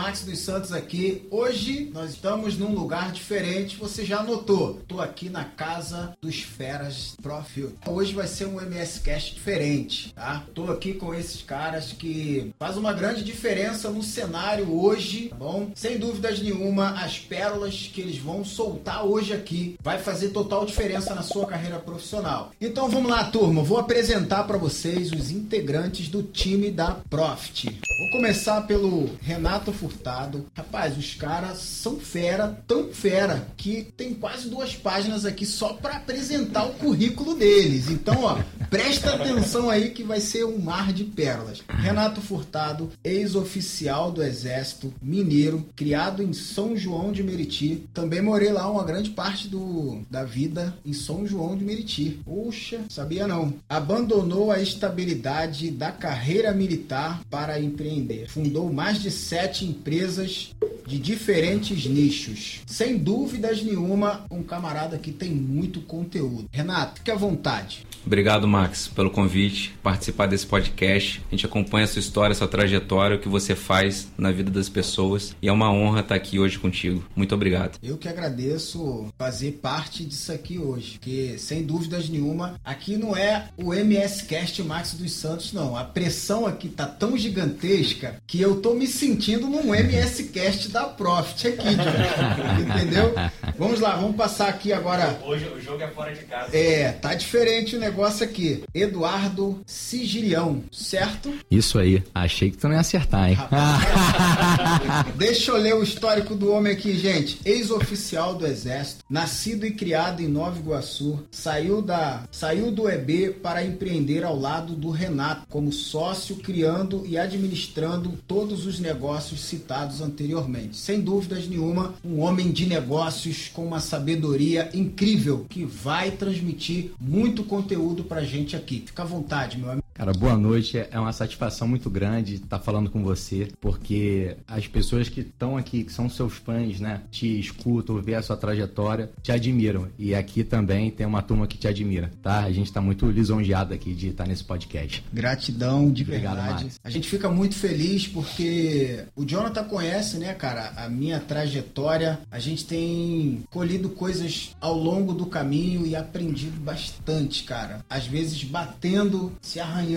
Max dos Santos aqui. Hoje nós estamos num lugar diferente, você já notou. Tô aqui na casa dos feras Profil. Hoje vai ser um MS Cast diferente, tá? Tô aqui com esses caras que faz uma grande diferença no cenário hoje, tá bom? Sem dúvidas nenhuma, as pérolas que eles vão soltar hoje aqui vai fazer total diferença na sua carreira profissional. Então vamos lá, turma. Vou apresentar para vocês os integrantes do time da Profit. Vou começar pelo Renato Furtado. Rapaz, os caras são fera, tão fera, que tem quase duas páginas aqui só para apresentar o currículo deles. Então, ó, presta atenção aí que vai ser um mar de pérolas. Renato Furtado, ex-oficial do Exército Mineiro, criado em São João de Meriti. Também morei lá uma grande parte do, da vida em São João de Meriti. Puxa, sabia não. Abandonou a estabilidade da carreira militar para empreender. Fundou mais de sete empresas de diferentes nichos. Sem dúvidas nenhuma, um camarada que tem muito conteúdo. Renato, fique à vontade. Obrigado, Max, pelo convite, participar desse podcast. A gente acompanha a sua história, a sua trajetória, o que você faz na vida das pessoas. E é uma honra estar aqui hoje contigo. Muito obrigado. Eu que agradeço fazer parte disso aqui hoje, porque sem dúvidas nenhuma, aqui não é o MS Cast Max dos Santos, não. A pressão aqui tá tão gigantesca que eu tô me sentindo num MS Cast da Profit aqui, entendeu? Vamos lá, vamos passar aqui agora. Hoje o jogo é fora de casa. É, tá diferente o negócio aqui. Eduardo Sigilião, certo? Isso aí. Achei que tu não ia acertar, hein? Deixa eu ler o histórico do homem aqui, gente. Ex-oficial do Exército, nascido e criado em Nova Iguaçu, saiu, da, saiu do EB para empreender ao lado do Renato, como sócio, criando e administrando todos os negócios citados anteriormente. Sem dúvidas nenhuma, um homem de negócios com uma sabedoria incrível que vai transmitir muito conteúdo pra gente aqui. Fica à vontade, meu amigo. Cara, boa noite. É uma satisfação muito grande estar falando com você, porque as pessoas que estão aqui, que são seus fãs, né, te escutam, vê a sua trajetória, te admiram. E aqui também tem uma turma que te admira, tá? A gente está muito lisonjeado aqui de estar nesse podcast. Gratidão, de Obrigado, verdade. A gente fica muito feliz porque o Jonathan conhece, né, cara, a minha trajetória. A gente tem colhido coisas ao longo do caminho e aprendido bastante, cara. Às vezes batendo, se arranhando,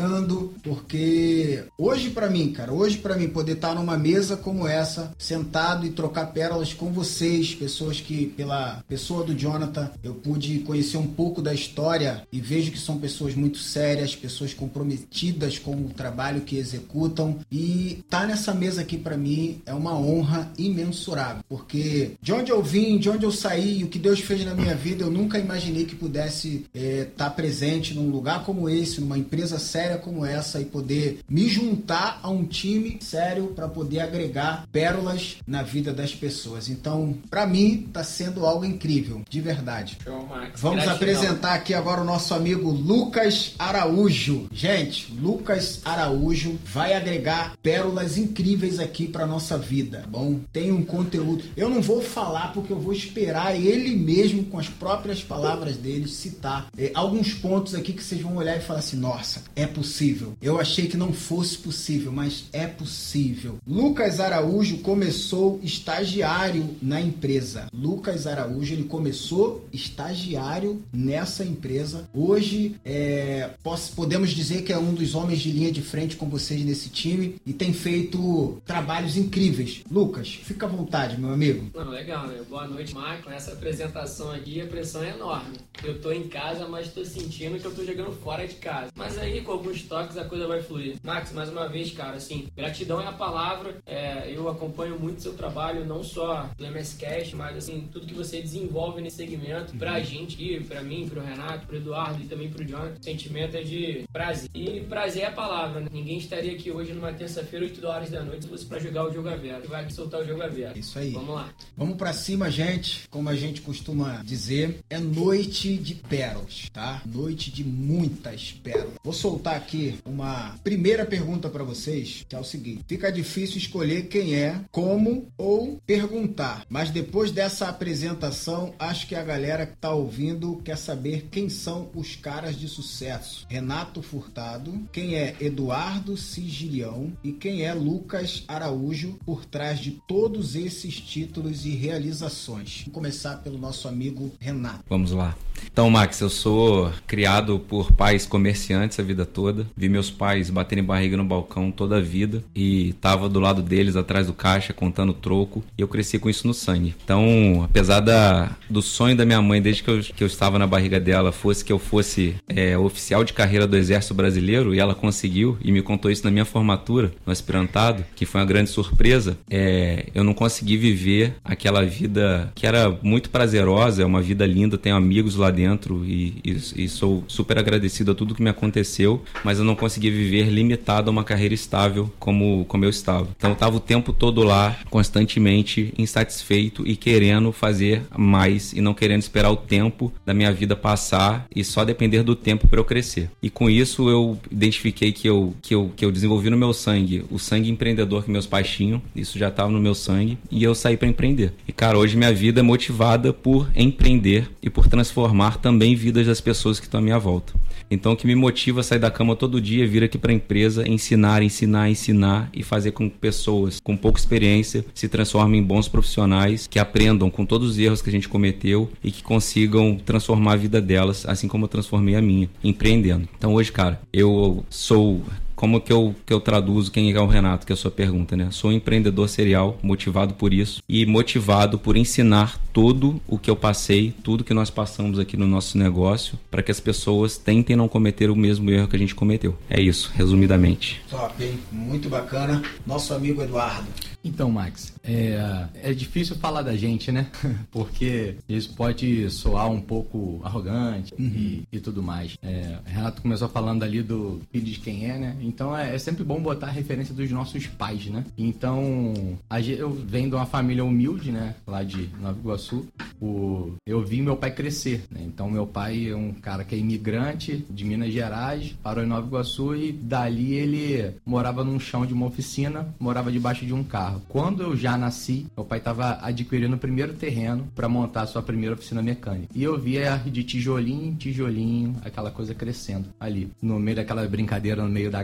porque hoje pra mim, cara, hoje pra mim poder estar numa mesa como essa, sentado e trocar pérolas com vocês, pessoas que pela pessoa do Jonathan eu pude conhecer um pouco da história e vejo que são pessoas muito sérias, pessoas comprometidas com o trabalho que executam. E estar nessa mesa aqui pra mim é uma honra imensurável, porque de onde eu vim, de onde eu saí, o que Deus fez na minha vida, eu nunca imaginei que pudesse estar presente num lugar como esse, numa empresa séria como essa e poder me juntar a um time sério para poder agregar pérolas na vida das pessoas. Então, para mim, tá sendo algo incrível, de verdade. Show, Max. Vamos Gratidão. apresentar aqui agora o nosso amigo Lucas Araújo. Gente, Lucas Araújo vai agregar pérolas incríveis aqui para nossa vida, tá bom? Tem um conteúdo. Eu não vou falar porque eu vou esperar ele mesmo com as próprias palavras dele citar eh, alguns pontos aqui que vocês vão olhar e falar assim: "Nossa, é possível. Eu achei que não fosse possível, mas é possível." Lucas Araújo começou estagiário na empresa. Lucas Araújo, ele começou estagiário nessa empresa. Hoje, é, posso- podemos dizer que é um dos homens de linha de frente com vocês nesse time e tem feito trabalhos incríveis. Lucas, fica à vontade, meu amigo. Não, legal, né? Boa noite, Marco. Essa apresentação aqui, a pressão é enorme. Eu tô em casa, mas tô sentindo que eu tô jogando fora de casa. Mas aí, alguns toques, a coisa vai fluir. Max, mais uma vez, cara, assim, gratidão é a palavra. É, eu acompanho muito seu trabalho, não só do MS Cash, mas assim, tudo que você desenvolve nesse segmento, pra gente aqui, pra mim, pro Renato, pro Eduardo e também pro Jonathan. O sentimento é de prazer. E prazer é a palavra, né? Ninguém estaria aqui hoje numa terça-feira, 8 horas da noite, se fosse pra jogar o jogo aberto. Vai soltar o jogo aberto. Isso aí. Vamos lá. Vamos pra cima, gente. Como a gente costuma dizer, é noite de pérolas, tá? Noite de muitas pérolas. Vou soltar lançar aqui uma primeira pergunta para vocês, que é o seguinte: fica difícil escolher quem é, como ou perguntar, mas depois dessa apresentação, acho que a galera que tá ouvindo quer saber quem são os caras de sucesso. Renato Furtado, quem é Eduardo Sigilião e quem é Lucas Araújo por trás de todos esses títulos e realizações. Vamos começar pelo nosso amigo Renato. Vamos lá. Então, Max, eu sou criado por pais comerciantes a vida toda. Vi meus pais baterem barriga no balcão toda a vida e tava do lado deles, atrás do caixa, contando troco. E eu cresci com isso no sangue. Então, apesar da, do sonho da minha mãe, desde que eu, que eu estava na barriga dela, fosse que eu fosse é, oficial de carreira do Exército Brasileiro, e ela conseguiu, e me contou isso na minha formatura, no aspirantado, que foi uma grande surpresa, é, eu não consegui viver aquela vida que era muito prazerosa, é uma vida linda, tenho amigos lá dentro e, e, e, sou super agradecido a tudo que me aconteceu, mas eu não consegui viver limitado a uma carreira estável como, como eu estava. Então eu estava o tempo todo lá, constantemente insatisfeito e querendo fazer mais e não querendo esperar o tempo da minha vida passar e só depender do tempo para eu crescer. E com isso eu identifiquei que eu, que, eu, que eu desenvolvi no meu sangue o sangue empreendedor que meus pais tinham, isso já estava no meu sangue, e eu saí para empreender. E cara, hoje minha vida é motivada por empreender e por transformar também vidas das pessoas que estão à minha volta. Então, o que me motiva a sair da cama todo dia é vir aqui para a empresa, ensinar, ensinar, ensinar e fazer com que pessoas com pouca experiência se transformem em bons profissionais, que aprendam com todos os erros que a gente cometeu e que consigam transformar a vida delas, assim como eu transformei a minha, empreendendo. Então, hoje, cara, eu sou como que eu, que eu traduzo quem é o Renato, que é a sua pergunta, né? Sou um empreendedor serial, motivado por isso e motivado por ensinar tudo o que eu passei, tudo que nós passamos aqui no nosso negócio, para que as pessoas tentem não cometer o mesmo erro que a gente cometeu. É isso, resumidamente. Top, hein? Muito bacana. Nosso amigo Eduardo. Então, Max, é, é difícil falar da gente, né? Porque isso pode soar um pouco arrogante uhum. e, e, tudo mais. É, Renato começou falando ali do filho de quem é, né? Então é, é, sempre bom botar a referência dos nossos pais, né? Então, a, eu venho de uma família humilde, né? Lá de Nova Iguaçu. O, eu vi meu pai crescer, né? Então, meu pai é um cara que é imigrante de Minas Gerais, parou em Nova Iguaçu e dali ele morava num chão de uma oficina, morava debaixo de um carro. Quando eu já nasci, meu pai estava adquirindo o primeiro terreno para montar a sua primeira oficina mecânica. E eu via de tijolinho em tijolinho aquela coisa crescendo ali, no meio daquela brincadeira no meio da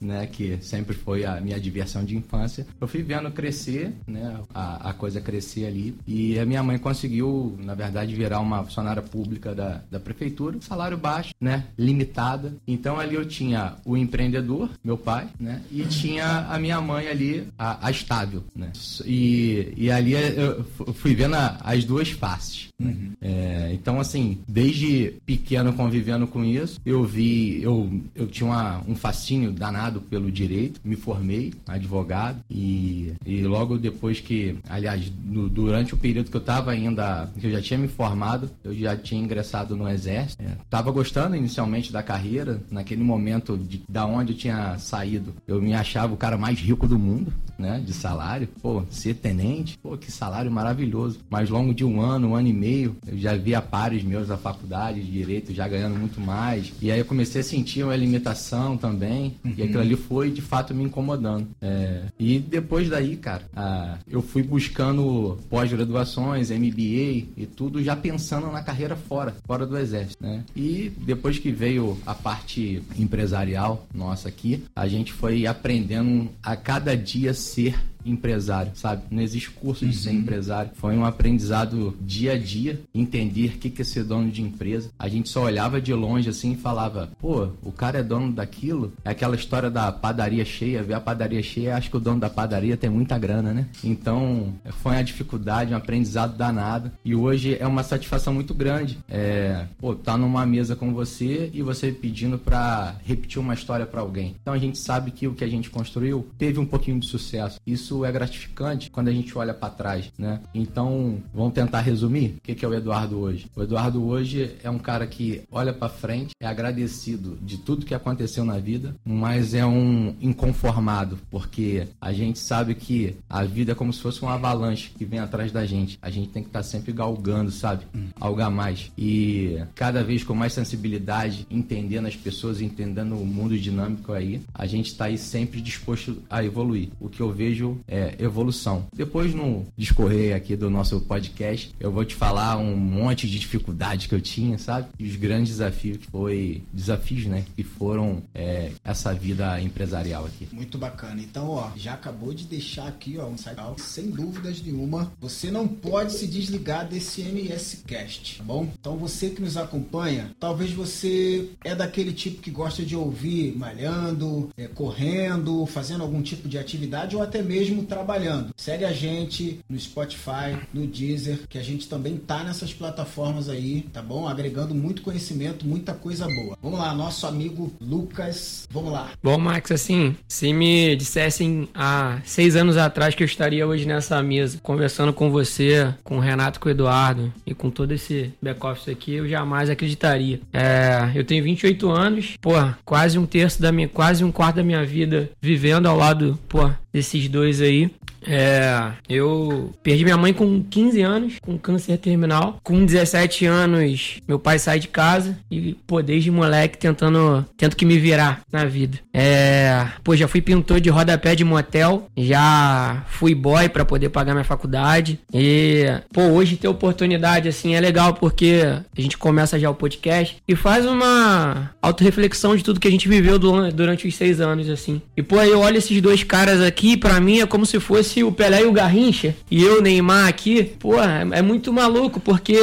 né, que sempre foi a minha diversão de infância. Eu fui vendo crescer, né, a, a coisa crescer ali. E a minha mãe conseguiu, na verdade, virar uma funcionária pública da, da prefeitura, salário baixo, né, limitada. Então ali eu tinha o empreendedor, meu pai, né, e tinha a minha mãe ali, a, a estável né? E, e ali eu fui vendo as duas faces. Uhum. É, então, assim, desde pequeno convivendo com isso, eu vi, eu, eu tinha uma, um fascínio danado pelo direito, me formei advogado e, e logo depois que, aliás, no, durante o período que eu estava ainda, que eu já tinha me formado, eu já tinha ingressado no exército. É, tava gostando inicialmente da carreira, naquele momento de, da onde eu tinha saído, eu me achava o cara mais rico do mundo, né, de salário. Pô, ser tenente, pô, que salário maravilhoso. Mas longo de um ano, um ano e meio, eu já via pares meus da faculdade de direito já ganhando muito mais. E aí eu comecei a sentir uma limitação também. Uhum. E aquilo ali foi de fato me incomodando. É... E depois daí, cara, a... eu fui buscando pós-graduações, MBA e tudo, já pensando na carreira fora, fora do exército, né? E depois que veio a parte empresarial nossa aqui, a gente foi aprendendo a cada dia ser empresário, sabe? Não existe curso de uhum. ser empresário. Foi um aprendizado dia a dia, entender o que é ser dono de empresa. A gente só olhava de longe assim e falava, pô, o cara é dono daquilo. É aquela história da padaria cheia, ver a padaria cheia, acho que o dono da padaria tem muita grana, né? Então, foi uma dificuldade, um aprendizado danado. E hoje é uma satisfação muito grande. É, pô, tá numa mesa com você e você pedindo para repetir uma história para alguém. Então a gente sabe que o que a gente construiu teve um pouquinho de sucesso. Isso isso é gratificante quando a gente olha para trás, né? Então, vamos tentar resumir o que é o Eduardo hoje. O Eduardo hoje é um cara que olha para frente, é agradecido de tudo que aconteceu na vida, mas é um inconformado, porque a gente sabe que a vida é como se fosse uma avalanche que vem atrás da gente. A gente tem que estar tá sempre galgando, sabe? Hum. Algo a mais. E cada vez com mais sensibilidade, entendendo as pessoas, entendendo o mundo dinâmico aí, a gente está aí sempre disposto a evoluir. O que eu vejo é evolução. Depois, no discorrer aqui do nosso podcast, eu vou te falar um monte de dificuldades que eu tinha, sabe? E os grandes desafios que foi desafios, né? Que foram é, essa vida empresarial aqui. Muito bacana. Então, ó, já acabou de deixar aqui, ó, um site sem dúvidas nenhuma. Você não pode se desligar desse MS Cast, tá bom? Então, você que nos acompanha, talvez você é daquele tipo que gosta de ouvir malhando, é, correndo, fazendo algum tipo de atividade ou até mesmo trabalhando. Segue a gente no Spotify, no Deezer, que a gente também tá nessas plataformas aí, tá bom? Agregando muito conhecimento, muita coisa boa. Vamos lá, nosso amigo Lucas, vamos lá. Bom, Max, assim, se me dissessem há seis anos atrás que eu estaria hoje nessa mesa, conversando com você, com o Renato, com o Eduardo e com todo esse back-office aqui, eu jamais acreditaria. É, eu tenho 28 anos, pô, quase um terço da minha, quase um quarto da minha vida vivendo ao lado, pô, desses dois aí. É, eu perdi minha mãe com 15 anos, com câncer terminal. Com 17 anos, meu pai sai de casa e, pô, desde moleque tentando, tento que me virar na vida. É, pô, já fui pintor de rodapé de motel, já fui boy para poder pagar minha faculdade. E, pô, hoje ter oportunidade assim é legal porque a gente começa já o podcast e faz uma autorreflexão de tudo que a gente viveu durante os seis anos, assim. E, pô, eu olho esses dois caras aqui, para mim é como se fosse fosse o Pelé e o Garrincha e eu, Neymar, aqui, é, é muito maluco, porque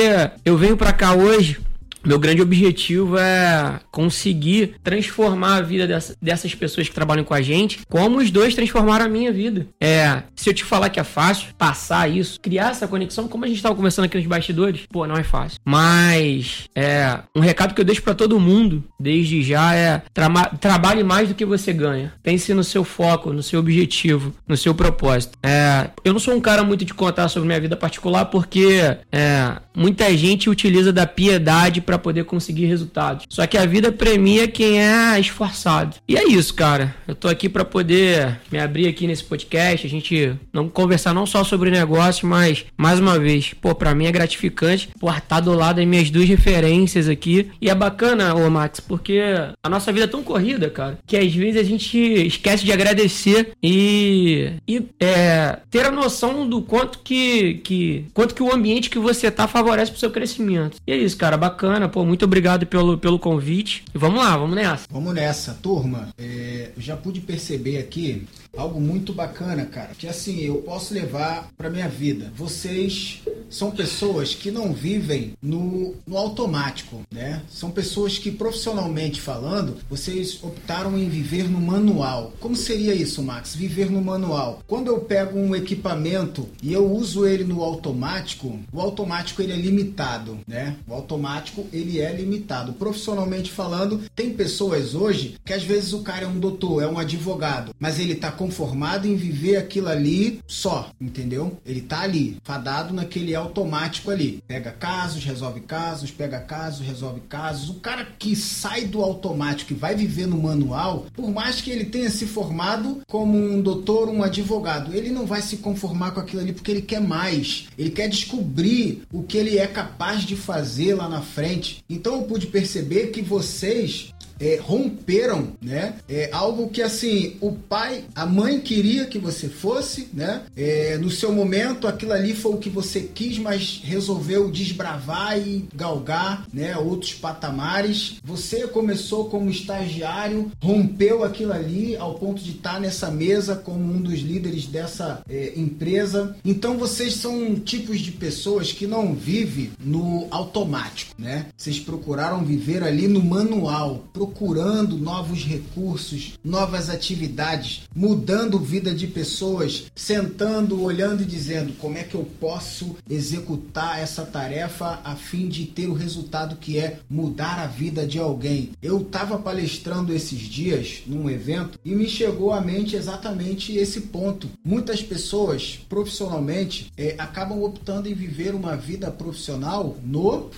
eu venho pra cá hoje meu grande objetivo é conseguir transformar a vida dessa, dessas pessoas que trabalham com a gente, como os dois transformaram a minha vida. É, se eu te falar que é fácil passar isso, criar essa conexão, como a gente estava conversando aqui nos bastidores, pô, não é fácil. Mas é um recado que eu deixo para todo mundo, desde já é tra trabalhe mais do que você ganha. Pense no seu foco, no seu objetivo, no seu propósito. É, eu não sou um cara muito de contar sobre minha vida particular porque é, muita gente utiliza da piedade para poder conseguir resultados. Só que a vida premia quem é esforçado. E é isso, cara. Eu tô aqui para poder me abrir aqui nesse podcast, a gente não conversar não só sobre negócio, mas mais uma vez, pô, para mim é gratificante por estar tá do lado das minhas duas referências aqui. E é bacana, ô Max, porque a nossa vida é tão corrida, cara, que às vezes a gente esquece de agradecer e, e é, ter a noção do quanto que, que quanto que o ambiente que você tá favorece pro seu crescimento. E é isso, cara, bacana bacana, pô, muito obrigado pelo, pelo convite. E vamos lá, vamos nessa. Vamos nessa, turma. É, já pude perceber aqui algo muito bacana, cara, que assim eu posso levar para minha vida. Vocês são pessoas que não vivem no, no automático, né? São pessoas que profissionalmente falando, vocês optaram em viver no manual. Como seria isso, Max? Viver no manual. Quando eu pego um equipamento e eu uso ele no automático, o automático ele é limitado, né? O automático ele é limitado. Profissionalmente falando, tem pessoas hoje que às vezes o cara é um doutor, é um advogado, mas ele tá conformado em viver aquilo ali só, entendeu? Ele tá ali, fadado naquele automático ali. Pega casos, resolve casos, pega casos, resolve casos. O cara que sai do automático e vai viver no manual, por mais que ele tenha se formado como um doutor, um advogado, ele não vai se conformar com aquilo ali porque ele quer mais. Ele quer descobrir o que ele é capaz de fazer lá na frente. Então eu pude perceber que vocês é, romperam, né? É algo que assim o pai, a mãe queria que você fosse, né? É, no seu momento aquilo ali foi o que você quis, mas resolveu desbravar e galgar, né? Outros patamares. Você começou como estagiário, rompeu aquilo ali ao ponto de estar nessa mesa como um dos líderes dessa é, empresa. Então vocês são tipos de pessoas que não vivem no automático, né? Vocês procuraram viver ali no manual procurando novos recursos, novas atividades, mudando vida de pessoas, sentando, olhando e dizendo como é que eu posso executar essa tarefa a fim de ter o resultado que é mudar a vida de alguém. Eu estava palestrando esses dias num evento e me chegou à mente exatamente esse ponto. Muitas pessoas, profissionalmente, é, acabam optando em viver uma vida profissional no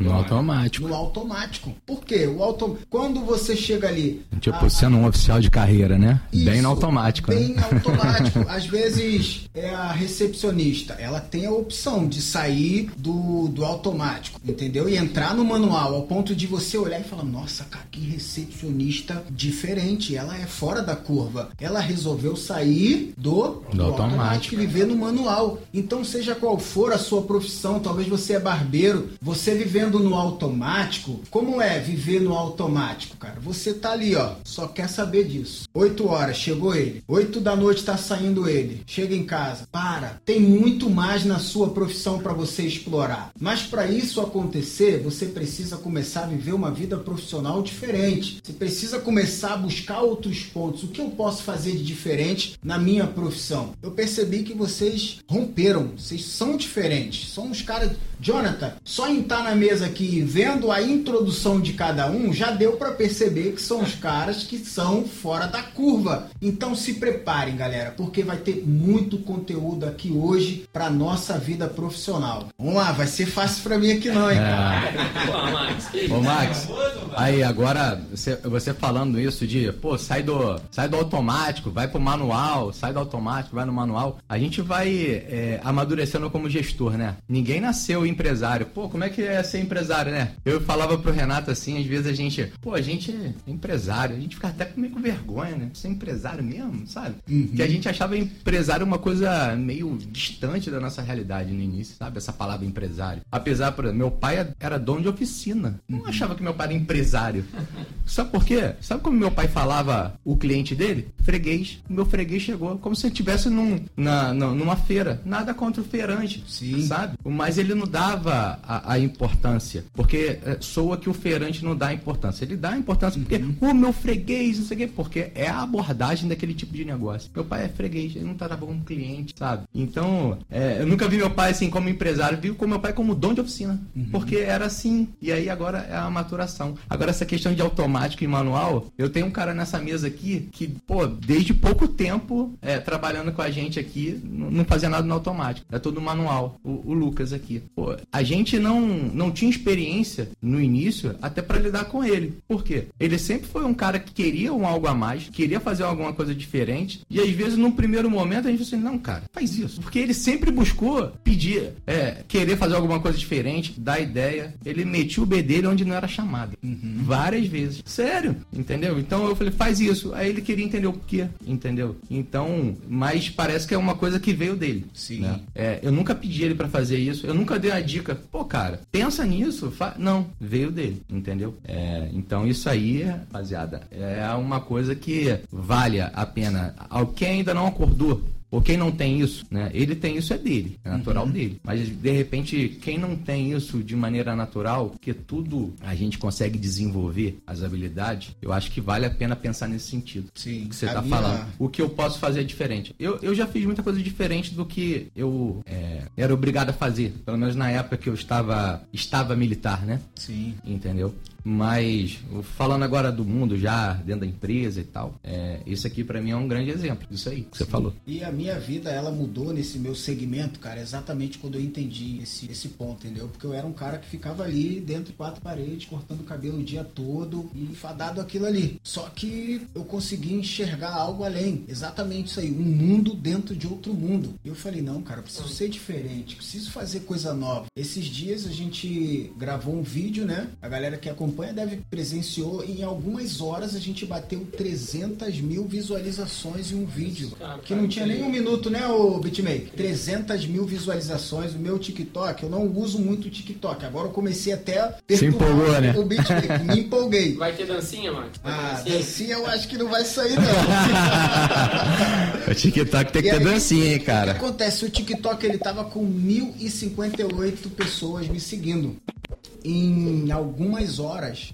no automático. No automático. Por quê? O auto... Quando você chega ali. Tipo, a, sendo um oficial de carreira, né? Isso, bem no automático. Bem né? automático. Às vezes é a recepcionista. Ela tem a opção de sair do, do automático, entendeu? E entrar no manual, ao ponto de você olhar e falar: nossa, cara, que recepcionista diferente. Ela é fora da curva. Ela resolveu sair do, do, do automático. automático e viver no manual. Então, seja qual for a sua profissão, talvez você é barbeiro, você vivendo no automático, como é viver no automático, cara? Você tá ali, ó, só quer saber disso. 8 horas, chegou ele. 8 da noite tá saindo ele. Chega em casa. Para, tem muito mais na sua profissão para você explorar. Mas para isso acontecer, você precisa começar a viver uma vida profissional diferente. Você precisa começar a buscar outros pontos. O que eu posso fazer de diferente na minha profissão? Eu percebi que vocês romperam, vocês são diferentes. São os caras. Jonathan, só em estar tá na mesa aqui, vendo a introdução de cada um, já deu para perceber que são os caras que são fora da curva. Então se preparem, galera, porque vai ter muito conteúdo aqui hoje para nossa vida profissional. Vamos lá, vai ser fácil para mim aqui não, hein? É. Ô, Max, aí agora você, você falando isso de, pô, sai do, sai do automático, vai pro manual, sai do automático, vai no manual. A gente vai é, amadurecendo como gestor, né? Ninguém nasceu empresário. Pô, como é que é ser empresário, né? Eu falava pro Renato assim, às vezes a gente, pô, a gente é empresário, a gente fica até meio com vergonha, né? Ser empresário mesmo, sabe? Uhum. Que a gente achava empresário uma coisa meio distante da nossa realidade no início, sabe? Essa palavra empresário. Apesar, por meu pai era dono de oficina. Não uhum. achava que meu pai era empresário. Sabe por quê? Sabe como meu pai falava o cliente dele? Freguês. O meu freguês chegou como se estivesse num, na, numa feira. Nada contra o feirante, Sim. sabe? Mas ele não dava a, a importância. Porque é, soa que o feirante não dá importância. Ele dá importância porque, uhum. o meu freguês, não sei o quê, porque é a abordagem daquele tipo de negócio. Meu pai é freguês, ele não tratava como cliente, sabe? Então, é, eu nunca vi meu pai assim como empresário, vi com meu pai como dono de oficina. Uhum. Porque era assim. E aí agora é a maturação. Agora, essa questão de automático e manual, eu tenho um cara nessa mesa aqui que, pô, desde pouco tempo, é, trabalhando com a gente aqui, não fazia nada no automático. É tudo manual. O, o Lucas aqui. Pô, a gente não, não não tinha experiência no início até para lidar com ele. Por quê? Ele sempre foi um cara que queria um algo a mais, queria fazer alguma coisa diferente, e às vezes num primeiro momento a gente assim, não, cara, faz isso. Porque ele sempre buscou pedir, é, querer fazer alguma coisa diferente, dar ideia. Ele metia o B dele onde não era chamado. Uhum. Várias vezes. Sério, entendeu? Então eu falei, faz isso. Aí ele queria entender o porquê, entendeu? Então, mas parece que é uma coisa que veio dele. Sim. Né? É, eu nunca pedi ele para fazer isso, eu nunca dei dica, pô, cara, pensa nisso. Fa... Não, veio dele, entendeu? É, então isso aí, rapaziada, é uma coisa que vale a pena. Quem ainda não acordou ou quem não tem isso, né? Ele tem isso é dele, é natural uhum. dele. Mas de repente, quem não tem isso de maneira natural, que tudo a gente consegue desenvolver as habilidades, eu acho que vale a pena pensar nesse sentido. Sim. Que você tá minha... falando. O que eu posso fazer é diferente. Eu, eu já fiz muita coisa diferente do que eu é, era obrigado a fazer. Pelo menos na época que eu estava estava militar, né? Sim. Entendeu? Mas, falando agora do mundo já, dentro da empresa e tal, é, isso aqui para mim é um grande exemplo disso aí que você falou. E a minha vida, ela mudou nesse meu segmento, cara, exatamente quando eu entendi esse, esse ponto, entendeu? Porque eu era um cara que ficava ali dentro de quatro paredes, cortando o cabelo o dia todo e fadado aquilo ali. Só que eu consegui enxergar algo além, exatamente isso aí, um mundo dentro de outro mundo. E eu falei, não, cara, eu preciso ser diferente, preciso fazer coisa nova. Esses dias a gente gravou um vídeo, né? A galera que acompanha acompanha deve presenciou, em algumas horas a gente bateu 300 mil visualizações em um vídeo. Que não tinha nem um minuto, né, o Bitmake? 300 mil visualizações. O meu TikTok, eu não uso muito o TikTok. Agora eu comecei até a Se empolgou, né? o Bitmake. Me empolguei. Vai ter dancinha, mano? Ah, dancinha? dancinha eu acho que não vai sair, não. o TikTok tem que e ter aí, dancinha, hein, cara. O que acontece? O TikTok ele tava com 1.058 pessoas me seguindo em algumas horas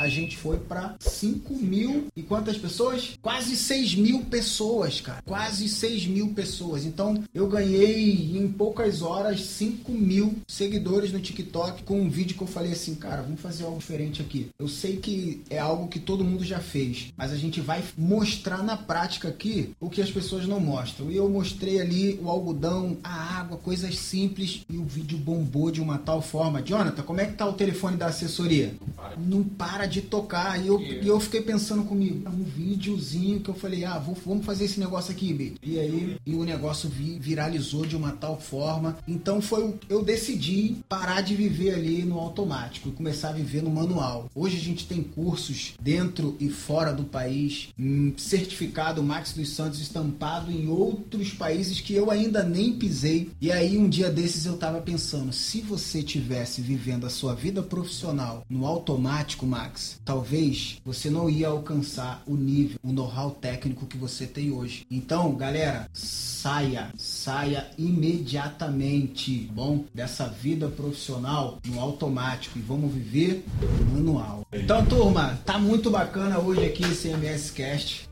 a gente foi para 5 mil e quantas pessoas? Quase 6 mil pessoas, cara. Quase 6 mil pessoas. Então eu ganhei em poucas horas 5 mil seguidores no TikTok com um vídeo que eu falei assim, cara, vamos fazer algo diferente aqui. Eu sei que é algo que todo mundo já fez, mas a gente vai mostrar na prática aqui o que as pessoas não mostram. E eu mostrei ali o algodão, a água, coisas simples e o vídeo bombou de uma tal forma. Jonathan, como é que tá o telefone da assessoria? Não para, não para de tocar. E eu, e eu fiquei pensando comigo, um videozinho que eu falei, ah, vou, vamos fazer esse negócio aqui, Bi. E aí, e o negócio vi, viralizou de uma tal forma. Então foi eu decidi parar de viver ali no automático e começar a viver no manual. Hoje a gente tem cursos dentro e fora do país, hum, certificado Max dos Santos estampado em outros países que eu ainda nem pisei. E aí um dia desses eu tava pensando, se você tivesse vivendo a sua vida profissional no automático, Max, talvez você não ia alcançar o nível, o know-how técnico que você tem hoje. Então, galera, saia, saia imediatamente, bom, dessa vida profissional no automático e vamos viver manual. Então, turma, tá muito bacana hoje aqui esse MS Cast.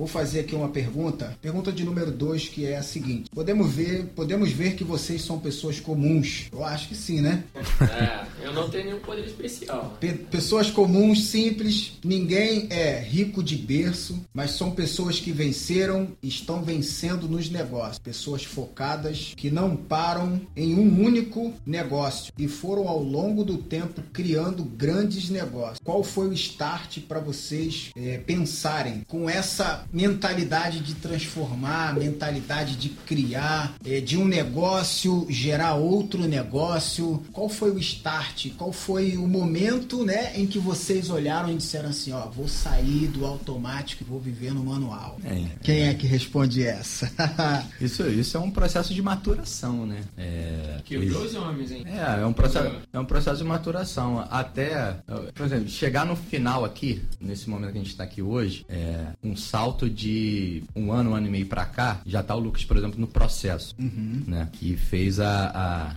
Vou fazer aqui uma pergunta, pergunta de número 2, que é a seguinte: podemos ver, podemos ver que vocês são pessoas comuns? Eu acho que sim, né? É, eu não tenho nenhum poder especial. Pe pessoas comuns, simples, ninguém é rico de berço, mas são pessoas que venceram e estão vencendo nos negócios. Pessoas focadas que não param em um único negócio e foram ao longo do tempo criando grandes negócios. Qual foi o start para vocês é, pensarem com essa mentalidade de transformar, mentalidade de criar, é, de um negócio gerar outro negócio. Qual foi o start? Qual foi o momento, né, em que vocês olharam e disseram assim, ó, vou sair do automático e vou viver no manual? É. Quem é que responde essa? isso, isso é um processo de maturação, né? É, Quebrou os homens, hein? É, é um processo, é um processo de maturação. Até, por exemplo, chegar no final aqui, nesse momento que a gente está aqui hoje, é um salto salto de um ano, um ano e meio para cá, já tá o Lucas, por exemplo, no processo, uhum. né? Que fez a,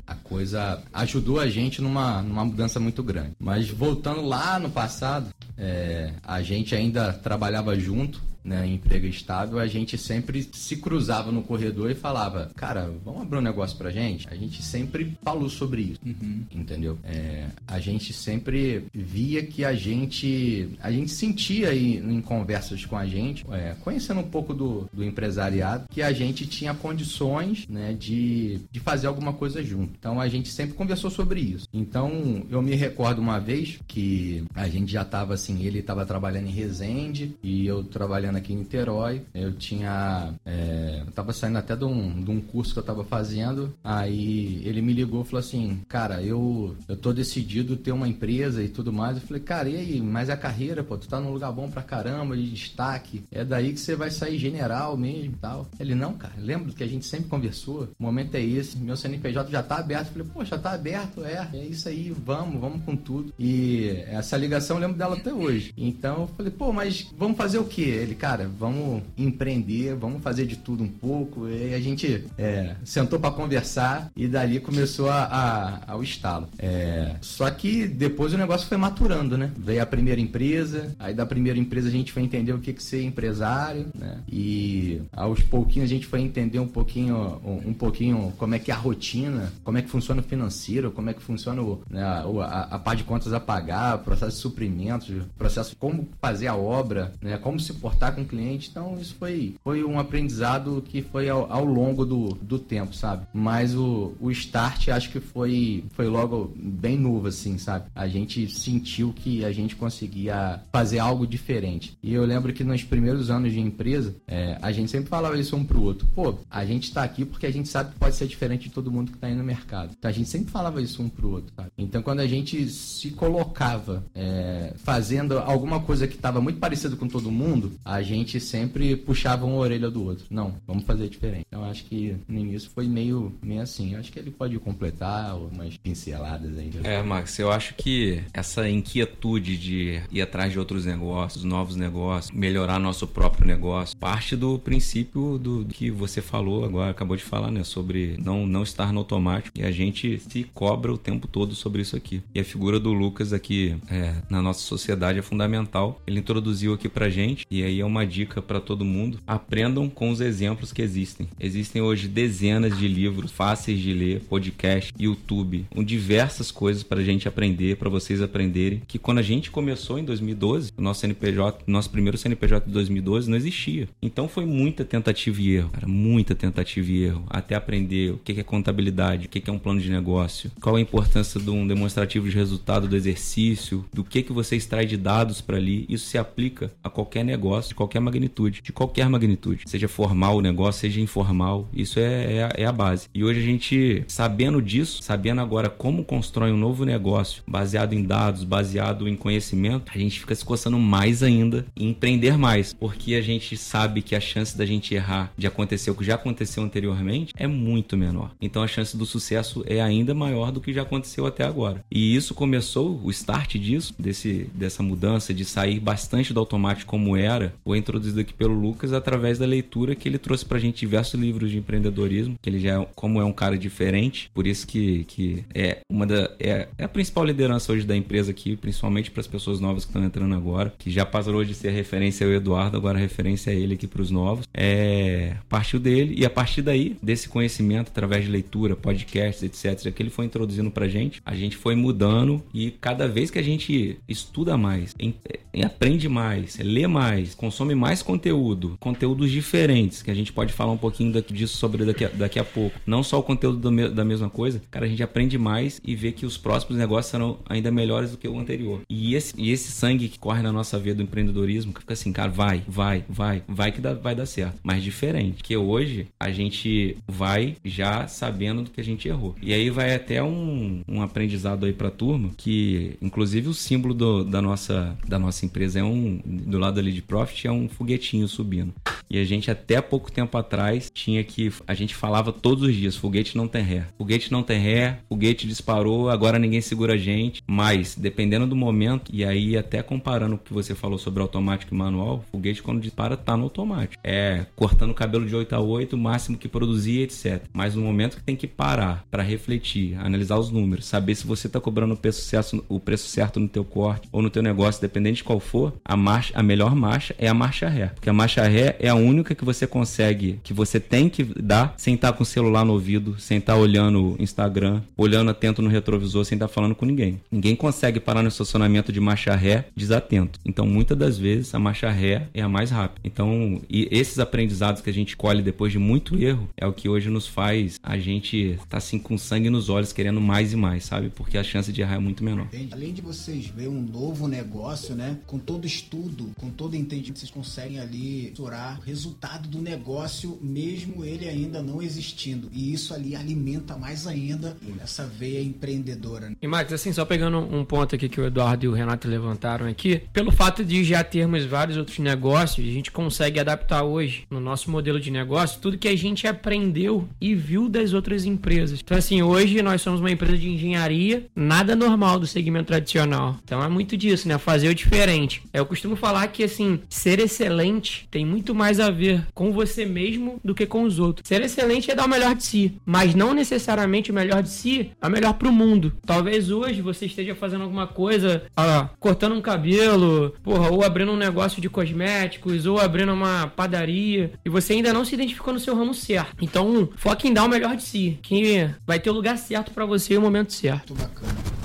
a, a, coisa, ajudou a gente numa, numa mudança muito grande. Mas voltando lá no passado, é, a gente ainda trabalhava junto, né, emprego estável, a gente sempre se cruzava no corredor e falava, cara, vamos abrir um negócio pra gente? A gente sempre falou sobre isso, uhum. entendeu? É, a gente sempre via que a gente, a gente sentia aí em conversas com a gente, é, conhecendo um pouco do, do empresariado, que a gente tinha condições, né, de, de fazer alguma coisa junto. Então a gente sempre conversou sobre isso. Então eu me recordo uma vez que a gente já tava assim, ele estava trabalhando em Resende e eu trabalhando trabalhando aqui em Niterói. Eu tinha. É, eu tava saindo até de um, de um curso que eu tava fazendo. Aí ele me ligou e falou assim: Cara, eu, eu tô decidido ter uma empresa e tudo mais. Eu falei, cara, e aí? Mas a carreira, pô, tu tá num lugar bom pra caramba, de destaque. É daí que você vai sair general mesmo e tal. Ele, não, cara, lembra que a gente sempre conversou. O momento é esse, meu CNPJ já tá aberto. Eu falei, pô, já tá aberto, é, é isso aí, vamos, vamos com tudo. E essa ligação eu lembro dela até hoje. Então eu falei, pô, mas vamos fazer o quê? Ele, cara, vamos empreender, vamos fazer de tudo um pouco. E a gente é, sentou para conversar e dali começou a, a, ao estalo. É, só que depois o negócio foi maturando, né? Veio a primeira empresa, aí da primeira empresa a gente foi entender o que, que ser empresário, né? E aos pouquinhos a gente foi entender um pouquinho, um, um pouquinho como é que é a rotina, como é que funciona o financeiro, como é que funciona o, né, a, a, a parte de contas a pagar, processo de suprimentos, processo como fazer a obra, né? Como se portar com o cliente. Então, isso foi, foi um aprendizado que foi ao, ao longo do, do tempo, sabe? Mas o, o start acho que foi, foi logo bem novo, assim, sabe? A gente sentiu que a gente conseguia fazer algo diferente. E eu lembro que nos primeiros anos de empresa, é, a gente sempre falava isso um pro outro. Pô, a gente tá aqui porque a gente sabe que pode ser diferente de todo mundo que tá aí no mercado. Então, a gente sempre falava isso um pro outro, sabe? Então, quando a gente se colocava é, fazendo alguma coisa que estava muito parecida com todo mundo, a gente sempre puxava uma orelha do outro. Não, vamos fazer diferente. Então acho que no início foi meio, meio assim. Acho que ele pode completar umas pinceladas aí. É, Max, eu acho que essa inquietude de ir atrás de outros negócios, novos negócios, melhorar nosso próprio negócio, parte do princípio do, do que você falou agora, acabou de falar, né? Sobre não, não estar no automático. E a gente se cobra o tempo todo sobre isso aqui. E a figura do Lucas aqui é, na nossa sociedade é fundamental. Ele introduziu aqui pra gente e aí é uma dica para todo mundo. Aprendam com os exemplos que existem. Existem hoje dezenas de livros fáceis de ler, podcast, YouTube, com diversas coisas pra gente aprender, para vocês aprenderem, que quando a gente começou em 2012, o nosso CNPJ, nosso primeiro CNPJ de 2012 não existia. Então foi muita tentativa e erro, cara, muita tentativa e erro, até aprender o que é contabilidade, o que é um plano de negócio, qual a importância de um demonstrativo de resultado do exercício, do que que você extrai de dados para ali. Isso se aplica a qualquer negócio, de qualquer magnitude, de qualquer magnitude, seja formal o negócio, seja informal. Isso é, é, é a base. E hoje a gente, sabendo disso, sabendo agora como constrói um novo negócio baseado em dados, baseado em conhecimento, a gente fica se coçando mais ainda e empreender mais, porque a gente sabe que a chance da gente errar, de acontecer o que já aconteceu anteriormente, é muito menor. Então a chance do sucesso é ainda maior do que já aconteceu até agora. E isso começou, o start disso, desse, dessa mudança de sair bastante do automático como era, foi introduzido aqui pelo Lucas através da leitura que ele trouxe pra gente diversos livros de empreendedorismo, que ele já, é, como é um cara diferente, por isso que, que é uma da é, é a principal liderança hoje da empresa aqui, principalmente para as pessoas novas que estão entrando agora, que já passou de ser referência ao Eduardo, agora a referência é ele aqui para os novos. É, partiu dele e a partir daí, desse conhecimento através de leitura, podcasts, etc, que ele foi introduzindo pra gente, a gente foi mudando e cada vez que a gente estuda mais, em, em, aprende mais, lê mais, consome mais conteúdo, conteúdos diferentes, que a gente pode falar um pouquinho daqui, disso sobre daqui a, daqui a pouco. Não só o conteúdo do, da mesma coisa, cara, a gente aprende mais e vê que os próximos negócios serão ainda melhores do que o anterior. E esse, e esse sangue que corre na nossa veia do empreendedorismo, que fica assim, cara, vai, vai, vai, vai que dá, vai dar certo. Mas diferente, que hoje a gente vai já sabendo do que a gente errou. E aí vai até um, um aprendizado aí pra turma, que inclusive o símbolo do, da, nossa, da nossa empresa é um, do lado ali de Profit, é um foguetinho subindo. E a gente até pouco tempo atrás tinha que. A gente falava todos os dias: foguete não tem ré. Foguete não tem ré, foguete disparou, agora ninguém segura a gente. Mas, dependendo do momento, e aí até comparando o que você falou sobre automático e manual, foguete quando dispara tá no automático. É cortando o cabelo de 8 a 8, o máximo que produzia, etc. Mas no momento que tem que parar para refletir, analisar os números, saber se você tá cobrando o preço certo, o preço certo no teu corte ou no teu negócio, dependente de qual for, a marcha, a melhor marcha é a marcha ré. Porque a marcha ré é a única que você consegue, que você tem que dar sem estar com o celular no ouvido, sem estar olhando o Instagram, olhando atento no retrovisor, sem estar falando com ninguém. Ninguém consegue parar no estacionamento de marcha ré desatento. Então, muitas das vezes, a marcha ré é a mais rápida. Então, e esses aprendizados que a gente colhe depois de muito erro é o que hoje nos faz a gente tá, assim com sangue nos olhos, querendo mais e mais, sabe? Porque a chance de errar é muito menor. Além de vocês ver um novo negócio, né? Com todo estudo, com todo entendimento, vocês conseguem ali mensurar resultado do negócio, mesmo ele ainda não existindo. E isso ali alimenta mais ainda essa veia empreendedora. E Max, assim, só pegando um ponto aqui que o Eduardo e o Renato levantaram aqui, pelo fato de já termos vários outros negócios, a gente consegue adaptar hoje no nosso modelo de negócio tudo que a gente aprendeu e viu das outras empresas. Então, assim, hoje nós somos uma empresa de engenharia, nada normal do segmento tradicional. Então é muito disso, né? Fazer o diferente. Eu costumo falar que, assim, ser excelente tem muito mais a ver com você mesmo do que com os outros. Ser excelente é dar o melhor de si, mas não necessariamente o melhor de si é o melhor pro mundo. Talvez hoje você esteja fazendo alguma coisa, ah, cortando um cabelo, porra, ou abrindo um negócio de cosméticos, ou abrindo uma padaria, e você ainda não se identificou no seu ramo certo. Então, foque em dar o melhor de si, que vai ter o lugar certo para você e o momento certo. Muito bacana.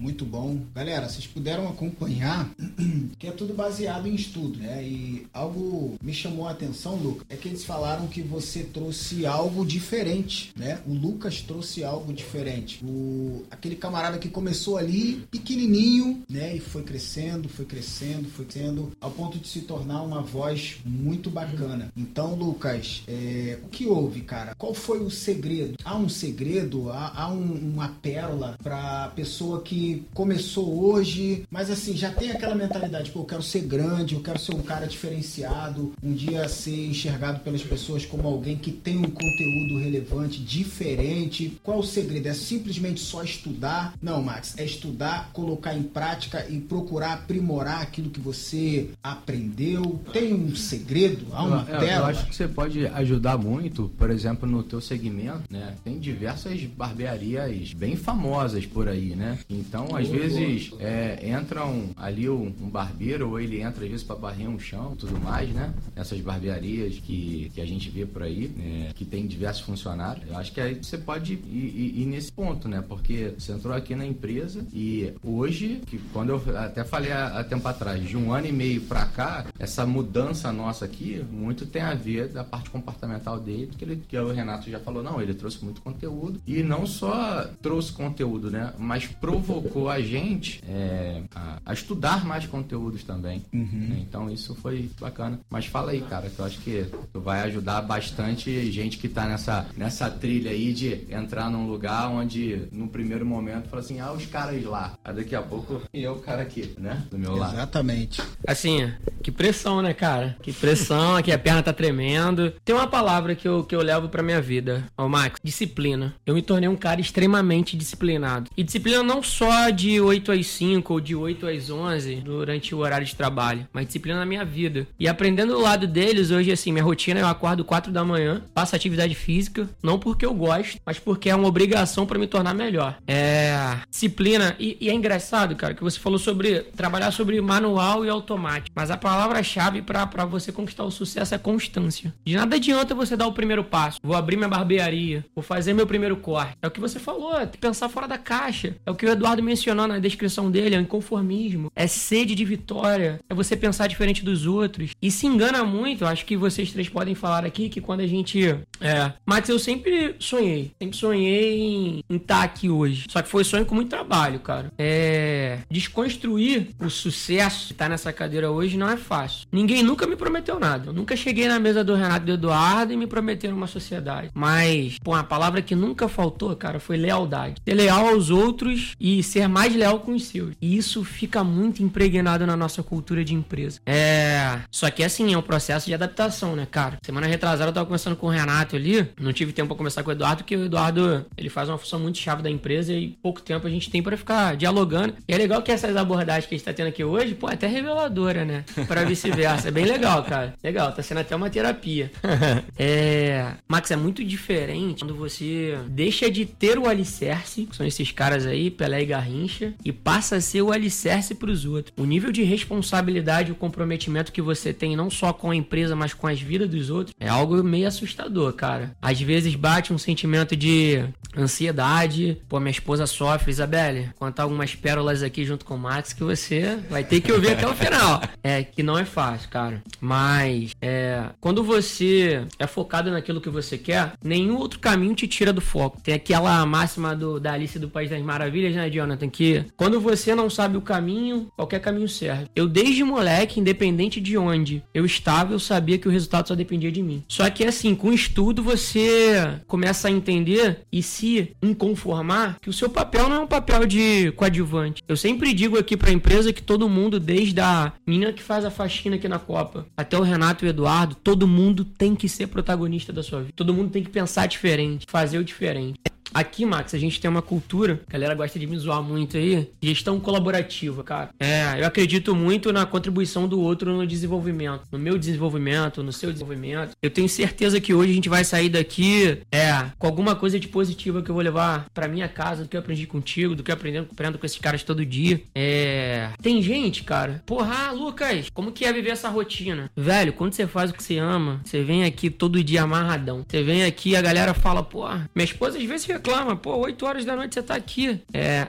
Muito bom. Galera, vocês puderam acompanhar que é tudo baseado em estudo, né? E algo me chamou a atenção, Lucas, é que eles falaram que você trouxe algo diferente, né? O Lucas trouxe algo diferente. O aquele camarada que começou ali pequenininho, né, e foi crescendo, foi crescendo, foi crescendo ao ponto de se tornar uma voz muito bacana. Então, Lucas, é, o que houve, cara? Qual foi o segredo? Há um segredo? Há, há um, uma pérola para pessoa que começou hoje, mas assim, já tem aquela mentalidade, pô, eu quero ser grande, eu quero ser um cara diferenciado, um dia ser enxergado pelas pessoas como alguém que tem um conteúdo relevante, diferente. Qual o segredo? É simplesmente só estudar? Não, Max, é estudar, colocar em prática e procurar aprimorar aquilo que você aprendeu. Tem um segredo? Há uma eu, eu, eu acho que você pode ajudar muito, por exemplo, no teu segmento, né? Tem diversas barbearias bem famosas por aí, né? Então Então, às vezes, é, entram ali um, um, barbeiro, ou ele entra às vezes para barrer um chão tudo mais, né? Essas barbearias que, que a gente vê por aí, né? que tem diversos funcionários. Eu acho que aí você pode ir, ir, ir, nesse ponto, né? Porque você entrou aqui na empresa e hoje, que quando eu até falei há, há tempo atrás, de um ano e meio para cá, essa mudança nossa aqui, muito tem a ver da parte comportamental dele, que, ele, que o Renato já falou, não, ele trouxe muito conteúdo e não só trouxe conteúdo, né? Mas provocou a gente é, a, a, estudar mais conteúdos também. Uhum. Né? Então isso foi bacana. Mas fala aí, cara, que eu acho que tu vai ajudar bastante gente que tá nessa, nessa trilha aí de entrar num lugar onde no primeiro momento fala assim, ah, os caras lá. Aí daqui a pouco e eu o cara aqui, né? Do meu lado. Exatamente. Assim, que pressão, né, cara? Que pressão, aqui a perna tá tremendo. Tem uma palavra que eu, que eu levo pra minha vida, ó, Max, disciplina. Eu me tornei um cara extremamente disciplinado. E disciplina não só de 8 às 5 ou de 8 às 11 durante o horário de trabalho, mas disciplina na minha vida. E aprendendo do lado deles, hoje, assim, minha rotina eu acordo 4 da manhã, faço atividade física, não porque eu gosto, mas porque é uma obrigação para me tornar melhor. É. Disciplina. E, e, é engraçado, cara, que você falou sobre trabalhar sobre manual e automático. Mas a palavra-chave para você conquistar o sucesso é constância. De nada adianta você dar o primeiro passo. Vou abrir minha barbearia, vou fazer meu primeiro corte. É o que você falou, é pensar fora da caixa. É o que o Eduardo mencionou na descrição dele, é o inconformismo, é sede de vitória, é você pensar diferente dos outros. E se engana muito, acho que vocês três podem falar aqui que quando a gente. É. Max, eu sempre sonhei. Sempre sonhei em estar tá aqui hoje. Só que foi sonho com muito trabalho, cara. É. Desconstruir o sucesso estar tá nessa cadeira hoje não é fácil. Ninguém nunca me prometeu nada. Eu nunca cheguei na mesa do Renato e do Eduardo e me prometeram uma sociedade. Mas, pô, a palavra que nunca faltou, cara, foi lealdade. Ser leal aos outros e ser mais leal com os seus. E isso fica muito impregnado na nossa cultura de empresa. É. Só que assim, é um processo de adaptação, né, cara? Semana retrasada eu tava conversando com o Renato ali. Não tive tempo pra conversar com o Eduardo, porque o Eduardo ele faz uma função muito chave da empresa e pouco tempo a gente tem para ficar dialogando. E é legal que essas abordagens que a gente tá tendo aqui hoje, pô, é até reveladora, né? Pra vice-versa. É bem legal, cara. Legal, tá sendo até uma terapia. é. Max, é muito diferente quando você deixa de ter o alicerce, que são esses caras aí, Pelé e Garrincha, e passa a ser o alicerce pros outros. O nível de responsabilidade e o comprometimento que você tem, não só com a empresa, mas com as vidas dos outros, é algo meio assustador, cara. Às vezes bate um sentimento de ansiedade. Pô, minha esposa sofre, Isabelle. Contar algumas pérolas aqui junto com o Max que você vai ter que ouvir até o final. É, que não é fácil, cara. Mas, é, quando você é focado naquilo que você quer, nenhum outro caminho te tira do foco. Tem aquela máxima do, da Alice do País das Maravilhas, né, Jonathan? Que quando você não sabe o caminho, qualquer caminho serve. Eu, desde moleque, independente de onde eu estava, eu sabia que o resultado só dependia de mim. Só que, assim, com estudo, você começa a entender e se inconformar que o seu papel não é um papel de coadjuvante. Eu sempre digo aqui para a empresa que todo mundo, desde a menina que faz a faxina aqui na Copa, até o Renato e o Eduardo, todo mundo tem que ser protagonista da sua vida. Todo mundo tem que pensar diferente, fazer o diferente. Aqui, Max, a gente tem uma cultura, a galera gosta de me zoar muito aí, gestão colaborativa, cara. É, eu acredito muito na contribuição do outro no desenvolvimento, no meu desenvolvimento, no seu desenvolvimento. Eu tenho certeza que hoje a gente vai sair daqui, é, com alguma coisa de positiva que eu vou levar para minha casa, do que eu aprendi contigo, do que eu aprendo, aprendo com esses caras todo dia. É, tem gente, cara, porra, ah, Lucas, como que é viver essa rotina? Velho, quando você faz o que você ama, você vem aqui todo dia amarradão. Você vem aqui, a galera fala, porra, minha esposa às vezes reclama, pô, 8 horas da noite você tá aqui. É,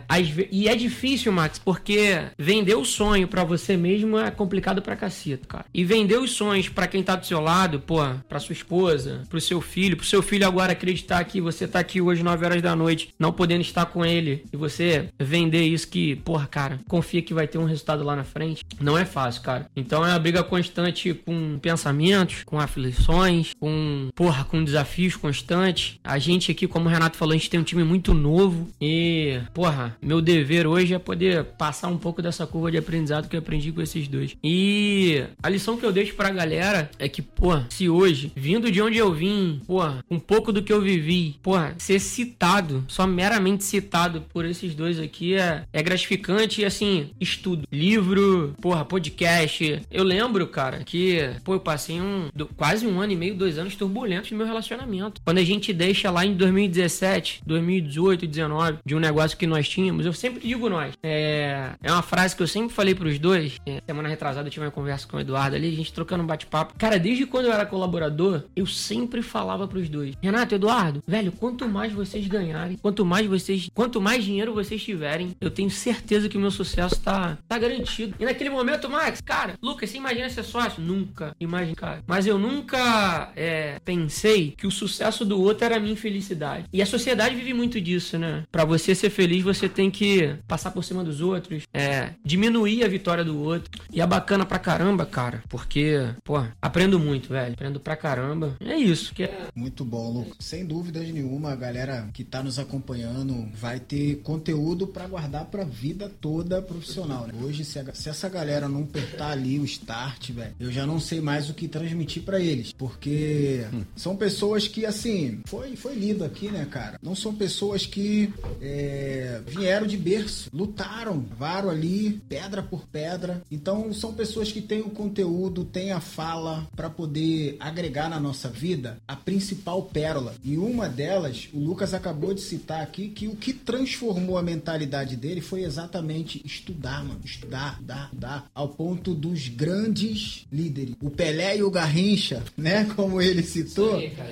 e é difícil, Max, porque vender o sonho para você mesmo é complicado pra caceta, cara. E vender os sonhos para quem tá do seu lado, pô, pra sua esposa, pro seu filho, pro seu filho agora acreditar que você tá aqui hoje 9 horas da noite, não podendo estar com ele, e você vender isso que, porra, cara, confia que vai ter um resultado lá na frente, não é fácil, cara. Então é uma briga constante com pensamentos, com aflições, com, porra, com desafios constantes. A gente aqui, como o Renato falou, gente tem um time muito novo e, porra, meu dever hoje é poder passar um pouco dessa curva de aprendizado que eu aprendi com esses dois. E a lição que eu deixo pra galera é que, porra, se hoje, vindo de onde eu vim, porra, um pouco do que eu vivi, porra, ser citado, só meramente citado por esses dois aqui é, é gratificante e, assim, estudo. Livro, porra, podcast. Eu lembro, cara, que, pô, eu passei um, quase um ano e meio, dois anos turbulentos no meu relacionamento. Quando a gente deixa lá em 2017 17, 2018, 19, de um negócio que nós tínhamos, eu sempre digo nós. É, é uma frase que eu sempre falei pros dois. É, semana retrasada eu tive uma conversa com o Eduardo ali, a gente trocando um bate-papo. Cara, desde quando eu era colaborador, eu sempre falava pros dois: Renato, Eduardo, velho, quanto mais vocês ganharem, quanto mais vocês, quanto mais dinheiro vocês tiverem, eu tenho certeza que o meu sucesso tá, tá garantido. E naquele momento, Max, cara, Lucas, você imagina ser sócio? Nunca, imagina, cara. Mas eu nunca é, pensei que o sucesso do outro era a minha infelicidade. E a sociedade vive muito disso, né? Pra você ser feliz, você tem que passar por cima dos outros, é, diminuir a vitória do outro. E é bacana pra caramba, cara, porque, pô, aprendo muito, velho. Aprendo pra caramba. É isso que é. Muito bom, Lucas. Sem dúvidas nenhuma, a galera que tá nos acompanhando vai ter conteúdo para guardar pra vida toda profissional, né? Hoje, se, a, se essa galera não apertar ali o start, velho, eu já não sei mais o que transmitir para eles, porque são pessoas que, assim, foi, foi lido aqui, né, cara? Não são pessoas que é, vieram de berço, lutaram, varam ali, pedra por pedra. Então, são pessoas que têm o conteúdo, têm a fala para poder agregar na nossa vida a principal pérola. E uma delas, o Lucas acabou de citar aqui, que o que transformou a mentalidade dele foi exatamente estudar, mano. Estudar, estudar, estudar. Ao ponto dos grandes líderes. O Pelé e o Garrincha, né? Como ele citou. Aí, cara.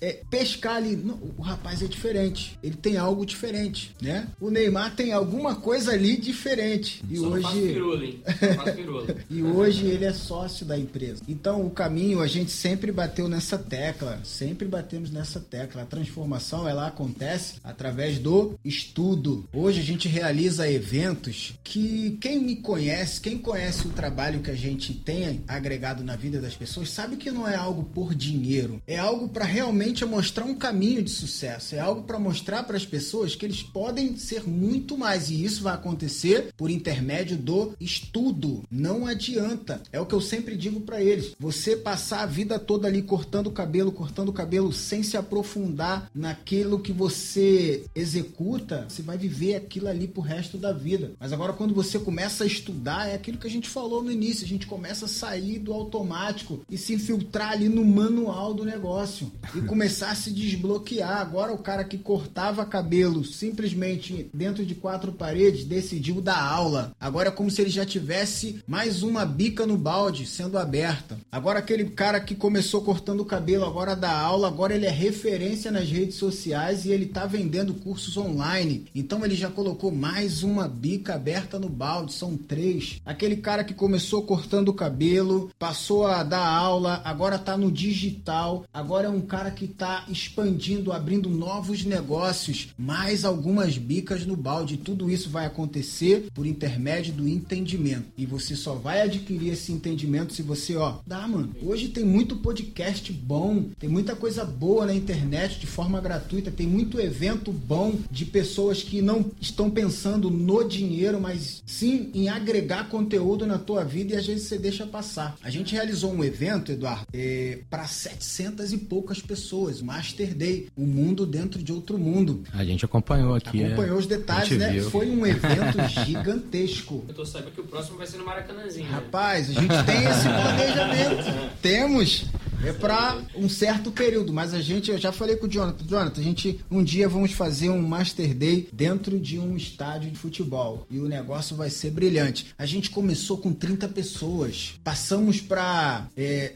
É, pescar ali. Não, o rapaz é diferente. Ele tem algo diferente, né? O Neymar tem alguma coisa ali diferente. E Só não hoje. firula, hein? Só faço firula. E hoje ele é sócio da empresa. Então o caminho a gente sempre bateu nessa tecla, sempre batemos nessa tecla. A transformação ela acontece através do estudo. Hoje a gente realiza eventos que quem me conhece, quem conhece o trabalho que a gente tem agregado na vida das pessoas, sabe que não é algo por dinheiro. É algo para realmente mostrar um caminho de sucesso. É algo para mostrar para as pessoas que eles podem ser muito mais e isso vai acontecer por intermédio do estudo. Não adianta. É o que eu sempre digo para eles. Você passar a vida toda ali cortando o cabelo, cortando o cabelo sem se aprofundar naquilo que você executa, você vai viver aquilo ali pro resto da vida. Mas agora quando você começa a estudar, é aquilo que a gente falou no início, a gente começa a sair do automático e se infiltrar ali no manual do negócio e começar a se desbloquear. Agora o cara que cortava cabelo simplesmente dentro de quatro paredes decidiu dar aula. Agora é como se ele já tivesse mais uma bica no balde sendo aberta. Agora aquele cara que começou cortando o cabelo, agora dá aula, agora ele é referência nas redes sociais e ele tá vendendo cursos online. Então ele já colocou mais uma bica aberta no balde, são três. Aquele cara que começou cortando o cabelo, passou a dar aula, agora tá no digital, agora é um cara que tá expandindo, abrindo novos negócios, mais algumas bicas no balde. Tudo isso vai acontecer por intermédio do entendimento. E você só vai adquirir esse entendimento se você, ó, dá, mano. Hoje tem muito podcast bom, tem muita coisa boa na internet de forma gratuita, tem muito evento bom de pessoas que não estão pensando no dinheiro, mas sim em agregar conteúdo na tua vida e às vezes você deixa passar. A gente realizou um evento, Eduardo, é, para 700 e poucas pessoas, Master Day, um mundo dentro de outro mundo. A gente acompanhou aqui. Acompanhou é. os detalhes, né? viu. Foi um evento gigantesco. Eu tô sabendo que o próximo vai ser no Maracanãzinho. né? Rapaz, a gente tem esse planejamento. Temos. É para um certo período, mas a gente, eu já falei com o Jonathan, Jonathan, a gente um dia vamos fazer um Master Day dentro de um estádio de futebol e o negócio vai ser brilhante. A gente começou com 30 pessoas, passamos para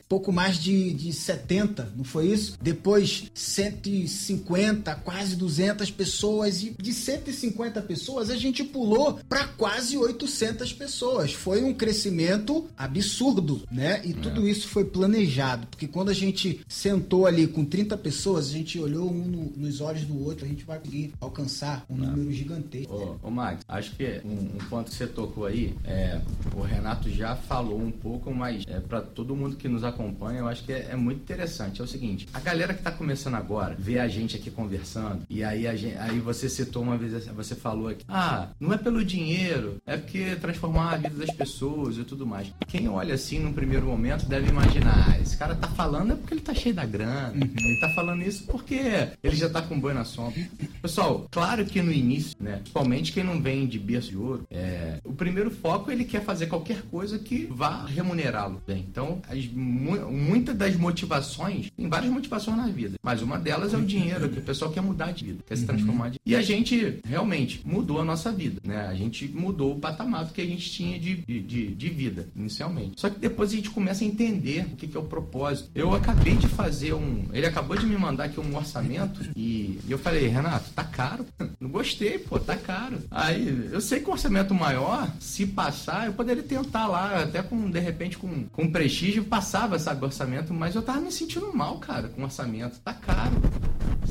pouco mais de, de 70, não foi isso? Depois 150, quase 200 pessoas e de 150 pessoas a gente pulou para quase 800 pessoas. Foi um crescimento absurdo, né? E tudo isso foi planejado, porque quando a gente sentou ali com 30 pessoas, a gente olhou um no- nos olhos do outro, a gente vai conseguir alcançar um número gigantesco. Ô, ô Max, acho que um, um ponto que você tocou aí, é, o Renato já falou um pouco, mas é, para todo mundo que nos acompanha, eu acho que é, é muito interessante. É o seguinte, a galera que tá começando agora, vê a gente aqui conversando, e aí, a gente, aí você citou uma vez, você falou aqui, ah, não é pelo dinheiro, é porque transformar a vida das pessoas e tudo mais. Quem olha assim num primeiro momento deve imaginar, ah, esse cara tá falando é porque ele tá cheio da grana, ele tá falando isso porque ele já tá com boi na sombra. Pessoal, claro que no início, né, principalmente quem não vem de berço de ouro, é, o primeiro foco ele quer fazer qualquer coisa que vá remunerá-lo bem. Então, as, mu muitas das motivações, tem várias motivações na vida, mas uma delas é o dinheiro, que o pessoal quer mudar de vida, quer se transformar de E a gente realmente mudou a nossa vida, né? A gente mudou o patamar que a gente tinha de, de, de vida, inicialmente. Só que depois a gente começa a entender o que, que é o propósito. Eu acabei de fazer um. Ele acabou de me mandar aqui um orçamento e, eu falei, Renato, tá caro. Não gostei, pô, tá caro. Aí eu sei que o orçamento maior, se passar, eu poderia tentar lá, até com, de repente, com, com prestígio, passava, sabe, orçamento, mas eu tava me sentindo mal, cara, com orçamento. Tá caro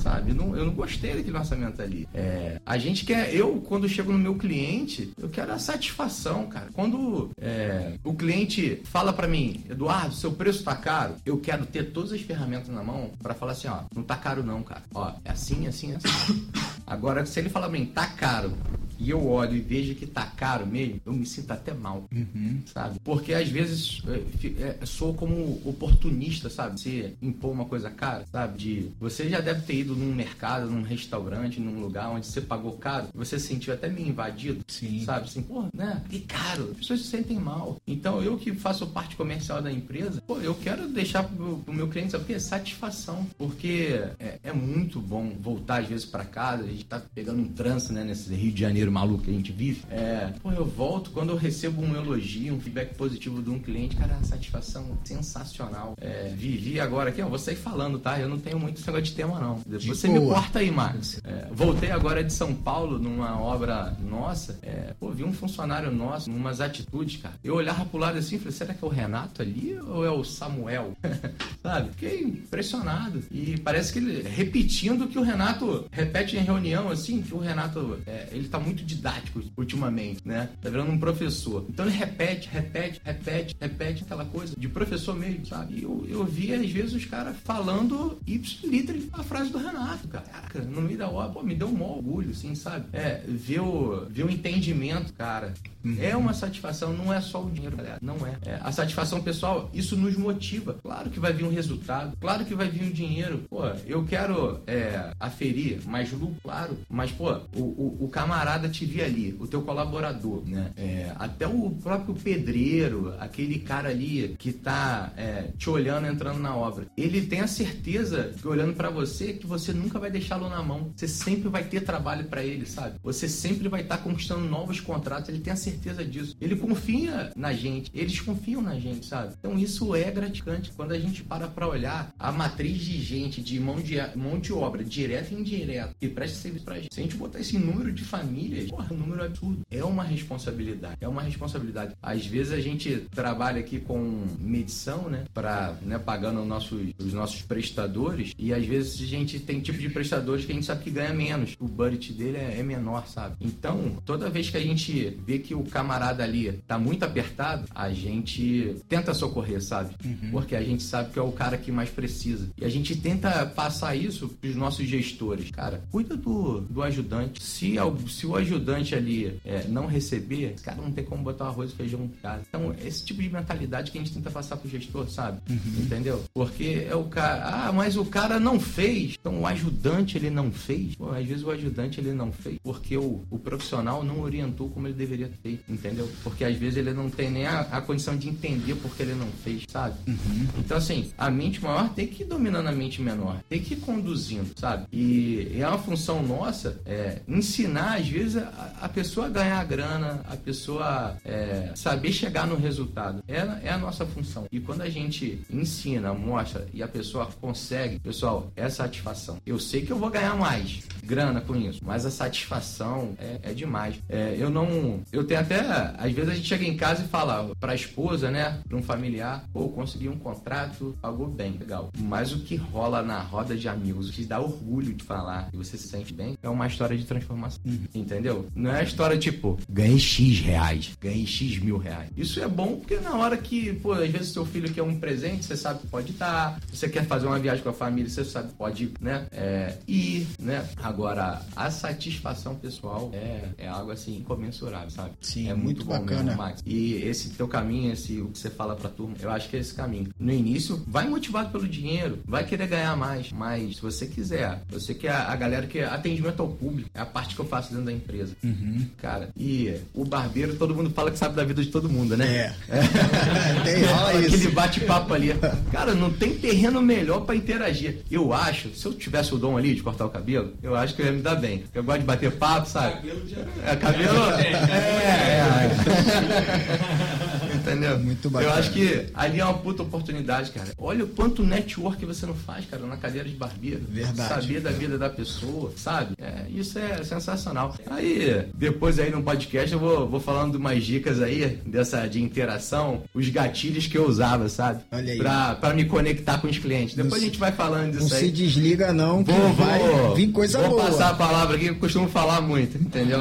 sabe? Não, eu não gostei daquele orçamento ali. É, a gente quer, eu, quando chego no meu cliente, eu quero a satisfação, cara. Quando é, o cliente fala para mim, Eduardo, seu preço tá caro, eu quero ter todas as ferramentas na mão para falar assim, ó, não tá caro não, cara. Ó, é assim, assim, assim. Agora, se ele falar mim, tá caro, e eu olho e vejo que tá caro mesmo, eu me sinto até mal, uhum. sabe? Porque às vezes é, é, sou como oportunista, sabe? Você impor uma coisa cara, sabe? De você já deve ter ido num mercado, num restaurante, num lugar onde você pagou caro, você se sentiu até meio invadido, Sim. sabe? Assim, pô, né? Que caro, as pessoas se sentem mal. Então eu que faço parte comercial da empresa, pô, eu quero deixar pro, pro meu cliente, sabe o quê? Satisfação. Porque é, é muito bom voltar às vezes para casa, a gente tá pegando um trânsito, né? Nesse Rio de Janeiro maluco que a gente vive. É, pô, eu volto quando eu recebo um elogio, um feedback positivo de um cliente, cara, satisfação sensacional. É, vivi agora aqui, ó, vou sair falando, tá? Eu não tenho muito esse negócio de tema, não. De Você boa. me corta aí, Max. É, voltei agora de São Paulo numa obra nossa. É, pô, vi um funcionário nosso, umas atitudes, cara. Eu olhava pro lado assim e falei, será que é o Renato ali ou é o Samuel? Sabe? Fiquei impressionado. E parece que ele, repetindo o que o Renato repete em reunião, assim, que o Renato, é, ele tá muito didático ultimamente, né? Tá virando um professor. Então ele repete, repete, repete, repete aquela coisa de professor mesmo, sabe? E eu, eu vi às vezes os caras falando ipsiliter a frase do Renato, cara. No meio da obra, pô, me deu um maior orgulho, assim, sabe? É, ver o, ver o entendimento, cara. Uhum. É uma satisfação, não é só o dinheiro, galera. Não é. é. A satisfação pessoal, isso nos motiva. Claro que vai vir um resultado, claro que vai vir um dinheiro. Pô, eu quero é, aferir mais lucro, claro. Mas, pô, o, o, o camarada te via ali, o teu colaborador, né? É, até o próprio pedreiro, aquele cara ali que tá é, te olhando entrando na obra, ele tem a certeza que olhando para você que você nunca vai deixá-lo na mão. Você sempre vai ter trabalho para ele, sabe? Você sempre vai estar tá conquistando novos contratos. Ele tem a certeza disso. Ele confia na gente. Eles confiam na gente, sabe? Então isso é gratificante quando a gente para para olhar a matriz de gente, de mão de, mão de obra, direto e indireto, que presta serviço pra gente. Se a gente botar esse número de famílias, porra, um número absurdo. É uma responsabilidade. É uma responsabilidade. Às vezes a gente trabalha aqui com medição, né? Para, né, pagando os nossos prestadores. E às vezes a gente tem tipo de prestadores que a gente sabe que ganha menos. O budget dele é, é menor, sabe? Então, toda vez que a gente vê que o camarada ali tá muito apertado, a gente tenta socorrer, sabe? Uhum. Porque a gente sabe que é o cara que mais precisa. E a gente tenta passar isso pros nossos gestores. Cara, cuida do, do ajudante. Se, se o ajudante ali é, não receber, esse cara não tem como botar arroz e feijão no cara. Então, esse tipo de mentalidade que a gente tenta passar pro gestor, sabe? Uhum. Entendeu? Porque é o cara, ah, mas o cara não fez. Então, o ajudante ele não fez. Pô, às vezes o ajudante ele não fez porque o, o profissional não orientou como ele deveria ter, entendeu? Porque às vezes ele não tem nem a, a condição de entender porque ele não fez, sabe? Uhum. Então, assim, a mente maior tem que ir dominando a mente menor, tem que ir conduzindo, sabe? E, é uma função nossa é, ensinar, às vezes, a, a pessoa a ganhar grana, a pessoa é, saber chegar no resultado. É, é a nossa função. E quando a gente ensina, mostra e a pessoa consegue, pessoal, é satisfação. Eu sei que eu vou ganhar mais grana com isso, mas a satisfação é, é demais. É, eu não. Eu tenho até. Às vezes a gente chega em casa e fala pra esposa, né? Pra um familiar, pô, consegui um contrato, pagou bem, legal. Mas o que rola na roda de amigos, o que dá orgulho de falar e você se sente bem, é uma história de transformação. Uhum. Entendeu? Não é a história tipo, ganhei X reais, ganhei X mil reais. Isso é bom porque na hora que, pô, às vezes seu filho quer um presente, você sabe que pode dar. Você quer fazer uma viagem com a família, você sabe que pode, né? É, ir, né? Agora, a satisfação pessoal é, é algo assim incomensurável, sabe? Sim, é muito, muito, bom bacana. mesmo, Max. E esse teu caminho, esse o que você fala pra turma, eu acho que é esse caminho. No início, vai motivado pelo dinheiro, vai querer ganhar mais, mas se você quiser, você que a, a galera que atendimento ao público, é a parte que eu faço dentro da empresa. Uhum. Cara, e o barbeiro, todo mundo fala que sabe da vida de todo mundo, né? É. Tem, rola Aquele bate-papo ali. Cara, não tem terreno melhor pra interagir. Eu acho, se eu tivesse o dom ali de cortar o cabelo, eu acho que eu ia me dar bem. Eu gosto de bater papo, sabe? É, cabelo. É, é é, é. é. Entendeu? Muito Eu bacana. acho que ali é uma puta oportunidade, cara. Olha o quanto network você não faz, cara, na cadeira de barbeiro. Verdade. Saber da vida da pessoa, sabe? É, isso é sensacional. Aí, depois aí no podcast eu vou, vou falando umas dicas aí dessa de interação, os gatilhos que eu usava, sabe? Olha aí. Pra, pra me conectar com os clientes. Depois Não a se- gente vai falando Não disso se aí. desliga não, que Vou, vai vou, vir coisa vou boa. passar a palavra aqui, eu costumo falar muito, entendeu?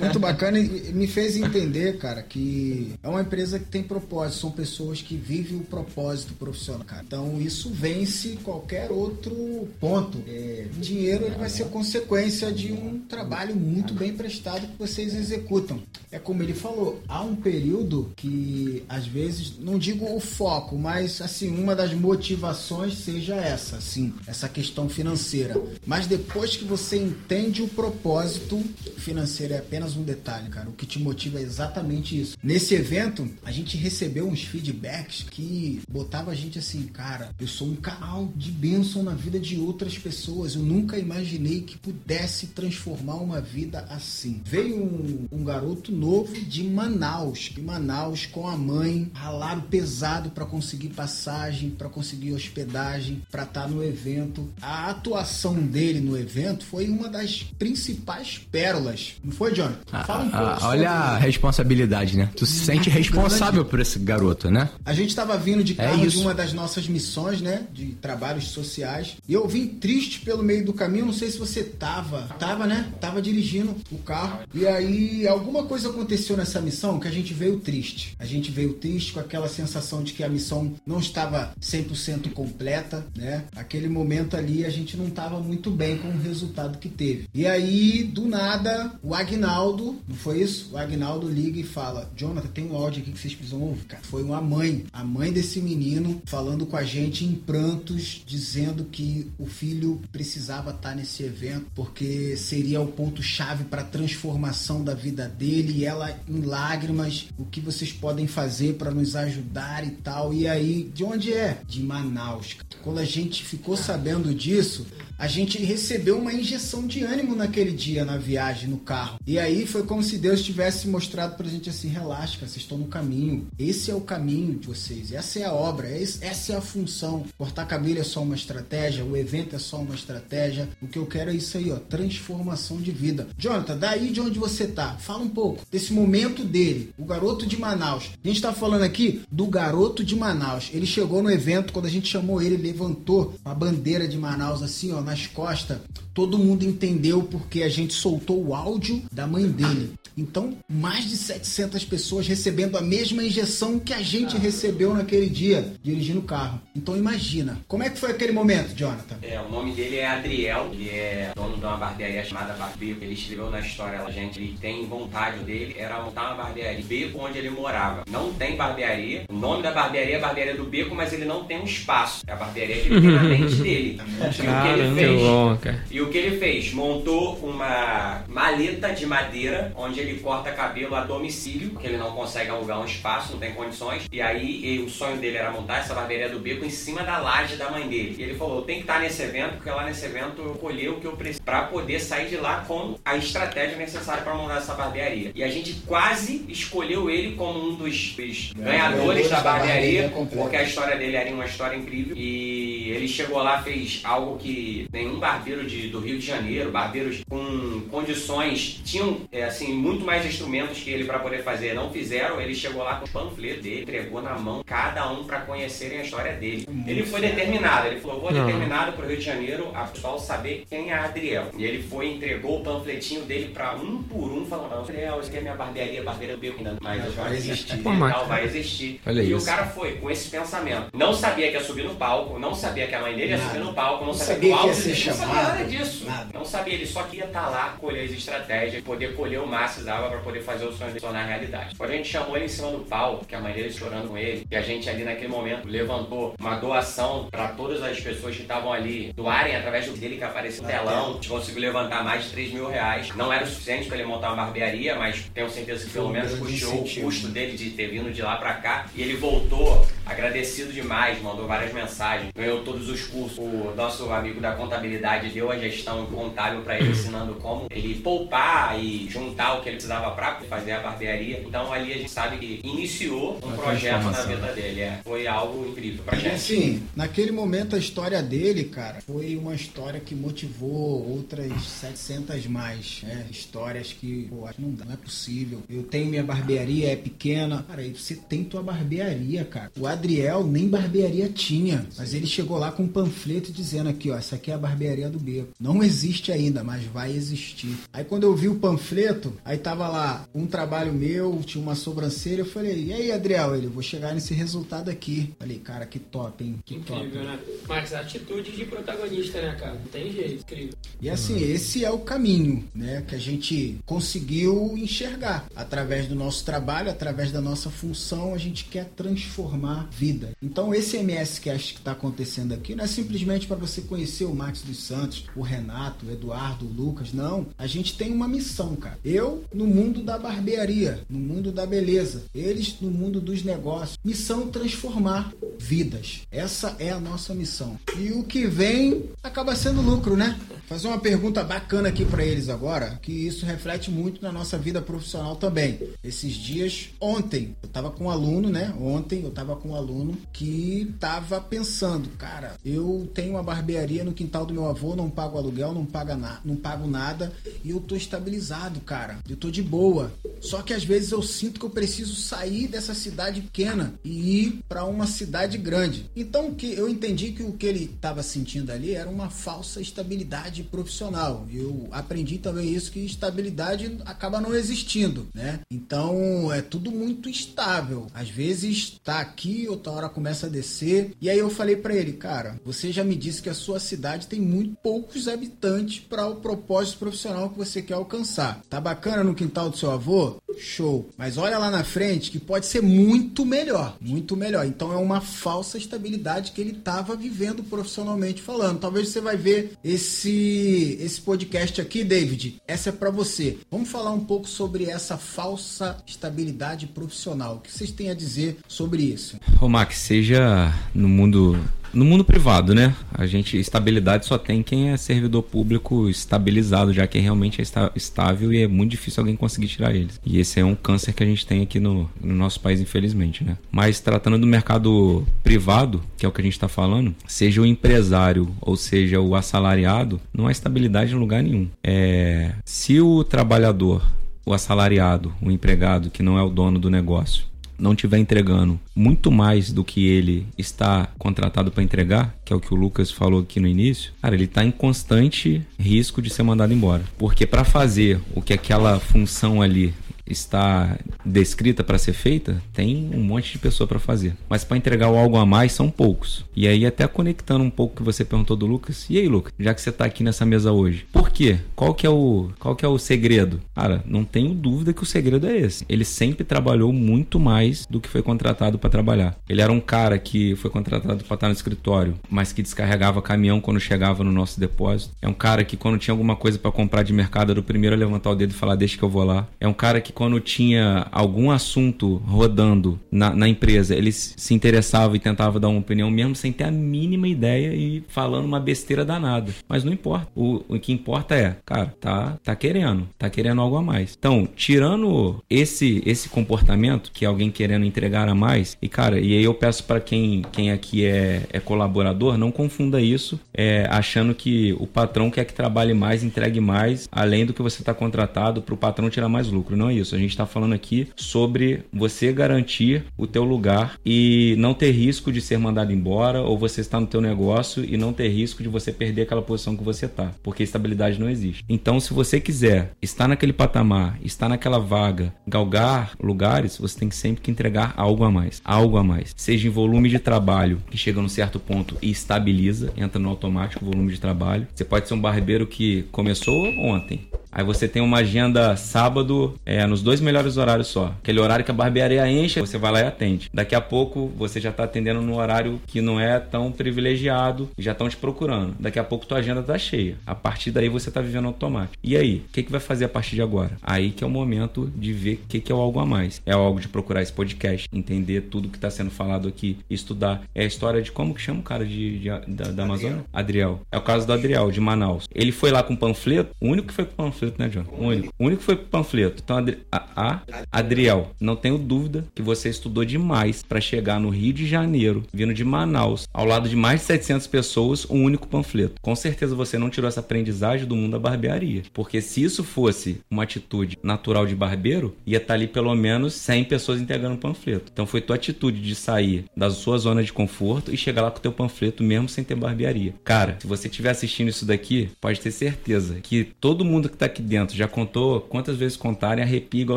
Muito bacana e me fez entender, cara, que é uma empresa que tem propósito, são pessoas que vivem o propósito profissional, cara. Então isso vence qualquer outro ponto. É, dinheiro ele vai ser consequência de um trabalho muito bem prestado que vocês executam. É como ele falou, há um período que às vezes, não digo o foco, mas assim, uma das motivações seja essa, assim, essa questão financeira. Mas depois que você entende o propósito, financeiro é apenas um detalhe, cara. O que te motiva é exatamente isso. Nesse evento, a gente recebeu uns feedbacks que botava a gente assim, cara, eu sou um canal de bênção na vida de outras pessoas. Eu nunca imaginei que pudesse transformar uma vida assim. Veio um, um garoto novo de Manaus, de Manaus com a mãe, ralaram pesado para conseguir passagem, para conseguir hospedagem, para estar no evento. A atuação dele no evento foi uma das principais pérolas. Não foi, John? Fala um pouco Ah, olha a responsabilidade, né? Tu se sente responsável por esse garoto, né? A gente estava vindo de É carro de isso. uma das nossas missões, né? De trabalhos sociais. E eu vim triste pelo meio do caminho. Não sei se você tava. Tava, né? Tava dirigindo o carro. E aí, alguma coisa aconteceu nessa missão que a gente veio triste. A gente veio triste com aquela sensação de que a missão não estava 100% completa, né? Aquele momento ali a gente não estava muito bem com o resultado que teve. E aí, do nada, o Agnaldo, não foi isso? O Agnaldo liga e fala: Jonathan, tem um áudio aqui que vocês precisam ouvir, cara. Foi uma mãe, a mãe desse menino, falando com a gente em prantos, dizendo que o filho precisava estar nesse evento porque seria o ponto-chave para a transformação da vida dele. E ela, em lágrimas, o que vocês podem fazer para nos ajudar e tal. E aí, de onde é? De Manaus. Quando a gente ficou sabendo disso, a gente recebeu uma injeção de ânimo naquele dia na viagem, no carro. E aí foi como se Deus tivesse mostrado pra gente assim: relaxa, cara, vocês estão no caminho. Esse é o caminho de vocês. Essa é a obra, esse- essa é a função. Cortar cabelo é só uma estratégia, o evento é só uma estratégia. O que eu quero é isso aí, ó: transformação de vida. Jonathan, daí de onde você tá, fala um pouco desse momento dele, o garoto de Manaus. A gente tá falando aqui do garoto de Manaus. Ele chegou no evento, quando a gente chamou ele, levantou a bandeira de Manaus assim, ó, nas costas. Todo mundo entendeu porque a gente soltou o áudio da mãe dele. Então, mais de 700 pessoas recebendo a mesma injeção que a gente recebeu naquele dia, dirigindo o carro. Então, imagina. Como é que foi aquele momento, Jonathan? É, o nome dele é Adriel, ele é dono de uma barbearia chamada Barbeco. Ele escreveu na história, a gente ele tem vontade dele era montar uma barbearia beco onde ele morava. Não tem barbearia. O nome da barbearia é Barbearia do Beco, mas ele não tem um espaço. É a barbearia que ele tem na mente dele. E o que ele fez? E o que ele fez? Montou uma maleta de madeira onde ele corta cabelo a domicílio, porque ele não consegue alugar um espaço, não tem condições. E aí o sonho dele era montar essa barbearia do beco em cima da laje da mãe dele. E ele falou: tenho que estar nesse evento, porque lá nesse evento eu colhi o que eu preciso para poder sair de lá com a estratégia necessária para montar essa barbearia. E a gente quase escolheu ele como um dos, dos ganhadores da barbearia, completa. porque a história dele era uma história incrível. E ele chegou lá, fez algo que nenhum barbeiro de, do Rio de Janeiro, barbeiros com condições, tinham é, assim muito mais instrumentos que ele para poder fazer, não fizeram. Ele chegou lá com o panfleto dele, entregou na mão cada um para conhecerem a história dele. Ele foi determinado, ele falou: vou Não. determinado pro Rio de Janeiro a pessoal saber quem é Adriel. E ele foi e entregou o panfletinho dele para um por um, falando: não, Adriel, isso aqui é minha barbearia, barbeira do Beco ainda, mas Mas vai existir. Pô, tal, vai existir. Olha e isso. o cara foi com esse pensamento. Não sabia que ia subir no palco, não sabia que a mãe dele ia subir no palco, não, Não sabia, sabia que o ia ser ele não sabia chamado. nada disso. Nada. Não sabia, ele só queria estar lá, colher as estratégias, poder colher o máximo dava para poder fazer o sonho dele tornar realidade. Quando a gente chamou ele em cima do pau, que a mãe dele chorando com ele, e a gente ali naquele momento levantou uma doação para todas as pessoas que estavam ali doarem através do dele que apareceu no telão, a gente conseguiu levantar mais de 3 mil reais. Não era o suficiente para ele montar uma barbearia, mas tenho certeza que pelo menos custeou o custo dele de ter vindo de lá para cá. E ele voltou agradecido demais, mandou várias mensagens, ganhou todos os cursos. O nosso amigo da contabilidade deu a gestão contábil para ele, ensinando como ele poupar e juntar o que ele precisava para fazer a barbearia. Então ali a gente sabe que iniciou um Uma projeto na vida dele. É. Foi algo incrível pra E gente. assim, naquele momento a história dele, cara, foi uma história que motivou outras 700 mais, né? Histórias que, pô, não, dá, não é possível. Eu tenho minha barbearia, é pequena. Cara, aí você tem tua barbearia, cara. O Adriel nem barbearia tinha, mas ele chegou lá com um panfleto dizendo aqui, ó, essa aqui é a barbearia do Beco. Não existe ainda, mas vai existir. Aí quando eu vi o panfleto, aí tava lá um trabalho meu, tinha uma sobrancelha, eu falei, e aí, Adriel? Ele, vou chegar nesse resultado aqui. Falei, cara, que top, hein? Que top. Incrível, né? Max, atitude de protagonista, né, cara? Não tem jeito, incrível. E assim, esse é o caminho, né, que a gente conseguiu enxergar. Através do nosso trabalho, através da nossa função, a gente quer transformar vida. Então, esse MS Cast que está acontecendo aqui não é simplesmente para você conhecer o Max dos Santos, o Renato, o Eduardo, o Lucas, não. A gente tem uma missão, cara. Eu no mundo da barbearia, no mundo da beleza, eles no mundo dos negócios. Missão transformar vidas. Essa é a nossa missão. E o que vem acaba sendo lucro, né? Fazer uma pergunta bacana aqui para eles agora, que isso reflete muito na nossa vida profissional também. Esses dias, ontem, eu tava com um aluno, né? Ontem eu tava com um aluno que tava pensando, cara, eu tenho uma barbearia no quintal do meu avô, não pago aluguel, não paga na, não pago nada e eu tô estabilizado, cara. Eu tô de boa. Só que às vezes eu sinto que eu preciso sair dessa cidade pequena e ir para uma cidade grande. Então que eu entendi que o que ele estava sentindo ali era uma falsa estabilidade profissional. Eu aprendi também isso que estabilidade acaba não existindo, né? Então é tudo muito instável. Às vezes tá aqui, outra hora começa a descer. E aí eu falei para ele, cara, você já me disse que a sua cidade tem muito poucos habitantes para o propósito profissional que você quer alcançar. Tá bacana no quintal do seu avô? Show. Mas olha lá na frente que pode ser muito melhor, muito melhor. Então é uma falsa estabilidade que ele estava vivendo profissionalmente falando. Talvez você vai ver esse esse podcast aqui, David. Essa é para você. Vamos falar um pouco sobre essa falsa estabilidade profissional. O que vocês têm a dizer sobre isso? Ô Max, seja no mundo no mundo privado, né? A gente estabilidade só tem quem é servidor público estabilizado, já que realmente é esta- estável e é muito difícil alguém conseguir tirar eles. E esse é um câncer que a gente tem aqui no, no nosso país, infelizmente, né? Mas tratando do mercado privado, que é o que a gente está falando, seja o empresário ou seja o assalariado, não há estabilidade em lugar nenhum. É, se o trabalhador, o assalariado, o empregado que não é o dono do negócio, não estiver entregando muito mais do que ele está contratado para entregar, que é o que o Lucas falou aqui no início, cara, ele está em constante risco de ser mandado embora. Porque para fazer o que aquela função ali está descrita para ser feita, tem um monte de pessoa para fazer. Mas para entregar algo a mais são poucos. E aí até conectando um pouco que você perguntou do Lucas. E aí, Lucas, já que você está aqui nessa mesa hoje, por quê? Qual que é o qual que é o segredo? Cara, não tenho dúvida que o segredo é esse. Ele sempre trabalhou muito mais do que foi contratado para trabalhar. Ele era um cara que foi contratado para estar no escritório, mas que descarregava caminhão quando chegava no nosso depósito. É um cara que quando tinha alguma coisa para comprar de mercado era o primeiro a levantar o dedo e falar deixa que eu vou lá. É um cara que quando tinha algum assunto rodando na, na empresa, ele se interessava e tentava dar uma opinião mesmo sem ter a mínima ideia e falando uma besteira danada. Mas não importa. O, o que importa é, cara, tá, tá querendo, tá querendo algo a mais. Então, tirando esse esse comportamento que é alguém querendo entregar a mais, e cara, e aí eu peço para quem quem aqui é, é colaborador, não confunda isso é, achando que o patrão quer que trabalhe mais, entregue mais, além do que você está contratado para o patrão tirar mais lucro. Não é isso. Isso. A gente está falando aqui sobre você garantir o teu lugar e não ter risco de ser mandado embora ou você estar no teu negócio e não ter risco de você perder aquela posição que você tá, porque estabilidade não existe. Então, se você quiser estar naquele patamar, estar naquela vaga, galgar lugares, você tem sempre que entregar algo a mais, algo a mais. Seja em volume de trabalho, que chega num certo ponto e estabiliza, entra no automático volume de trabalho. Você pode ser um barbeiro que começou ontem, Aí você tem uma agenda sábado é, nos dois melhores horários só. Aquele horário que a barbearia enche, você vai lá e atende. Daqui a pouco você já está atendendo no horário que não é tão privilegiado e já estão te procurando. Daqui a pouco tua agenda está cheia. A partir daí você está vivendo automático. E aí, o que, que vai fazer a partir de agora? Aí que é o momento de ver o que, que é o algo a mais. É algo de procurar esse podcast, entender tudo que está sendo falado aqui, estudar. É a história de como que chama o cara de, de da, da Amazônia? Adriel. É o caso do Adriel, de Manaus. Ele foi lá com panfleto, o único que foi com panfleto panfleto, né, John? O único. O único foi panfleto. Então, a, a Adriel, não tenho dúvida que você estudou demais para chegar no Rio de Janeiro, vindo de Manaus, ao lado de mais de 700 pessoas, um único panfleto. Com certeza você não tirou essa aprendizagem do mundo da barbearia. Porque se isso fosse uma atitude natural de barbeiro, ia estar tá ali pelo menos 100 pessoas entregando panfleto. Então foi tua atitude de sair da sua zona de conforto e chegar lá com o teu panfleto mesmo sem ter barbearia. Cara, se você estiver assistindo isso daqui, pode ter certeza que todo mundo que tá aqui dentro já contou quantas vezes contarem, arrepia igual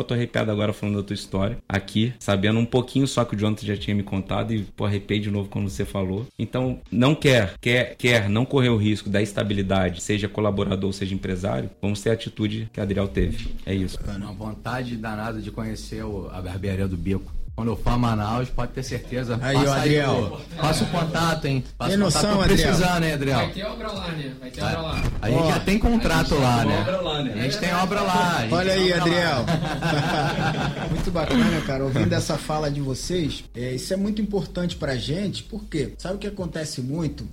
eu tô arrepiado agora falando da tua história. Aqui, sabendo um pouquinho só que o Jonathan já tinha me contado e pô, arrepiei de novo quando você falou. Então, não quer, quer, quer não correr o risco da estabilidade, seja colaborador, seja empresário, vamos ter a atitude que a Adriel teve. É isso. Uma vontade danada de conhecer a barbearia do Bico. Quando eu for a Manaus, pode ter certeza. Aí, o Adriel. Passa o contato, hein? Passa tem noção, contato, Adriel? precisando, hein, Adriel? Vai ter obra lá, né? Vai ter obra lá. A gente já tem contrato lá, né? lá, né? A gente tem obra lá. Olha aí, Adriel. muito bacana, cara. Ouvindo essa fala de vocês, é, isso é muito importante pra gente, porque sabe o que acontece muito?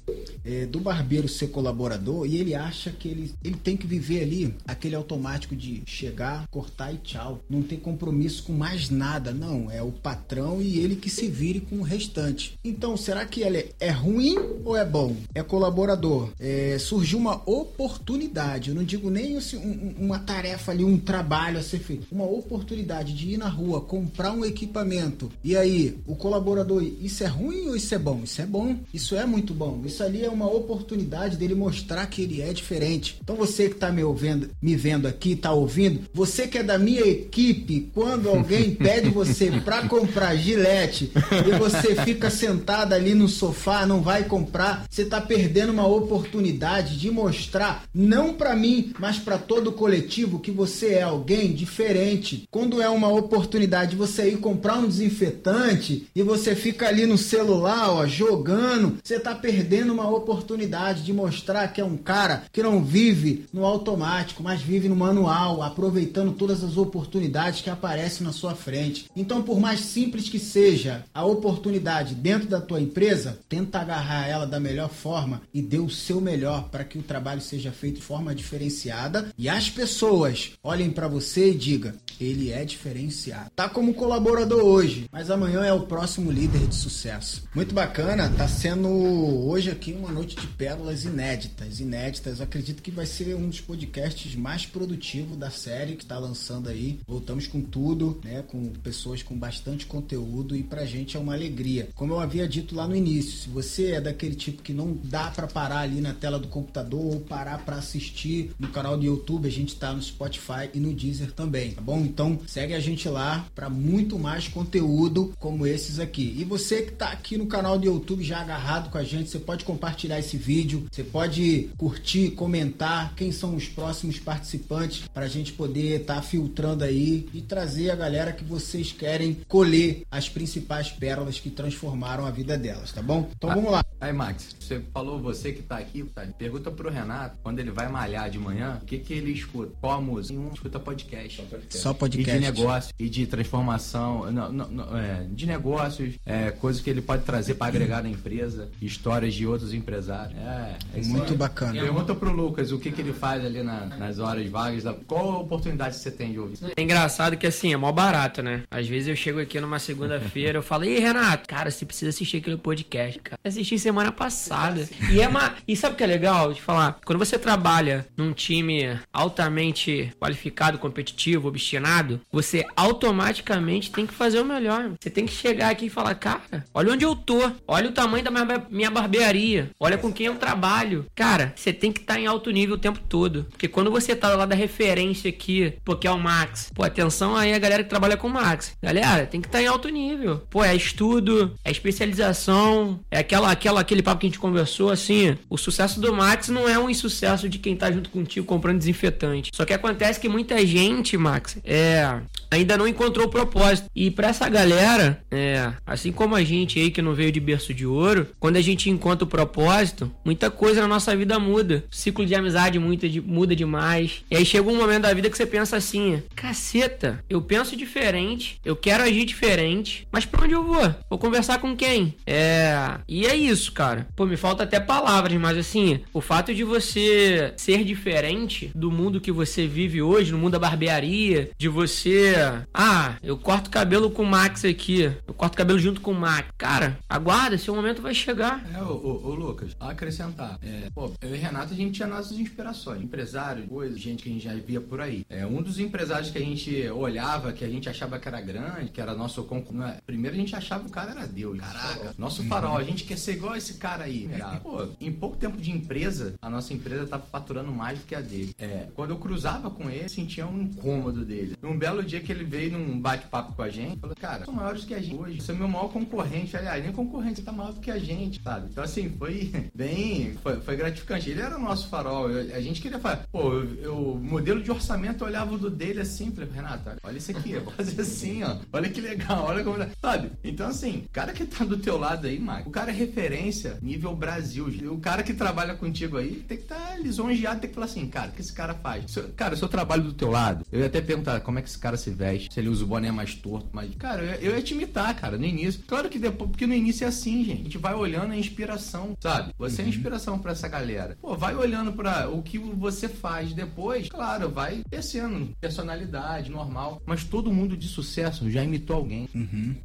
É, do barbeiro ser colaborador e ele acha que ele, ele tem que viver ali aquele automático de chegar, cortar e tchau. Não tem compromisso com mais nada. Não, é o patrão e ele que se vire com o restante. Então, será que ele é ruim ou é bom? É colaborador. É, surgiu uma oportunidade, eu não digo nem assim, um, uma tarefa ali, um trabalho a ser feito. Uma oportunidade de ir na rua, comprar um equipamento. E aí, o colaborador, isso é ruim ou isso é bom? Isso é bom, isso é muito bom. Isso ali é uma oportunidade dele mostrar que ele é diferente. Então, você que está me ouvindo, me vendo aqui, está ouvindo, você que é da minha equipe, quando alguém pede você para comprar comprar gilete e você fica sentado ali no sofá, não vai comprar, você tá perdendo uma oportunidade de mostrar, não para mim, mas para todo o coletivo, que você é alguém diferente. Quando é uma oportunidade de você ir comprar um desinfetante e você fica ali no celular, ó, jogando, você tá perdendo uma oportunidade de mostrar que é um cara que não vive no automático, mas vive no manual, aproveitando todas as oportunidades que aparecem na sua frente. Então, por mais simples que seja a oportunidade dentro da tua empresa, tenta agarrar ela da melhor forma e dê o seu melhor para que o trabalho seja feito de forma diferenciada e as pessoas olhem para você e digam: ele é diferenciado. Tá como colaborador hoje, mas amanhã é o próximo líder de sucesso. Muito bacana, tá sendo hoje aqui uma noite de pérolas inéditas, inéditas. acredito que vai ser um dos podcasts mais produtivos da série que está lançando aí. Voltamos com tudo, né, com pessoas com bastante bastante conteúdo e pra gente é uma alegria. Como eu havia dito lá no início, se você é daquele tipo que não dá para parar ali na tela do computador ou parar para assistir no canal do YouTube, a gente tá no Spotify e no Deezer também, tá bom? Então segue a gente lá para muito mais conteúdo como esses aqui. E você que tá aqui no canal do YouTube já agarrado com a gente, você pode compartilhar esse vídeo, você pode curtir, comentar quem são os próximos participantes para a gente poder estar tá filtrando aí e trazer a galera que vocês querem colher colher as principais pérolas que transformaram a vida delas, tá bom? Então vamos lá. Aí, Max, você falou, você que tá aqui, tá, pergunta pro Renato, quando ele vai malhar de manhã, o que que ele escuta? Qual a música? Nenhum escuta podcast. Só podcast. Só podcast. E de negócio, e de transformação, não, não, não, é, de negócios, é, coisas que ele pode trazer para agregar na empresa, histórias de outros empresário. É, é isso Muito bacana. Pergunta pro Lucas o que, que ele faz ali na- nas horas vagas. da- Qual a oportunidade que você tem de ouvir? É engraçado que assim, é mó barato, né? Às vezes eu chego aqui numa segunda-feira, eu falo, Ih, Renato, cara, você precisa assistir aquele podcast, cara. Assisti semana passada. E é uma. E sabe o que é legal de falar? Quando você trabalha num time altamente qualificado, competitivo, obstinado, você automaticamente tem que fazer o melhor. Você tem que chegar aqui e falar, cara, olha onde eu tô, olha o tamanho da minha, bar- minha barbearia, olha com quem eu trabalho. Cara, você tem que estar em alto nível o tempo todo. Porque quando você tá lá da referência aqui, pô, que é o Max, pô, atenção aí a galera que trabalha com o Max. Galera, tem que estar em alto nível. Pô, é estudo, é especialização, é aquela, aquela, aquele papo que a gente conversou, assim, o sucesso do Max não é um insucesso de quem tá junto contigo comprando desinfetante. Só que acontece que muita gente, Max, é, ainda não encontrou o propósito. E pra essa galera, é, assim como a gente aí que não veio de berço de ouro, quando a gente encontra o propósito, muita coisa na nossa vida muda. O ciclo de amizade muda, de- muda demais. E aí chega um momento da vida que você pensa assim: caceta, eu penso diferente, eu quero agir diferente, mas pra onde eu vou? Vou conversar com quem? É. E é isso, cara. Pô, me falta até palavras, mas assim, o fato de você ser diferente do mundo que você vive hoje, no mundo da barbearia, de você. Ah, eu corto cabelo com o Max aqui, eu corto cabelo junto com o Max. Cara, aguarda, seu momento vai chegar. É, ô, ô, ô, Lucas, acrescentar. É, pô, eu e Renato, a gente tinha nossas inspirações. Empresários, coisas, gente que a gente já via por aí. É, um dos empresários que a gente olhava, que a gente achava que era grande, que era nosso concorrente. Primeiro a gente achava que o cara era Deus. Caraca, nosso farol, a gente quer ser igual esse cara aí. Era, pô, em pouco tempo de empresa, a nossa empresa tava faturando mais do que a dele. É, quando eu cruzava com ele, sentia um incômodo dele. Um belo dia que ele veio num bate-papo com a gente, falou, cara, são maiores que a gente hoje. Você é meu maior concorrente. Aliás, nem concorrente, você tá maior do que a gente, sabe? Então, assim, foi bem. Foi, foi gratificante. Ele era o nosso farol. Eu- a gente queria falar, pô, eu, o modelo de orçamento eu olhava o do dele assim, falei, Renato, olha, isso aqui, vou fazer assim, ó. Olha que legal, olha como. Sabe? Então, assim, o cara que tá do teu lado aí, Marco, o cara é referência nível Brasil. O cara que trabalha contigo aí tem que estar tá lisonjeado, tem que falar assim, cara, o que esse cara faz? Se eu- cara, se eu trabalho do teu lado, eu ia até perguntar como é que esse cara se veste, se ele usa o boné mais torto, mas, cara, eu, ia- eu ia te imitar, cara, no início. Claro que depois, porque no início é assim, gente. A gente vai olhando a inspiração, sabe? Você é inspiração pra essa galera. Pô, vai olhando pra o que você faz depois, claro, vai descendo, personalidade, normal. Mas todo mundo de sucesso já imitou alguém.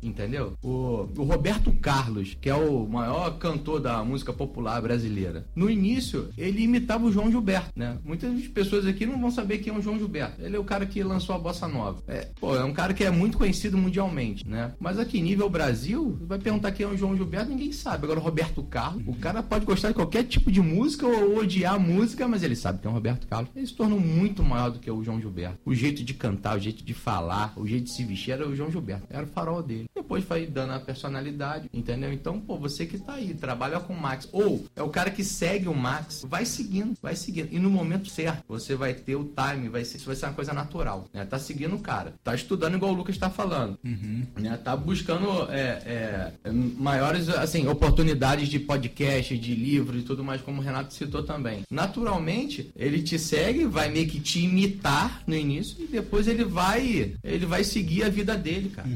Entendeu? O, o Roberto Carlos, que é o maior cantor da música popular brasileira. No início, ele imitava o João Gilberto, né? Muitas pessoas aqui não vão saber quem é o João Gilberto. Ele é o cara que lançou a bossa nova. É, pô, é um cara que é muito conhecido mundialmente, né? Mas aqui, nível Brasil, vai perguntar quem é o João Gilberto, ninguém sabe. Agora, o Roberto Carlos, o cara pode gostar de qualquer tipo de música ou odiar a música, mas ele sabe que é o Roberto Carlos. Ele se tornou muito maior do que o João Gilberto. O jeito de cantar, o jeito de falar, o jeito de se vestir era o João Gilberto. Era o farol dele. Depois foi dando a personalidade, entendeu? Então, pô, você que tá aí, trabalha com o Max. Ou é o cara que segue o Max, vai seguindo, vai seguindo. E no momento certo, você vai ter o time, vai ser, isso vai ser uma coisa natural. Né? Tá seguindo o cara. Tá estudando igual o Lucas tá falando. Né? Tá buscando é, é, maiores assim, oportunidades de podcast, de livro e tudo mais, como o Renato citou também. Naturalmente, ele te segue, vai meio que te imitar no início e depois ele vai ele vai seguir a vida dele, cara.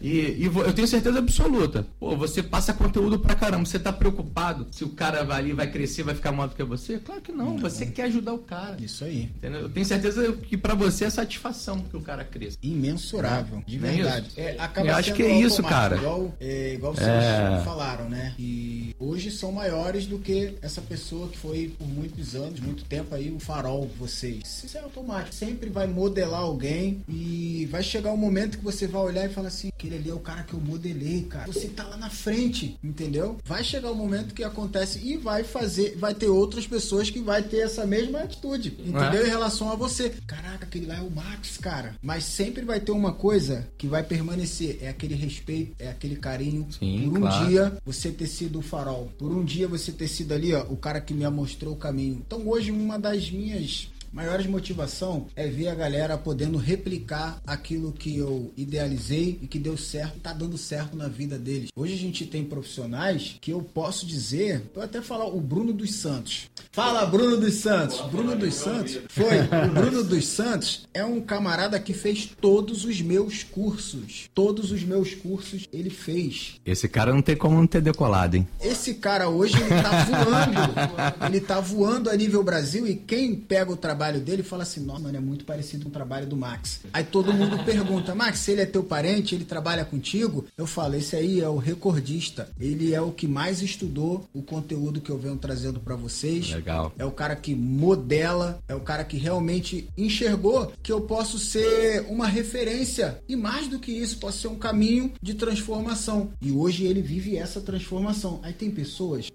E, e vo- eu tenho certeza absoluta. Pô, você passa conteúdo pra caramba. Você tá preocupado se o cara vai ali, vai crescer, vai ficar maior do que você? Claro que não. Você quer ajudar o cara. Isso aí. Entendeu? Eu tenho certeza que pra você é satisfação que o cara cresça. Imensurável, de Não é verdade. É, acaba Eu acho que é isso, cara. Igual, é, igual vocês É. falaram, né? E hoje são maiores do que essa pessoa que foi por muitos anos, muito tempo aí, o farol de vocês. Isso é automático. Sempre vai modelar alguém e vai chegar um momento que você vai olhar e falar assim: aquele ali é o cara que eu modelei, cara. Você tá lá na frente, entendeu? Vai chegar um momento que acontece e vai fazer, vai ter outras pessoas que vai ter essa mesma atitude, entendeu? Em relação a você. Caraca, aquele lá é o Max, cara. Mas sempre vai ter uma coisa que vai permanecer: é aquele respeito, é aquele carinho. Sim, por um claro. dia você ter sido o farol. Por um dia você ter sido ali, ó, o cara que me mostrou o caminho. Então hoje uma das minhas maiores motivação é ver a galera podendo replicar aquilo que eu idealizei e que deu certo, tá dando certo na vida deles. Hoje a gente tem profissionais que eu posso dizer, eu até falar o Bruno dos Santos. Fala Bruno dos Santos. Bruno dos Santos foi. O Bruno dos Santos é um camarada que fez todos os meus cursos. Todos os meus cursos ele fez. Esse cara não tem como não ter decolado, hein? Esse cara hoje ele tá voando. ele tá voando a nível Brasil e quem pega o trabalho dele fala assim: "Nossa, mano, é muito parecido com o trabalho do Max". Aí todo mundo pergunta: "Max, se ele é teu parente, ele trabalha contigo?" Eu falo: "Esse aí é o recordista. Ele é o que mais estudou o conteúdo que eu venho trazendo para vocês. Legal. É o cara que modela, é o cara que realmente enxergou que eu posso ser uma referência e mais do que isso, posso ser um caminho de transformação. E hoje ele vive essa transformação. Aí tem pessoas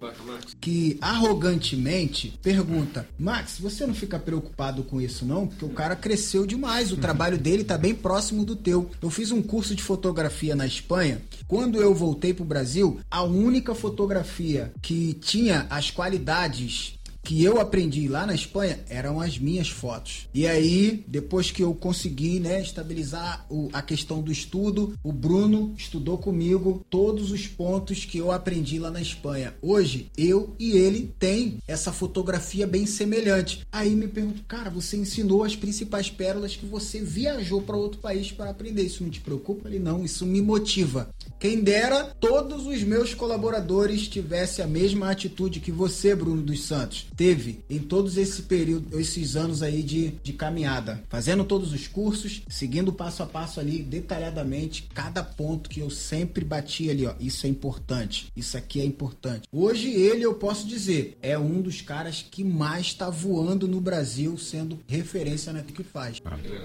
que arrogantemente pergunta: "Max, você não fica preocupado com isso não? Porque o cara cresceu demais, o trabalho dele tá bem próximo do teu. Eu fiz um curso de fotografia na Espanha. Quando eu voltei pro Brasil, a única fotografia que tinha as qualidades que eu aprendi lá na Espanha eram as minhas fotos. E aí, depois que eu consegui, né, estabilizar o, a questão do estudo, o Bruno estudou comigo todos os pontos que eu aprendi lá na Espanha. Hoje, eu e ele tem essa fotografia bem semelhante. Aí me pergunto, cara, você ensinou as principais pérolas que você viajou para outro país para aprender. Isso não te preocupa? Ele não, isso me motiva. Quem dera todos os meus colaboradores tivessem a mesma atitude que você, Bruno dos Santos teve em todos esse período, esses anos aí de, de caminhada, fazendo todos os cursos, seguindo passo a passo ali detalhadamente cada ponto que eu sempre bati ali, ó, isso é importante, isso aqui é importante. Hoje ele eu posso dizer é um dos caras que mais está voando no Brasil, sendo referência no que faz.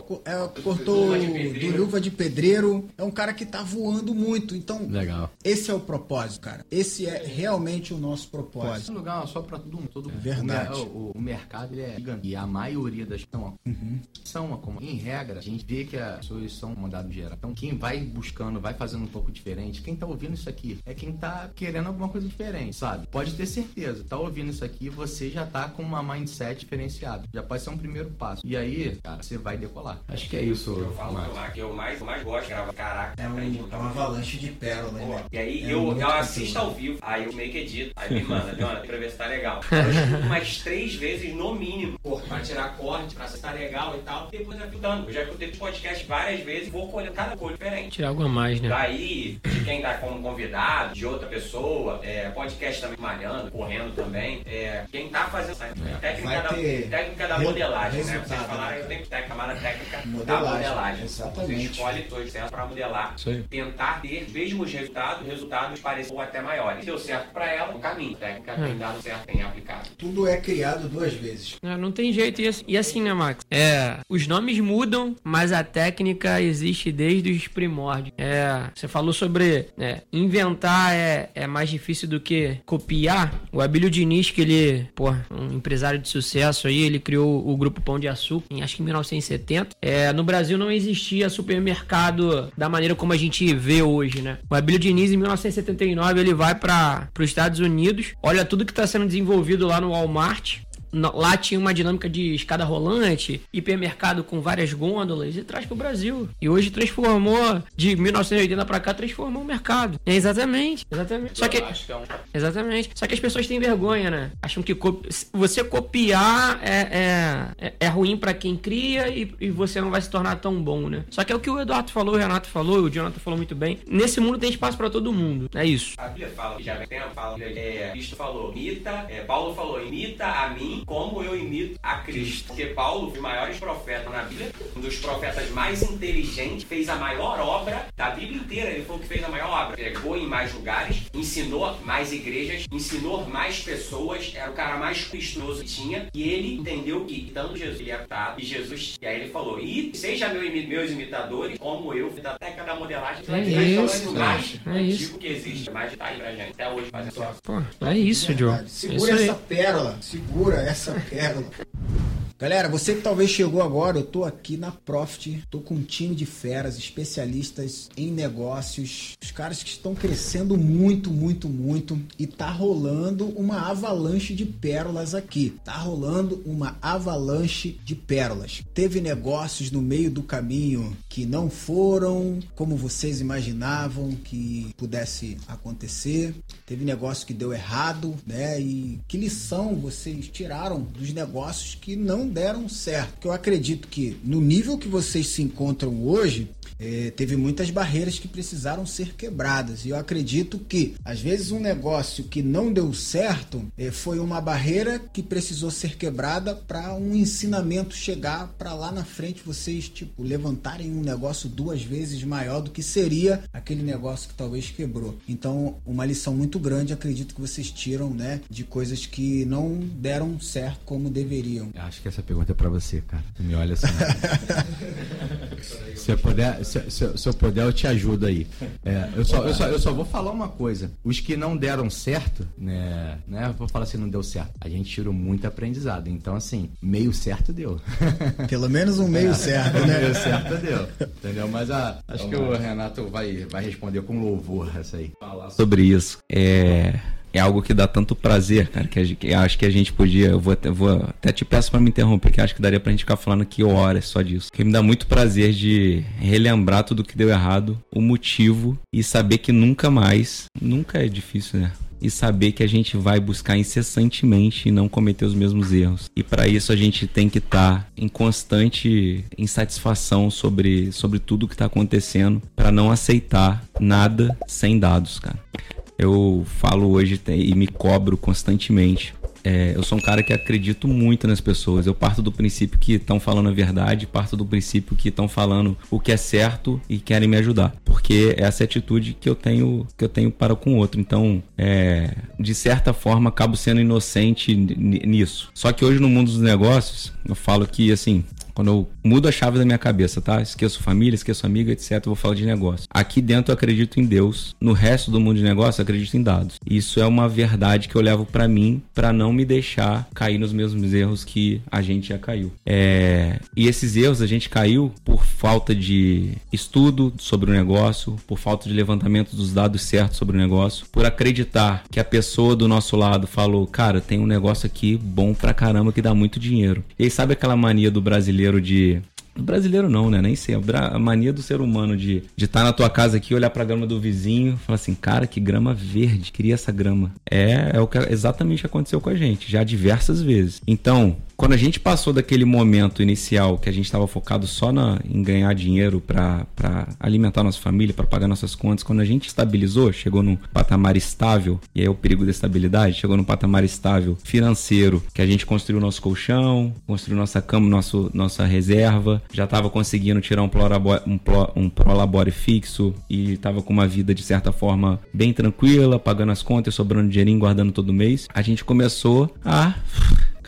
Co- é, cortou do luva de pedreiro, é um cara que tá voando muito, então Legal. esse é o propósito, cara. Esse é realmente o nosso Esse propósito. lugar só pra todo mundo. Todo mundo. Verdade. O, o- o mercado ele é gigante. E a maioria das são, são como em regra, a gente vê que as pessoas são mandados geral. Então quem vai buscando, vai fazendo um pouco diferente, quem tá ouvindo isso aqui é quem tá querendo alguma coisa diferente, sabe? Pode ter certeza, tá ouvindo isso aqui, você já tá com uma mindset diferenciada. Já pode ser um primeiro passo. E aí, cara, você vai decolar. Acho que é isso, Eu falo que eu- que eu mais, mais gosto de gravar. Caraca, É, um, é uma coisa. avalanche de pérola, né? E aí É eu, eu assisto conteúdo. ao vivo, aí eu meio que edito, aí me manda, Jonathan, pra ver se tá legal. Eu escuto umas três vezes no mínimo, pô, pra tirar corte, pra ver se tá legal e tal. Depois eu já escutando. Eu já escutei podcast várias vezes, vou colher cada coisa diferente. Tirar algo a mais, né? Daí, de quem tá como convidado, de outra pessoa, é, podcast também malhando, correndo também. É, quem tá fazendo essa técnica, Vai da, ter técnica da modelagem, né? Vocês falaram, né? eu tenho que ter chamada técnica da Modelagem, modelagem. exatamente. Você escolhe dois certo pra modelar, tentar ter os mesmos resultados, resultados parecidos ou até maiores. Se deu certo pra ela, o caminho. A técnica tem dado certo, tem aplicado. Tudo é criado duas vezes. É, não tem jeito. E assim, e assim, né, Max? É, os nomes mudam, mas a técnica existe desde os primórdios. É, você falou sobre né, inventar é, é mais difícil do que copiar. O Abílio Diniz, que ele, pô, um empresário de sucesso aí, ele criou o grupo Pão de Açúcar em acho que em 1970. É, no Brasil não existia supermercado da maneira como a gente vê hoje, né? O Abílio Diniz, em 1979, ele vai para os Estados Unidos, olha tudo que está sendo desenvolvido lá no Walmart. Lá tinha uma dinâmica de escada rolante, hipermercado com várias gôndolas e traz pro Brasil. E hoje transformou, de 1980 pra cá, transformou o mercado. É, exatamente, exatamente. Só que, é exatamente. Só que as pessoas têm vergonha, né? Acham que co- você copiar é, é, é- é ruim pra quem cria e, e você não vai se tornar tão bom, né? Só que é o que o Eduardo falou, o Renato falou, o Jonathan falou muito bem. Nesse mundo tem espaço pra todo mundo. É isso. A Bíblia fala, que já vem tempo, fala, é, Cristo falou, imita, é, Paulo falou, imita a mim como eu imito a Cristo. Porque Paulo, os maiores profetas na Bíblia, um dos profetas mais inteligentes, fez a maior obra da Bíblia inteira. Ele foi o que fez a maior obra. Pegou em mais lugares, ensinou mais igrejas, ensinou mais pessoas, era o cara mais custoso que tinha. E ele entendeu que, tanto Jesus ele é aptado, e Jesus, e aí ele falou, e seja meu meus imitadores, como eu, da técnica da modelagem, É isso, mais é antigo isso. que existe, mais tá aí pra gente, até hoje fazendo só. Pô, é isso, Joe. Verdade. É Segura isso aí. essa pérola. Segura essa pérola. Galera, você que talvez chegou agora, eu tô aqui na Profit, tô com um time de feras, especialistas em negócios, os caras que estão crescendo muito, muito, muito e tá rolando uma avalanche de pérolas aqui. Tá rolando uma avalanche de pérolas. Teve negócios no meio do caminho que não foram como vocês imaginavam que pudesse acontecer. Teve negócio que deu errado, né? E que lição vocês tiraram dos negócios que não deram certo? Porque eu acredito que no nível que vocês se encontram hoje, é, teve muitas barreiras que precisaram ser quebradas. E eu acredito que, às vezes, um negócio que não deu certo é, foi uma barreira que precisou ser quebrada para um ensinamento chegar para lá na frente vocês, tipo, levantarem um negócio duas vezes maior do que seria aquele negócio que talvez quebrou. Então, uma lição muito grande, acredito que vocês tiram, né, de coisas que não deram certo como deveriam. Acho que essa pergunta é para você, cara. Tu me olha assim. se, eu puder, se, se, se, eu puder, eu te ajudo aí. É, eu, só, eu, só, eu só vou falar uma coisa. Os que não deram certo, né, né? Vou falar assim, não deu certo. A gente tirou muito aprendizado. Então, assim, meio certo deu. Pelo menos um meio é, certo, né? Meio certo deu. Entendeu? Mas a, acho que o Renato vai, vai responder com louvor essa aí. Falar sobre isso. É é algo que dá tanto prazer, cara, que, que acho que a gente podia. Eu vou, até, vou até te peço para me interromper, que acho que daria pra gente ficar falando aqui horas só disso. Que me dá muito prazer de relembrar tudo que deu errado, o motivo e saber que nunca mais, nunca é difícil, né? e saber que a gente vai buscar incessantemente e não cometer os mesmos erros. E para isso a gente tem que estar tá em constante insatisfação sobre, sobre tudo que está acontecendo para não aceitar nada sem dados, cara eu falo hoje e me cobro constantemente. É, eu sou um cara que acredito muito nas pessoas. Eu parto do princípio que estão falando a verdade, parto do princípio que estão falando o que é certo e querem me ajudar, porque essa é a atitude que eu tenho que eu tenho para com o outro. Então, é, de certa forma, acabo sendo inocente nisso. Só que hoje no mundo dos negócios, eu falo que assim, quando eu mudo a chave da minha cabeça, tá? Esqueço família, esqueço amigo, etc. Vou falar de negócio. Aqui dentro eu acredito em Deus. No resto do mundo de negócio eu acredito em dados. Isso é uma verdade que eu levo para mim para não me deixar cair nos mesmos erros que a gente já caiu. É... E esses erros a gente caiu por falta de estudo sobre o negócio, por falta de levantamento dos dados certos sobre o negócio, por acreditar que a pessoa do nosso lado falou, cara, tem um negócio aqui bom pra caramba que dá muito dinheiro. E aí sabe aquela mania do brasileiro brasileiro de brasileiro não, né? Nem sei. A mania do ser humano de estar tá na tua casa aqui, olhar pra grama do vizinho, falar assim, cara, que grama verde, queria essa grama. É, é o que exatamente aconteceu com a gente, já diversas vezes. Então, quando a gente passou daquele momento inicial que a gente estava focado só na, em ganhar dinheiro para alimentar nossa família, para pagar nossas contas, quando a gente estabilizou, chegou num patamar estável, e aí é o perigo da estabilidade, chegou num patamar estável financeiro, que a gente construiu nosso colchão, construiu nossa cama, nosso, nossa reserva, já estava conseguindo tirar um prolabore, um, pro, um prolabore fixo e estava com uma vida de certa forma bem tranquila, pagando as contas, sobrando dinheirinho, guardando todo mês, a gente começou a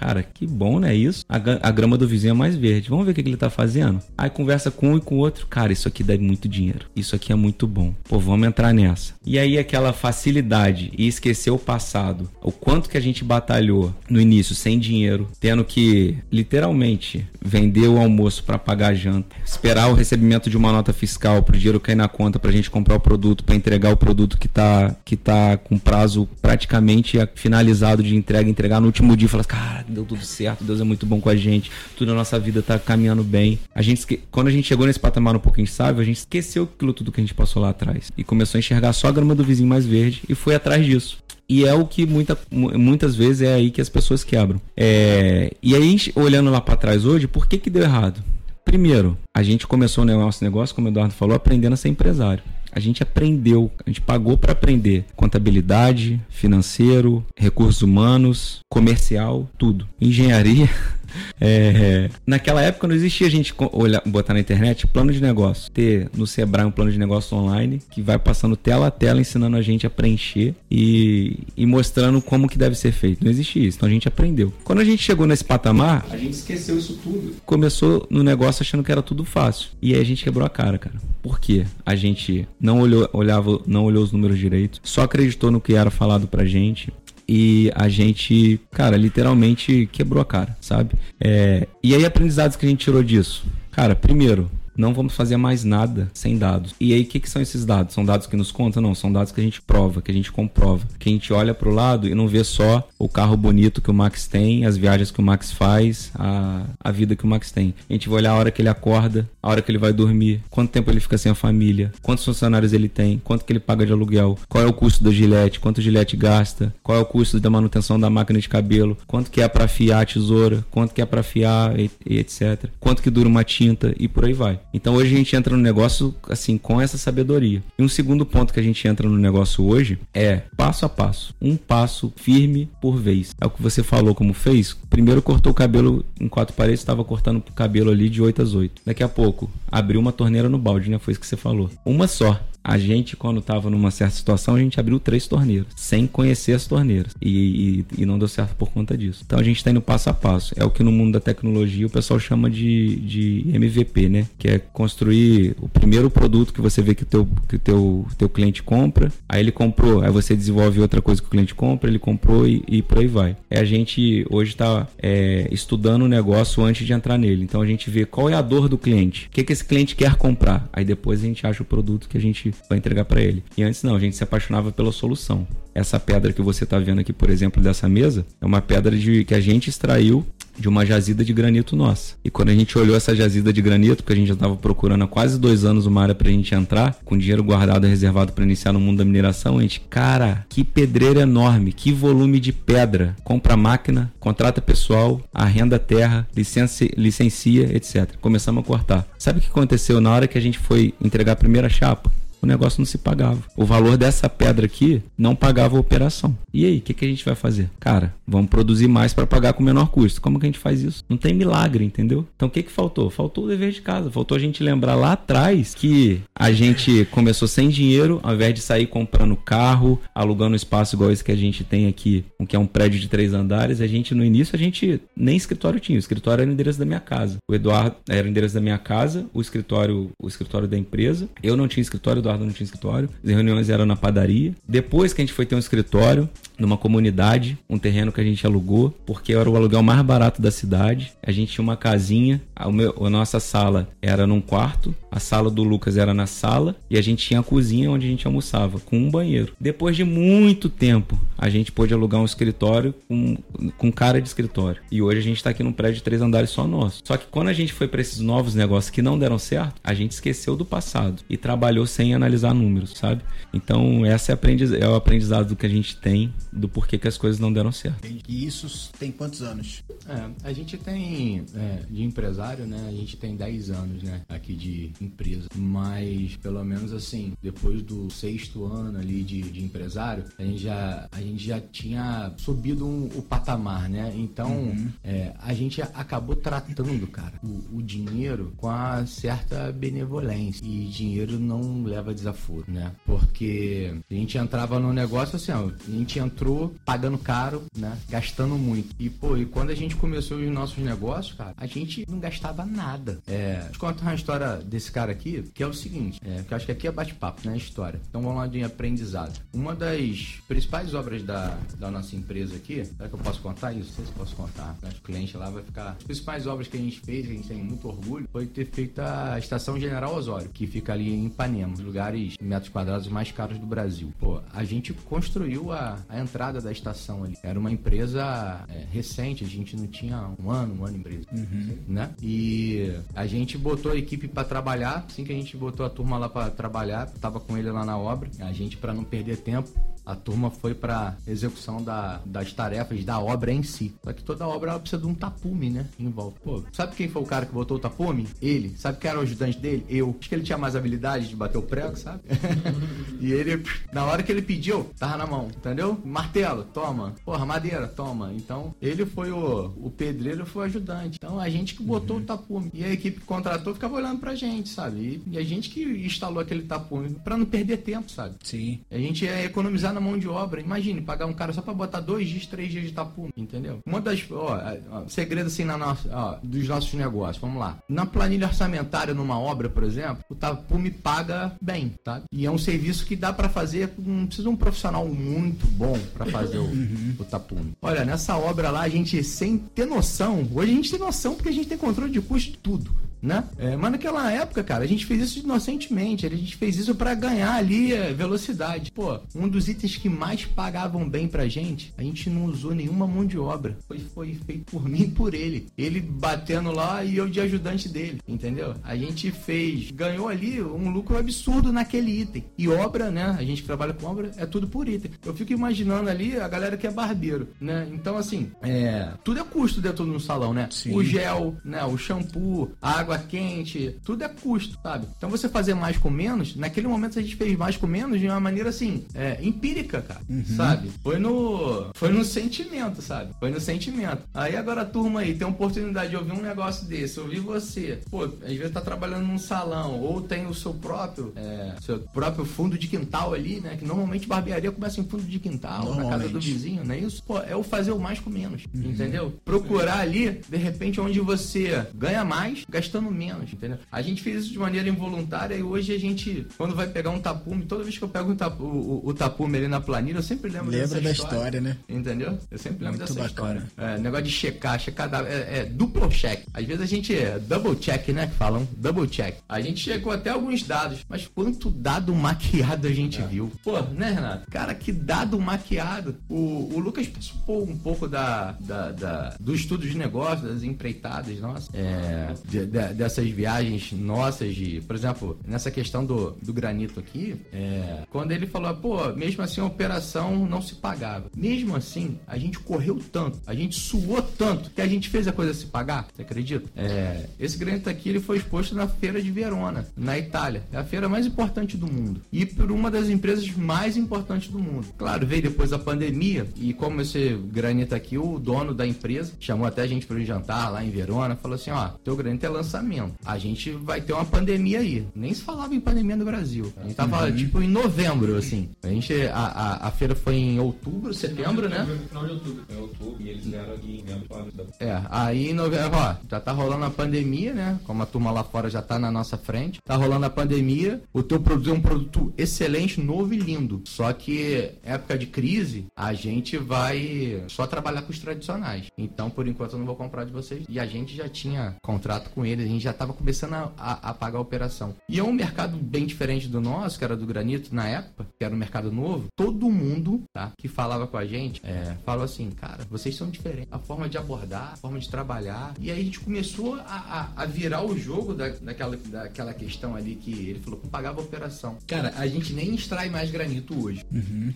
Cara, que bom, né? Isso. A, a grama do vizinho é mais verde. Vamos ver o que, que ele tá fazendo. Aí conversa com um e com o outro. Cara, isso aqui dá muito dinheiro. Isso aqui é muito bom. Pô, vamos entrar nessa. E aí aquela facilidade e esquecer o passado. O quanto que a gente batalhou no início sem dinheiro, tendo que literalmente vender o almoço para pagar a janta, esperar o recebimento de uma nota fiscal pro dinheiro cair na conta pra gente comprar o produto, para entregar o produto que tá que tá com prazo praticamente finalizado de entrega, entregar no último dia, falar, cara, deu tudo certo, Deus é muito bom com a gente, tudo na nossa vida tá caminhando bem. A gente, quando a gente chegou nesse patamar um pouco instável, a gente esqueceu aquilo tudo que a gente passou lá atrás e começou a enxergar só a grama do vizinho mais verde e foi atrás disso. E é o que muita, muitas vezes é aí que as pessoas quebram. É, e aí, olhando lá para trás hoje, por que, que deu errado? Primeiro, a gente começou o nosso negócio, como o Eduardo falou, aprendendo a ser empresário. A gente aprendeu, a gente pagou para aprender contabilidade, financeiro, recursos humanos, comercial, tudo. Engenharia. É, naquela época não existia a gente olhar, botar na internet plano de negócio. Ter no Sebrae um plano de negócio online que vai passando tela a tela ensinando a gente a preencher e, e mostrando como que deve ser feito. Não existia isso, então a gente aprendeu. Quando a gente chegou nesse patamar, a gente esqueceu isso tudo. Começou no negócio achando que era tudo fácil. E aí a gente quebrou a cara, cara. Por quê? A gente não olhou, olhava, não olhou os números direito, só acreditou no que era falado pra gente e a gente, cara, literalmente quebrou a cara, sabe? É, e aí, aprendizados que a gente tirou disso? Cara, primeiro, não vamos fazer mais nada sem dados. E aí, o que, que são esses dados? São dados que nos contam? Não, são dados que a gente prova, que a gente comprova. Que a gente olha para o lado e não vê só o carro bonito que o Max tem, as viagens que o Max faz, a, a vida que o Max tem. A gente vai olhar a hora que ele acorda, a hora que ele vai dormir, quanto tempo ele fica sem a família, quantos funcionários ele tem, quanto que ele paga de aluguel, qual é o custo da gilete, quanto o gilete gasta, qual é o custo da manutenção da máquina de cabelo, quanto que é para afiar a tesoura, quanto que é para afiar e, e etc. Quanto que dura uma tinta e por aí vai. Então hoje a gente entra no negócio assim com essa sabedoria. E um segundo ponto que a gente entra no negócio hoje é passo a passo, um passo firme por vez. É o que você falou como fez. Primeiro cortou o cabelo em quatro paredes, estava cortando o cabelo ali de 8 às 8. Daqui a pouco abriu uma torneira no balde, né? Foi isso que você falou. Uma só. A gente, quando estava numa certa situação, a gente abriu três torneiras, sem conhecer as torneiras. E, e, e não deu certo por conta disso. Então a gente está indo passo a passo. É o que no mundo da tecnologia o pessoal chama de, de MVP, né? Que é construir o primeiro produto que você vê que o teu, que teu, teu cliente compra. Aí ele comprou, aí você desenvolve outra coisa que o cliente compra, ele comprou e, e por aí vai. É a gente hoje está é, estudando o negócio antes de entrar nele. Então a gente vê qual é a dor do cliente, o que, que esse cliente quer comprar. Aí depois a gente acha o produto que a gente vai entregar para ele. E antes não, a gente se apaixonava pela solução. Essa pedra que você está vendo aqui, por exemplo, dessa mesa, é uma pedra de, que a gente extraiu de uma jazida de granito nossa. E quando a gente olhou essa jazida de granito, porque a gente já estava procurando há quase dois anos uma área para a gente entrar, com dinheiro guardado e reservado para iniciar no mundo da mineração, a gente, cara, que pedreira enorme, que volume de pedra. Compra máquina, contrata pessoal, arrenda terra, licencia, licencia etc. Começamos a cortar. Sabe o que aconteceu na hora que a gente foi entregar a primeira chapa? O negócio não se pagava. O valor dessa pedra aqui não pagava a operação. E aí, o que, que a gente vai fazer? Cara, vamos produzir mais para pagar com menor custo. Como que a gente faz isso? Não tem milagre, entendeu? Então o que, que faltou? Faltou o dever de casa. Faltou a gente lembrar lá atrás que a gente começou sem dinheiro, ao invés de sair comprando carro, alugando espaço igual esse que a gente tem aqui, que é um prédio de três andares. A gente, no início, a gente nem escritório tinha. O escritório era o endereço da minha casa. O Eduardo era o endereço da minha casa, o escritório, o escritório da empresa. Eu não tinha escritório, o Eduardo não tinha escritório. As reuniões eram na padaria. Depois que a gente foi ter um escritório, numa comunidade, um terreno que a gente alugou, porque era o aluguel mais barato da cidade. A gente tinha uma casinha, a, meu, a nossa sala era num quarto, a sala do Lucas era na sala e a gente tinha a cozinha onde a gente almoçava, com um banheiro. Depois de muito tempo, a gente pôde alugar um escritório com, com cara de escritório. E hoje a gente está aqui num prédio de três andares só nosso. Só que quando a gente foi para esses novos negócios que não deram certo, a gente esqueceu do passado e trabalhou sem analisar números, sabe? Então, essa é, aprendiz é o aprendizado que a gente tem do porquê que as coisas não deram certo. E isso tem quantos anos? É, a gente tem, é, de empresário, né? A gente tem 10 anos, né? Aqui de empresa. Mas, pelo menos assim, depois do sexto ano ali de, de empresário, a gente, já, a gente já tinha subido um, o patamar, né? Então, uhum. é, a gente acabou tratando, cara, o, o dinheiro com a certa benevolência. E dinheiro não leva desaforo, né? Porque a gente entrava no negócio assim, ó, a gente entrou pagando caro, né? Gastando muito. E, pô, e quando a gente começou os nossos negócios, cara, a gente não gastava nada. É, te contar uma história desse cara aqui, que é o seguinte, é, que eu acho que aqui é bate-papo, né? História. Então vamos lá de aprendizado. Uma das principais obras da, da nossa empresa aqui, será que eu posso contar isso? Não sei se posso contar. Né? O cliente lá vai ficar. As principais obras que a gente fez, a gente tem muito orgulho, foi ter feito a Estação General Osório, que fica ali em Ipanema, os lugares metros quadrados mais caros do Brasil. Pô, a gente construiu a, a entrada da estação ali. Era uma empresa é, recente, a gente não tinha um ano, um ano em empresa, uhum. né? E a gente botou a equipe para trabalhar, assim que a gente botou a turma lá para trabalhar, tava com ele lá na obra, a gente para não perder tempo, a turma foi para execução da, das tarefas da obra em si. Só que toda obra ela precisa de um tapume, né? Em volta. Pô, sabe quem foi o cara que botou o tapume? Ele. Sabe quem era o ajudante dele? Eu. Acho que ele tinha mais habilidade de bater o prego, sabe? e ele, na hora que ele pediu, tava na mão, entendeu? Martelo, toma. Porra, madeira, toma. Então, ele foi o, o pedreiro, foi o ajudante. Então, a gente que botou uhum. o tapume. E a equipe que contratou ficava olhando pra gente, sabe? E, e a gente que instalou aquele tapume pra não perder tempo, sabe? Sim. A gente ia economizar na mão de obra. Imagine, pagar um cara só pra botar dois dias, três dias de tapume, entendeu? Uma das, ó, ó, segredo assim na nossa, ó, dos nossos negócios, vamos lá. Na planilha orçamentária numa obra, por exemplo, o tapume paga bem, tá? E é um serviço que dá para fazer, não precisa de um profissional muito bom para fazer o, Uhum. o tapume. Olha, nessa obra lá, a gente, sem ter noção, hoje a gente tem noção porque a gente tem controle de custo de tudo. Né? É, mas naquela época, cara, a gente fez isso inocentemente. A gente fez isso para ganhar ali é, velocidade. Pô, um dos itens que mais pagavam bem pra gente, a gente não usou nenhuma mão de obra. Foi, foi feito por mim e por ele. Ele batendo lá e eu de ajudante dele, entendeu? A gente fez, ganhou ali um lucro absurdo naquele item. E obra, né? A gente que trabalha com obra é tudo por item. Eu fico imaginando ali a galera que é barbeiro, né? Então, assim, é, tudo é custo dentro do salão, né? Sim. O gel, né? O shampoo, a água quente, tudo é custo, sabe? Então você fazer mais com menos, naquele momento a gente fez mais com menos de uma maneira assim, é, empírica, cara, sabe? Foi no, foi no sentimento, sabe? Foi no sentimento. Aí agora a turma aí tem a oportunidade de ouvir um negócio desse, ouvir você, pô, às vezes tá trabalhando num salão ou tem o seu próprio, é, seu próprio fundo de quintal ali, né? Que normalmente barbearia começa em fundo de quintal, na casa do vizinho, não é isso? Pô, é o fazer o mais com menos, entendeu? Procurar ali, de repente, onde você ganha mais, gastando menos, entendeu? A gente fez isso de maneira involuntária e hoje a gente, quando vai pegar um tapume, toda vez que eu pego um tapu- o, o- tapume ali na planilha, eu sempre lembro Lembra dessa da história, né? Entendeu? Eu sempre lembro Muito dessa bacana. história. É, negócio de checar, checar, é, é duplo check. Às vezes a gente é double check, né? Que falam, double check. A gente checou até alguns dados, mas quanto dado maquiado a gente viu? Pô, né, Renato? Cara, que dado maquiado. O, o Lucas participou um pouco da, da, da- do estudo de negócio, das empreitadas, nossa, é, de- de- dessas viagens nossas de, por exemplo, nessa questão do, do granito aqui, é, quando ele falou, pô, mesmo assim a operação não se pagava. Mesmo assim, a gente correu tanto, a gente suou tanto, que a gente fez a coisa se pagar, você acredita? É, esse granito aqui, ele foi exposto na feira de Verona, na Itália. É a feira mais importante do mundo. E por uma das empresas mais importantes do mundo. Claro, veio depois a pandemia, e como esse granito aqui, o dono da empresa chamou até a gente para um jantar lá em Verona, falou assim, ó, teu granito é lançamento. A gente vai ter uma pandemia aí. Nem se falava em pandemia no Brasil. A gente tava, tipo, em novembro, assim. A gente, a, a, a feira foi em outubro, setembro, né? Final de outubro. Em outubro e eles vieram aqui em novembro da É, aí em novembro, ó, já tá rolando a pandemia, né? Como a turma lá fora já tá na nossa frente. Tá rolando a pandemia, o teu produto é um produto excelente, novo e lindo. Só que época de crise, a gente vai só trabalhar com os tradicionais. Então, por enquanto, eu não vou comprar de vocês. E a gente já tinha contrato com eles, gente já tava começando a, a- a pagar a operação. E é um mercado bem diferente do nosso, que era do granito na época, que era um mercado novo. Todo mundo, tá, que falava com a gente, é, falou assim, cara, vocês são diferentes. A forma de abordar, a forma de trabalhar. E aí a gente começou a, a- virar o jogo da, daquela, daquela questão ali que ele falou que pagava a operação. Cara, a gente nem extrai mais granito hoje.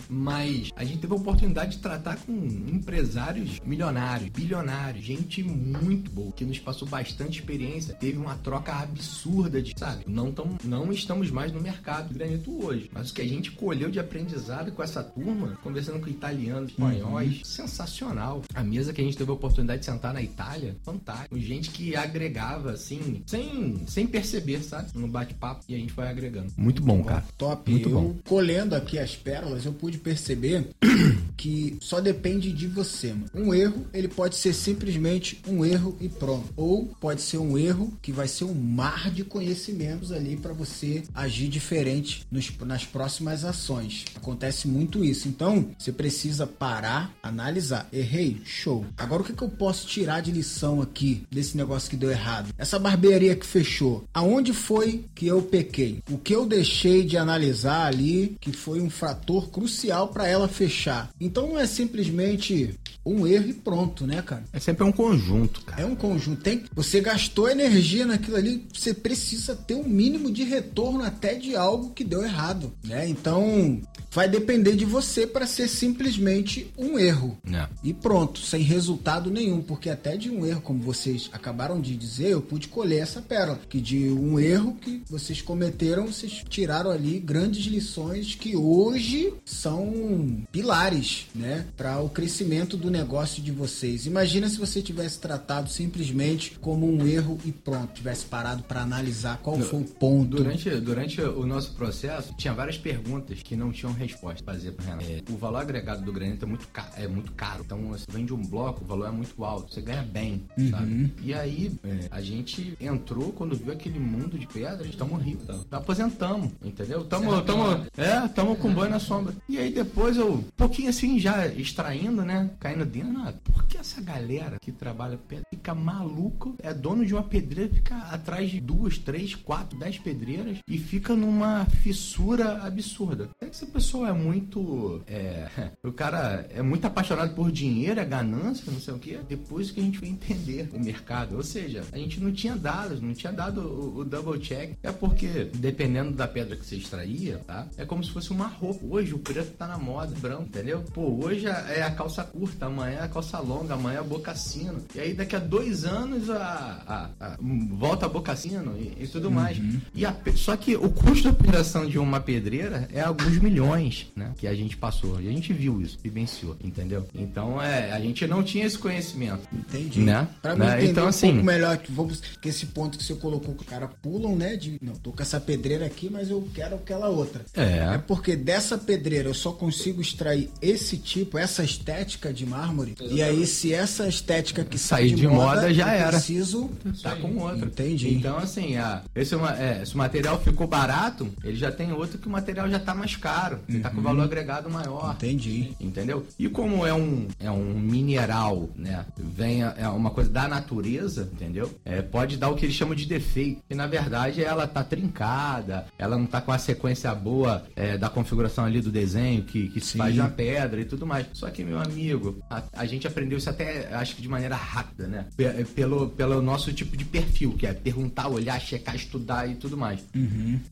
Mas a gente teve a oportunidade de tratar com empresários milionários, bilionários, gente muito boa, que nos passou bastante experiência. Teve uma troca absurda de, sabe? Não, tão, não estamos mais no mercado de granito hoje. Mas o que a gente colheu de aprendizado com essa turma, conversando com italianos, espanhóis, sensacional. A mesa que a gente teve a oportunidade de sentar na Itália, fantástico. Gente que agregava, assim, sem, sem perceber, sabe? No bate-papo. E a gente foi agregando. Muito bom, cara. Top. Muito eu bom. colhendo aqui as pérolas, eu pude perceber que só depende de você, mano. Um erro, ele pode ser simplesmente um erro e pronto. Ou pode ser um erro que vai ser um mar de conhecimentos ali para você agir diferente nos- nas próximas ações. Acontece muito isso. Então, você precisa parar, analisar. Errei? Show. Agora, o que, que eu posso tirar de lição aqui desse negócio que deu errado? Essa barbearia que fechou, aonde foi que eu pequei? O que eu deixei de analisar ali que foi um fator crucial para ela fechar? Então, não é simplesmente um erro e pronto, né, cara? É sempre um conjunto, cara. É um conjunto. Tem, você gastou energia naquilo ali, você precisa ter um mínimo de retorno até de algo que deu errado, né? Então, vai depender de você para ser simplesmente um erro. É. E pronto, sem resultado nenhum, porque até de um erro, como vocês acabaram de dizer, eu pude colher essa pérola, que de um erro que vocês cometeram, vocês tiraram ali grandes lições que hoje são pilares, né, para o crescimento do negócio de vocês. Imagina se você tivesse tratado simplesmente como um erro e pronto, tivesse parado para analisar qual foi o ponto. Durante, durante o nosso processo, tinha várias perguntas que não tinham resposta fazer para Renato. É, o valor agregado do granito é muito, ca é muito caro. Então, você vende um bloco, o valor é muito alto. Você ganha bem, Uhum. sabe? E aí, é, a gente entrou quando viu aquele mundo de pedras, estamos ricos. Tá? Aposentamos, entendeu? Tamo, tamo, é, tamo com banho na sombra. E aí, depois eu, um pouquinho assim, já extraindo, né? Caindo Ah, por que essa galera que trabalha pedra fica maluco? É dono de uma pedreira, fica atrás de duas, três, quatro, dez pedreiras e fica numa fissura absurda. É que esse pessoal é muito. É, o cara é muito apaixonado por dinheiro, é ganância, não sei o quê. Depois que a gente foi entender o mercado. Ou seja, a gente não tinha dados, não tinha dado o, o double check. É porque, dependendo da pedra que você extraía, tá? É como se fosse uma roupa. Hoje o preto tá na moda, branco, entendeu? Pô, hoje é a calça curta, amanhã é a calça longa, amanhã é a boca sino. E aí daqui a dois anos a, a- a- volta a boca sino e, e tudo mais. E a só que o custo de operação de uma pedreira é alguns milhões, né? Que a gente passou. E a gente viu isso, vivenciou, entendeu? Então é, a gente não tinha esse conhecimento. Entendi. Né? Pra mim Né? entender Então, um assim- pouco melhor, que vamos, que esse ponto que você colocou, que o cara pulam, né? De, não, tô com essa pedreira aqui, mas eu quero aquela outra. É. É porque dessa pedreira eu só consigo extrair esse tipo, essa estética de mármore. E aí, se essa estética que sai Sair de moda, já eu era. preciso. Tá com outro. Entendi. Então, assim, a, esse, é se o material ficou barato, ele já tem outro que o material já tá mais caro. Ele tá com valor agregado maior. Entendi. Entendeu? E como é um, é um mineral, né? Vem a- é uma coisa da natureza, entendeu? É, pode dar o que eles chamam de defeito. E na verdade ela tá trincada, ela não tá com a sequência boa é, da configuração ali do desenho que, que se faz na pedra e tudo mais. Só que, meu amigo, a, a gente aprendeu isso até, acho que de maneira rápida, né? Pe- Pelo, pelo nosso tipo de perfil, que é perguntar, olhar, checar, estudar e tudo mais.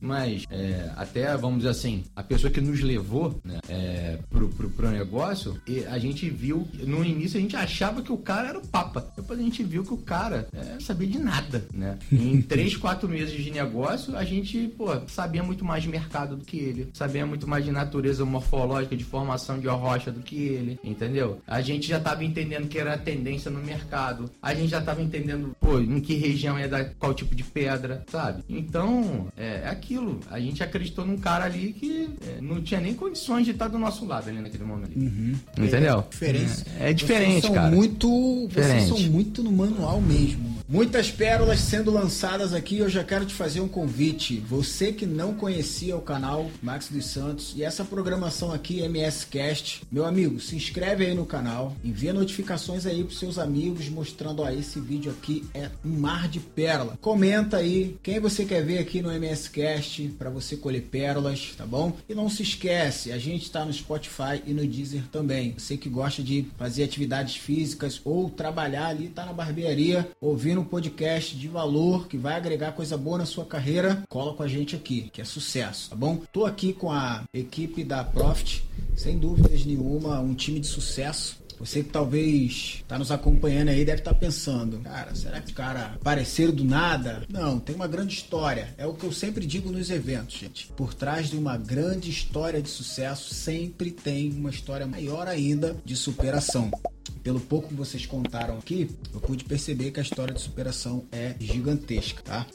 Mas, é, até, vamos dizer assim, a pessoa que nos levou né, é, pro, pro, pro negócio, e a gente viu, no início a gente achava que o cara era o Papa. Depois a gente viu que o cara é, não sabia de nada, né? Em três, quatro meses de negócio, a gente, pô, sabia muito mais de mercado do que ele, sabia muito mais de natureza morfológica, de formação de rocha do que ele, entendeu? A gente já tava entendendo que era a tendência no mercado, a gente já tava entendendo, pô, em que região ia dar qual tipo de pedra, sabe? Então, é, é aquilo. A gente acreditou num cara ali que é, não tinha nem condições de estar do nosso lado ali naquele momento. Entendeu? Diferença. É, é diferente, vocês são cara. Muito, vocês Diferente. são muito no manual mesmo. Muitas pérolas sendo lançadas aqui. Eu já quero te fazer um convite. Você que não conhecia o canal Max dos Santos e essa programação aqui MS Cast, meu amigo, se inscreve aí no canal, envia notificações aí pros seus amigos mostrando, ó, esse vídeo aqui é um mar de pérola. Comenta aí quem você quer ver aqui no MS Cast para você colher pérolas, tá bom? E não se esquece, a gente tá no Spotify e no Deezer também. Você que gosta de fazer atividades físicas ou trabalhar ali, tá na barbearia, ouvindo um podcast de valor que vai agregar coisa boa na sua carreira, cola com a gente aqui, que é sucesso, tá bom? Tô aqui com a equipe da Profit, sem dúvidas nenhuma, um time de sucesso. Você que talvez está nos acompanhando aí deve estar pensando, cara, será que os caras apareceram do nada? Não, tem uma grande história. É o que eu sempre digo nos eventos, gente. Por trás de uma grande história de sucesso, sempre tem uma história maior ainda de superação. Pelo pouco que vocês contaram aqui, eu pude perceber que a história de superação é gigantesca, tá?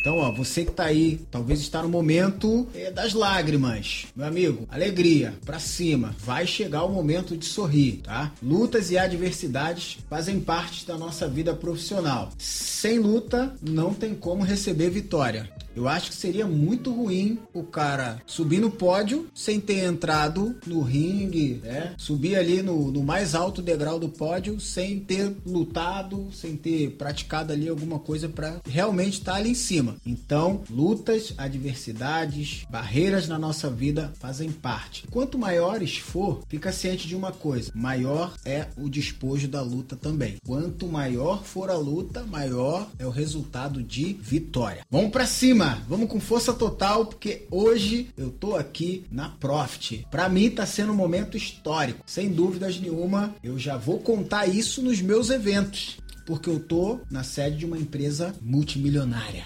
Então, ó, você que tá aí, talvez está no momento eh, das lágrimas. Meu amigo, alegria, pra cima. Vai chegar o momento de sorrir, tá? Lutas e adversidades fazem parte da nossa vida profissional. Sem luta, não tem como receber vitória. Eu acho que seria muito ruim o cara subir no pódio sem ter entrado no ringue, né? Subir ali no, no mais alto degrau do pódio sem ter lutado, sem ter praticado ali alguma coisa para realmente estar ali em cima. Então, lutas, adversidades, barreiras na nossa vida fazem parte. Quanto maiores for, fica ciente de uma coisa: maior é o despojo da luta também. Quanto maior for a luta, maior é o resultado de vitória. Vamos para cima! Vamos com força total, porque hoje eu tô aqui na Profit. Para mim tá sendo um momento histórico, sem dúvidas nenhuma. Eu já vou contar isso nos meus eventos. Porque eu tô na sede de uma empresa multimilionária.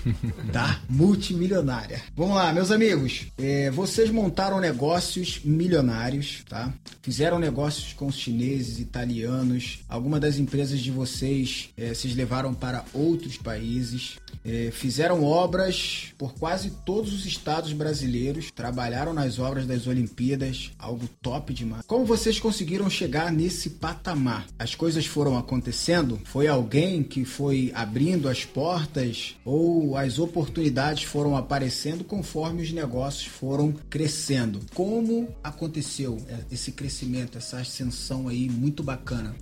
tá? Multimilionária. Vamos lá, meus amigos. É, vocês montaram negócios milionários, tá? Fizeram negócios com os chineses, italianos. Algumas das empresas de vocês é, vocês levaram para outros países. É, fizeram obras por quase todos os estados brasileiros. Trabalharam nas obras das Olimpíadas. Algo top demais. Como vocês conseguiram chegar nesse patamar? As coisas foram acontecendo? Foi alguém que foi abrindo as portas? Ou as oportunidades foram aparecendo conforme os negócios foram crescendo? Como aconteceu esse crescimento, essa ascensão aí muito bacana?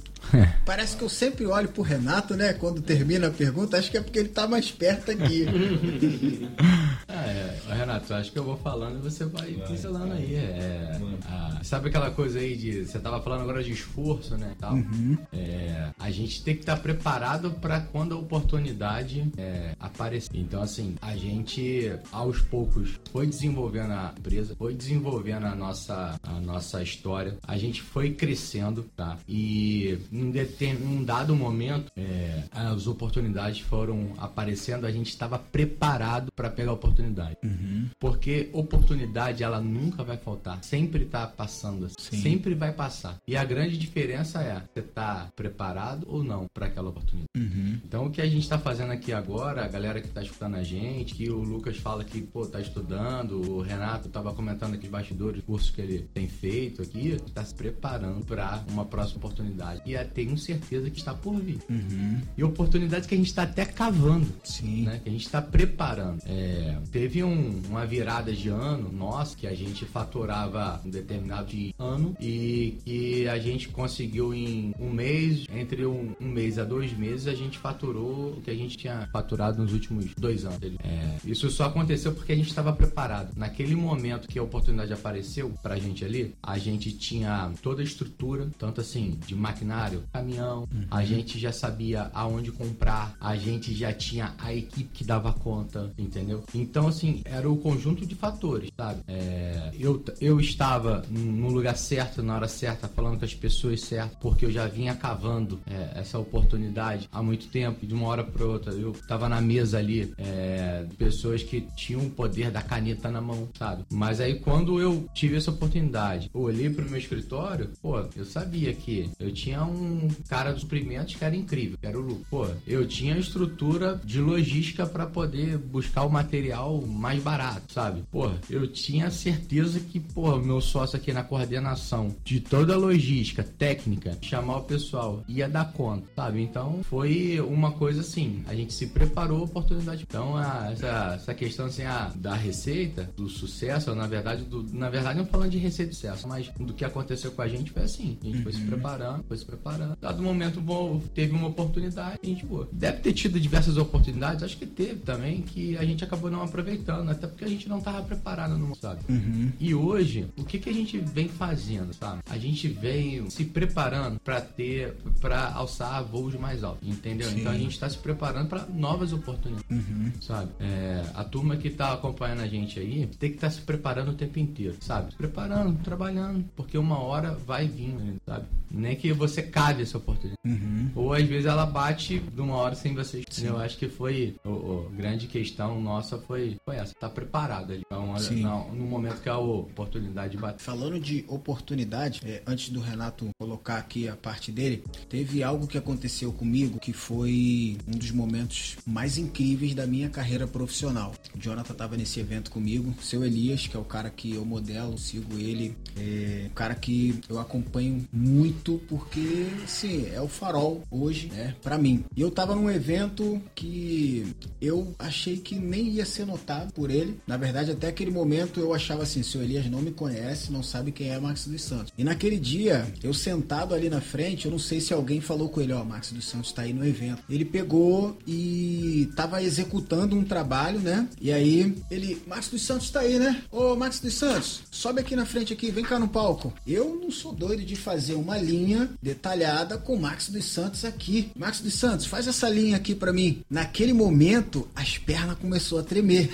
Parece que eu sempre olho pro Renato, né? Quando termina a pergunta, acho que é porque ele tá mais perto aqui. é, Renato, acho que eu vou falando e você vai, vai pincelando vai. aí. É, a, sabe aquela coisa aí de. Você tava falando agora de esforço, né? Tal. Uhum. É, a gente tem que estar tá preparado para quando a oportunidade é, aparecer. Então, assim, a gente aos poucos foi desenvolvendo a empresa, foi desenvolvendo a nossa, a nossa história, a gente foi crescendo, tá? E num, num dado momento, é, as oportunidades foram aparecendo, a gente estava preparado para pegar a oportunidade. Uhum. Porque oportunidade, ela nunca vai faltar. Sempre está passando. Sim. Sempre vai passar. E a grande diferença é, você está preparado ou não para aquela oportunidade. Uhum. Então, o que a gente está fazendo aqui agora, a galera que está escutando a gente, que o Lucas fala que, pô, tá estudando, o Renato estava comentando aqui bastidores, curso que ele tem feito aqui, está se preparando para uma próxima oportunidade. E tenho certeza que está por vir. Uhum. E oportunidades que a gente está até cavando. Sim. Né? Que a gente está preparando. É, teve um, uma virada de ano nossa que a gente faturava um determinado ano e que a gente conseguiu em um mês, entre um, um mês a dois meses, a gente faturou o que a gente tinha faturado nos últimos dois anos. É, isso só aconteceu porque a gente estava preparado. Naquele momento que a oportunidade apareceu pra gente ali, a gente tinha toda a estrutura, tanto assim, de maquinário caminhão, uhum. a gente já sabia aonde comprar, a gente já tinha a equipe que dava conta, entendeu? Então, assim, era o conjunto de fatores, sabe? É, eu, eu estava no lugar certo, na hora certa, falando com as pessoas certas, porque eu já vinha cavando é, essa oportunidade há muito tempo, de uma hora para outra. Eu estava na mesa ali, é, pessoas que tinham o poder da caneta na mão, sabe? Mas aí, quando eu tive essa oportunidade, eu olhei para o meu escritório, pô, eu sabia que eu tinha um um cara de suprimentos que era incrível, que era o Lu. Pô, eu tinha estrutura de logística para poder buscar o material mais barato, sabe? Pô, eu tinha certeza que, pô, meu sócio aqui na coordenação de toda a logística, técnica, chamar o pessoal, ia dar conta, sabe? Então foi uma coisa assim, a gente se preparou a oportunidade. Então, a, essa, essa questão assim, a, da receita, do sucesso, na verdade, do, na verdade, não falando de receita de sucesso, mas do que aconteceu com a gente foi assim. A gente uhum. foi se uhum. preparando, foi se preparando preparando. Dado momento bom, teve uma oportunidade a gente, pô, deve ter tido diversas oportunidades, acho que teve também, que a gente acabou não aproveitando, até porque a gente não tava preparado no sabe? Uhum. E hoje, o que que a gente vem fazendo, sabe? A gente vem se preparando para ter, para alçar voos mais altos, entendeu? Sim. Então a gente tá se preparando para novas oportunidades, uhum. sabe? É, a turma que tá acompanhando a gente aí tem que estar tá se preparando o tempo inteiro, sabe? Se preparando, trabalhando, porque uma hora vai vir, sabe? Nem que você cabe essa oportunidade. Uhum. Ou às vezes ela bate de uma hora sem você. Eu acho que foi a grande questão nossa foi, foi essa, tá preparado ali. Então, no, no momento que a oportunidade bate. Falando de oportunidade, é, antes do Renato colocar aqui a parte dele, teve algo que aconteceu comigo que foi um dos momentos mais incríveis da minha carreira profissional. O Jonathan estava nesse evento comigo, seu Elias, que é o cara que eu modelo, sigo ele, é um cara que eu acompanho muito porque sim, é o farol hoje, né, para mim. E eu tava num evento que eu achei que nem ia ser notado por ele. Na verdade, até aquele momento eu achava assim, se o Elias não me conhece, não sabe quem é Max dos Santos. E naquele dia, eu sentado ali na frente, eu não sei se alguém falou com ele, ó, oh, Max dos Santos tá aí no evento. Ele pegou e tava executando um trabalho, né? E aí ele, Max dos Santos tá aí, né? Ô, Max dos Santos, sobe aqui na frente aqui, vem cá no palco. Eu não sou doido de fazer uma linha detalhada com o Max dos Santos aqui. Max dos Santos, faz essa linha aqui para mim. Naquele momento, as pernas começou a tremer.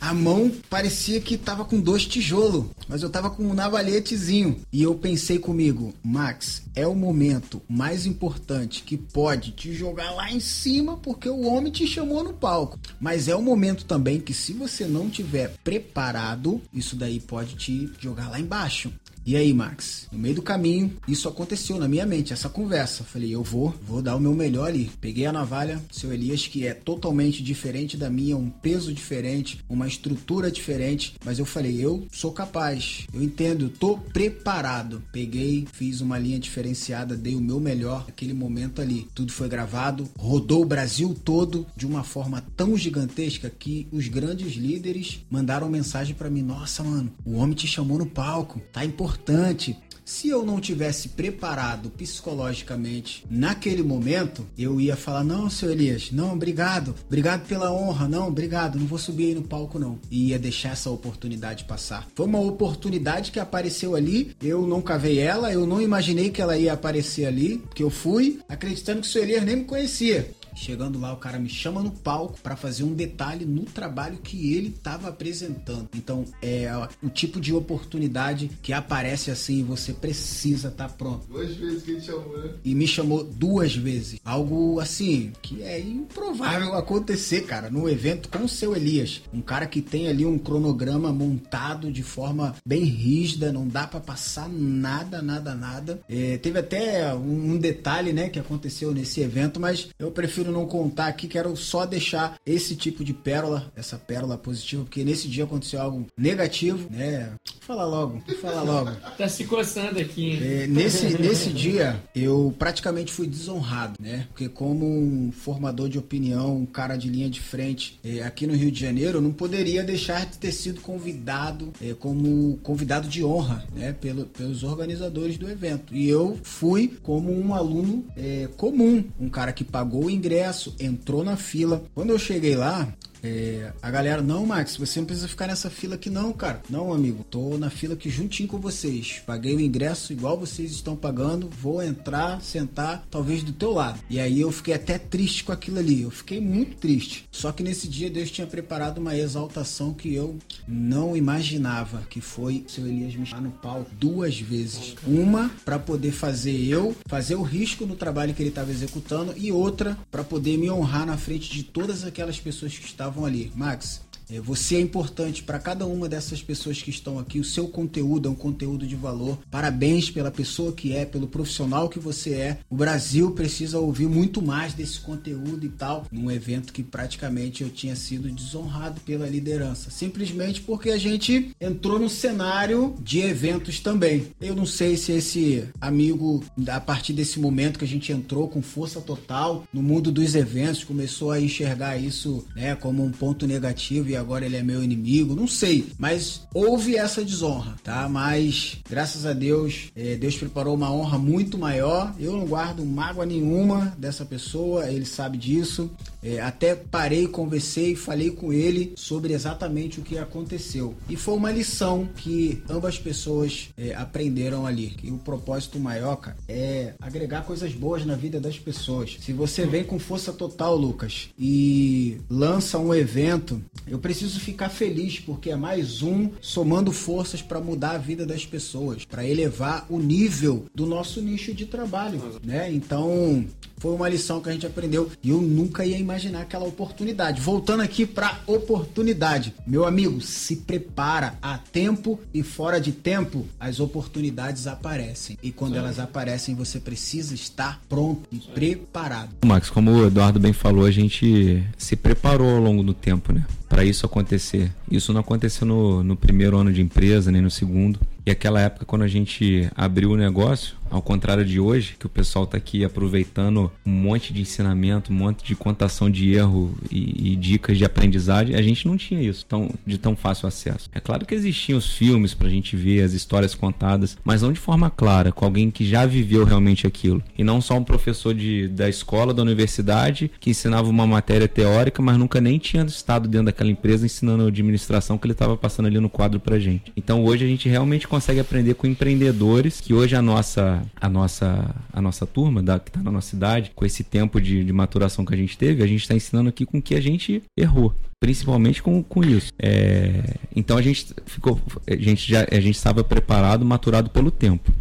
a mão parecia que tava com dois tijolos, mas eu tava com um navalhetezinho. E eu pensei comigo, Max, é o momento mais importante que pode te jogar lá em cima porque o homem te chamou no palco. Mas é o momento também que se você não tiver preparado, isso daí pode te jogar lá embaixo. E aí, Max? No meio do caminho, isso aconteceu na minha mente, essa conversa. Falei, eu vou, vou dar o meu melhor ali. Peguei a navalha, seu Elias, que é totalmente diferente da minha, um peso diferente, uma estrutura diferente, mas eu falei, eu sou capaz, eu entendo, eu tô preparado. Peguei, fiz uma linha diferenciada, dei o meu melhor naquele momento ali. Tudo foi gravado, rodou o Brasil todo de uma forma tão gigantesca que os grandes líderes mandaram mensagem para mim: "Nossa, mano, o homem te chamou no palco, tá importante importante. Se eu não tivesse preparado psicologicamente naquele momento, eu ia falar: não, seu Elias, não, obrigado, obrigado pela honra, não, obrigado, não vou subir aí no palco, não. E ia deixar essa oportunidade passar. Foi uma oportunidade que apareceu ali, eu não cavei ela, eu não imaginei que ela ia aparecer ali, que eu fui acreditando que o seu Elias nem me conhecia. Chegando lá, o cara me chama no palco para fazer um detalhe no trabalho que ele estava apresentando. Então, é o tipo de oportunidade que aparece assim e você precisa estar tá pronto. Duas vezes que ele chamou, né? E me chamou duas vezes. Algo assim que é improvável acontecer, cara, num evento com o seu Elias. Um cara que tem ali um cronograma montado de forma bem rígida, não dá para passar nada, nada, nada. É, teve até um, detalhe, né, que aconteceu nesse evento, mas eu prefiro prefiro não contar aqui, quero só deixar esse tipo de pérola, essa pérola positiva, porque nesse dia aconteceu algo negativo, né? Fala logo, fala logo. tá se coçando aqui. É, nesse, nesse dia, eu praticamente fui desonrado, né? Porque como um formador de opinião, um cara de linha de frente é, aqui no Rio de Janeiro, eu não poderia deixar de ter sido convidado é, como convidado de honra, né? Pelo, pelos organizadores do evento. E eu fui como um aluno é, comum, um cara que pagou o ingresso ingresso, entrou na fila. Quando eu cheguei lá, é, a galera, não, Max, você não precisa ficar nessa fila aqui, não, cara. Não, amigo, tô na fila aqui juntinho com vocês. Paguei o ingresso igual vocês estão pagando. Vou entrar, sentar, talvez do teu lado. E aí eu fiquei até triste com aquilo ali. Eu fiquei muito triste. Só que nesse dia Deus tinha preparado uma exaltação que eu não imaginava. Que foi seu Elias me chamar no palco duas vezes. Uma para poder fazer eu fazer o risco no trabalho que ele estava executando e outra para poder me honrar na frente de todas aquelas pessoas que estavam estavam ali. Max, você é importante para cada uma dessas pessoas que estão aqui. O seu conteúdo é um conteúdo de valor. Parabéns pela pessoa que é, pelo profissional que você é. O Brasil precisa ouvir muito mais desse conteúdo e tal. Num evento que praticamente eu tinha sido desonrado pela liderança. Simplesmente porque a gente entrou no cenário de eventos também. Eu não sei se esse amigo, a partir desse momento que a gente entrou com força total no mundo dos eventos, começou a enxergar isso né, como um ponto negativo agora ele é meu inimigo, não sei. Mas houve essa desonra, tá? Mas graças a Deus, é, Deus preparou uma honra muito maior. Eu não guardo mágoa nenhuma dessa pessoa, ele sabe disso. É, até parei, conversei, falei com ele sobre exatamente o que aconteceu. E foi uma lição que ambas pessoas é, aprenderam ali. Que o propósito maior, cara, é agregar coisas boas na vida das pessoas. Se você vem com força total, Lucas, e lança um evento, eu preciso ficar feliz porque é mais um somando forças para mudar a vida das pessoas, para elevar o nível do nosso nicho de trabalho, né? Então, foi uma lição que a gente aprendeu e eu nunca ia imaginar aquela oportunidade. Voltando aqui para oportunidade. Meu amigo, se prepara a tempo e fora de tempo, as oportunidades aparecem. E quando elas aparecem, você precisa estar pronto e preparado. Max, como o Eduardo bem falou, a gente se preparou ao longo do tempo, né? para isso acontecer. Isso não aconteceu no, no primeiro ano de empresa, nem no segundo. E aquela época, quando a gente abriu o negócio, ao contrário de hoje, que o pessoal está aqui aproveitando um monte de ensinamento, um monte de contação de erro e, e, dicas de aprendizagem, a gente não tinha isso tão, de tão fácil acesso. É claro que existiam os filmes para a gente ver, as histórias contadas, mas não de forma clara, com alguém que já viveu realmente aquilo. E não só um professor de, da escola, da universidade, que ensinava uma matéria teórica, mas nunca nem tinha estado dentro daquela empresa ensinando a administração que ele estava passando ali no quadro para gente. Então hoje a gente realmente consegue aprender com empreendedores, que hoje a nossa a, nossa, a nossa turma, da, que está na nossa cidade, com esse tempo de, de maturação que a gente teve, a gente está ensinando aqui com que a gente errou principalmente com, com isso. É, então a gente ficou, a gente já a gente estava preparado, maturado pelo tempo.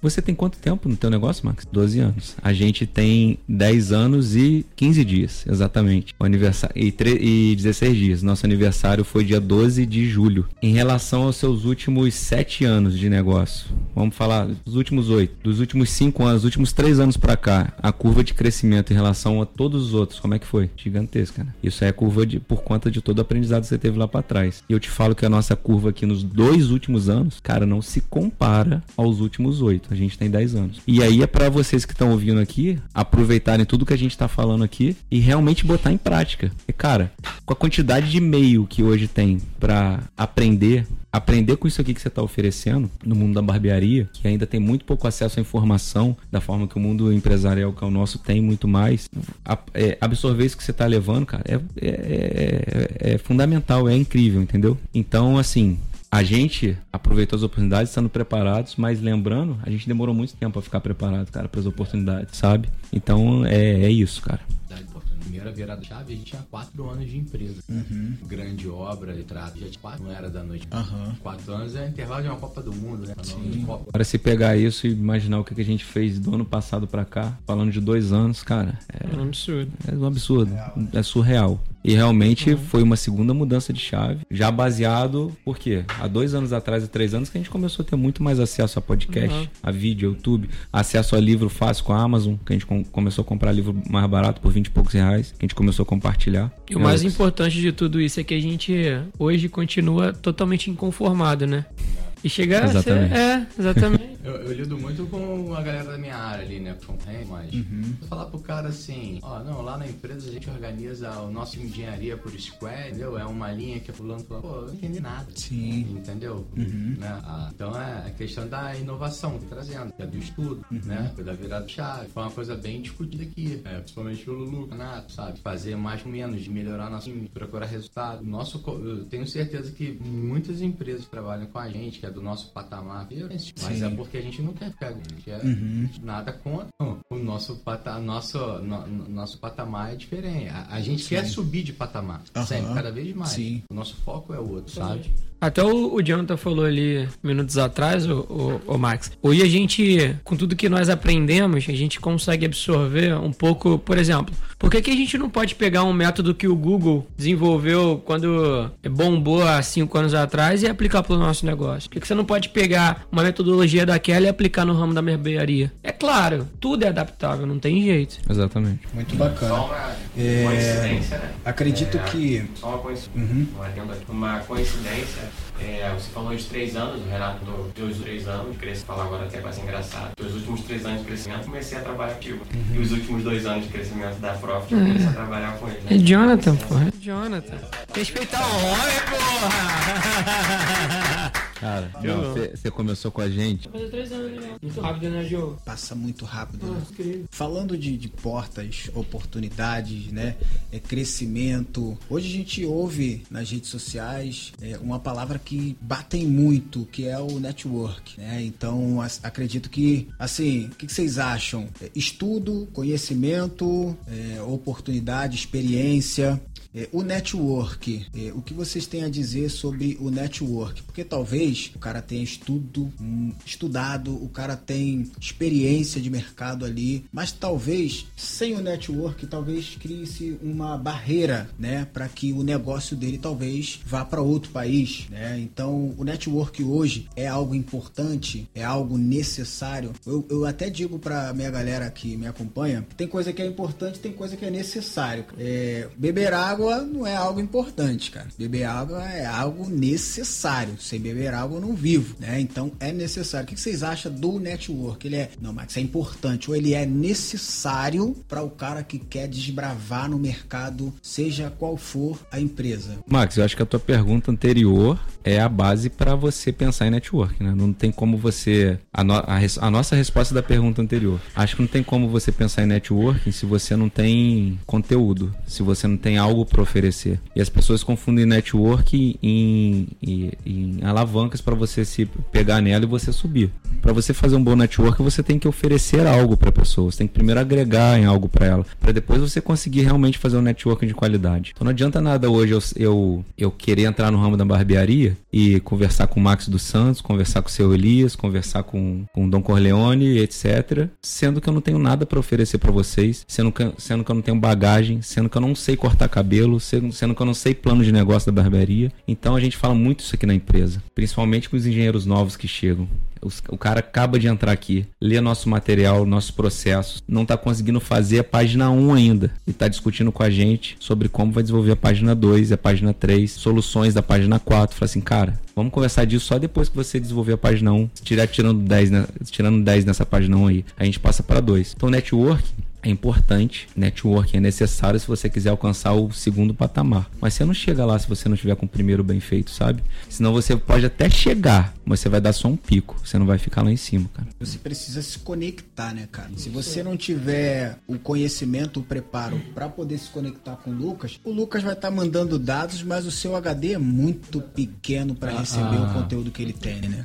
Você tem quanto tempo no teu negócio, Max? 12 anos. A gente tem 10 anos e 15 dias, exatamente. O aniversário e, e 16 dias. Nosso aniversário foi dia 12 de julho. Em relação aos seus últimos 7 anos de negócio, vamos falar dos últimos 8, dos últimos 5 anos, dos últimos 3 anos para cá, a curva de crescimento em relação a todos os outros, como é que foi? Gigantesca, né? Isso é curva de, por conta de todo o aprendizado que você teve lá para trás. E eu te falo que a nossa curva aqui nos dois últimos anos, cara, não se compara aos últimos 8. A gente tem 10 anos. E aí é para vocês que estão ouvindo aqui aproveitarem tudo que a gente tá falando aqui e realmente botar em prática. E cara, com a quantidade de e-mail que hoje tem para aprender aprender com isso aqui que você está oferecendo no mundo da barbearia, que ainda tem muito pouco acesso à informação da forma que o mundo empresarial que é o nosso tem muito mais, é, absorver isso que você está levando, cara, é, é, é, é fundamental, é incrível, entendeu? Então, assim, a gente aproveitou as oportunidades estando preparados, mas lembrando, a gente demorou muito tempo para ficar preparado, cara, para as oportunidades, sabe? Então é, é isso, cara primeira virada chave, a gente tinha quatro anos de empresa. Uhum. Grande obra trato. Já tinha quatro, não era da noite. Uhum. Quatro anos é intervalo de uma Copa do Mundo, né? Agora, se pegar isso e imaginar o que a gente fez do ano passado para cá, falando de dois anos, cara. É, é um absurdo. É um absurdo. É surreal. E realmente uhum. foi uma segunda mudança de chave, já baseado, por quê? Há dois anos atrás, e três anos, que a gente começou a ter muito mais acesso a podcast, uhum. a vídeo, YouTube, acesso a livro fácil com a Amazon, que a gente com, começou a comprar livro mais barato por 20 e poucos reais, que a gente começou a compartilhar. E o mais importante de tudo isso é que a gente hoje continua totalmente inconformado, né? E chegar exatamente. a ser. É, exatamente. eu, eu, lido muito com a galera da minha área ali, né? Com mas uhum. falar pro cara assim, ó, não, lá na empresa a gente organiza o nosso engenharia por square, entendeu? É uma linha que é pulando pô, eu não entendi nada. Sim. Entendeu? Uhum. Né? Ah, então é a questão da inovação que tá trazendo, que é do estudo, uhum. né? Da virada chave. Foi uma coisa bem discutida aqui, é, principalmente pelo Lulu, Renato, sabe? Fazer mais ou menos, de melhorar nosso time, procurar resultado. Nosso, eu tenho certeza que muitas empresas trabalham com a gente, que é do nosso patamar, mas é porque a gente não quer ficar, a gente quer uhum. nada contra. O nosso, pata, nosso, no, nosso patamar é diferente. A, a gente Sim. quer subir de patamar, uhum. sempre, cada vez mais. Sim. O nosso foco é o outro, sabe? Até o, o Jonathan falou ali minutos atrás, o, o, o, Max. Hoje a gente, com tudo que nós aprendemos, a gente consegue absorver um pouco, por exemplo, por que, que a gente não pode pegar um método que o Google desenvolveu quando bombou há cinco anos atrás e aplicar para o nosso negócio? Por que, que você não pode pegar uma metodologia daquela e aplicar no ramo da merbearia? É claro, tudo é adaptável, não tem jeito. Exatamente. Muito bacana. Só uma é... coincidência, né? Acredito é, que. Só uma coincidência. Uhum. Uma coincidência é, você falou de três anos, o Renato deu os três anos de crescimento, falar agora até quase engraçado. Os últimos três anos de crescimento, comecei a trabalhar contigo. Uhum. E os últimos dois anos de crescimento da Profit, eu comecei a trabalhar com ele. Né? É Jonathan, porra. É Jonathan. Respeitar o homem, porra! Cara, você começou com a gente. Fazer três anos, né? Muito rápido, né, Joe? Passa muito rápido. né? Falando de, de portas, oportunidades, né? É, crescimento. Hoje a gente ouve nas redes sociais é, uma palavra que batem muito, que é o network, né? Então, as, acredito que, assim, o que, que vocês acham? É, estudo, conhecimento, é, oportunidade, experiência. É, o network, é, o que vocês têm a dizer sobre o network? Porque talvez o cara tenha estudo, um, estudado, o cara tem experiência de mercado ali, mas talvez sem o network, talvez crie-se uma barreira, né, para que o negócio dele talvez vá para outro país, né? Então, o network hoje é algo importante, é algo necessário. Eu, eu até digo para minha galera que me acompanha, tem coisa que é importante, tem coisa que é necessário. É, beber água água não é algo importante, cara. Beber água é algo necessário. Sem beber água eu não vivo, né? Então é necessário. O que vocês acham do network? Ele é, não, Max, é importante ou ele é necessário para o cara que quer desbravar no mercado, seja qual for a empresa? Max, eu acho que a tua pergunta anterior é a base para você pensar em network, né? Não tem como você a, no, a, a nossa resposta da pergunta anterior. Acho que não tem como você pensar em networking se você não tem conteúdo, se você não tem algo para oferecer. E as pessoas confundem network em, em, em alavancas para você se pegar nela e você subir. para você fazer um bom network, você tem que oferecer algo para a pessoa. Você tem que primeiro agregar em algo para ela, para depois você conseguir realmente fazer um network de qualidade. Então não adianta nada hoje eu, eu, eu querer entrar no ramo da barbearia e conversar com o Max dos Santos, conversar com o seu Elias, conversar com, com o Dom Corleone, etc. Sendo que eu não tenho nada para oferecer para vocês, sendo que, sendo que eu não tenho bagagem, sendo que eu não sei cortar cabelo, sendo, sendo que eu não sei plano de negócio da barbearia. Então a gente fala muito isso aqui na empresa, principalmente com os engenheiros novos que chegam. O cara acaba de entrar aqui, lê nosso material, nossos processos, não está conseguindo fazer a página 1 ainda e está discutindo com a gente sobre como vai desenvolver a página 2 e a página 3, soluções da página 4. Fala assim, cara, vamos conversar disso só depois que você desenvolver a página 1, tirar tirando 10, né, tirando 10 nessa página 1 aí. A gente passa para 2. Então, network é importante, networking é necessário se você quiser alcançar o segundo patamar. Mas você não chega lá se você não tiver com o primeiro bem feito, sabe? Senão você pode até chegar, mas você vai dar só um pico. Você não vai ficar lá em cima, cara. Você precisa se conectar, né, cara? Se você não tiver o conhecimento, o preparo para poder se conectar com o Lucas, o Lucas vai estar tá mandando dados, mas o seu HD é muito pequeno para receber ah, o conteúdo que ele tem, né?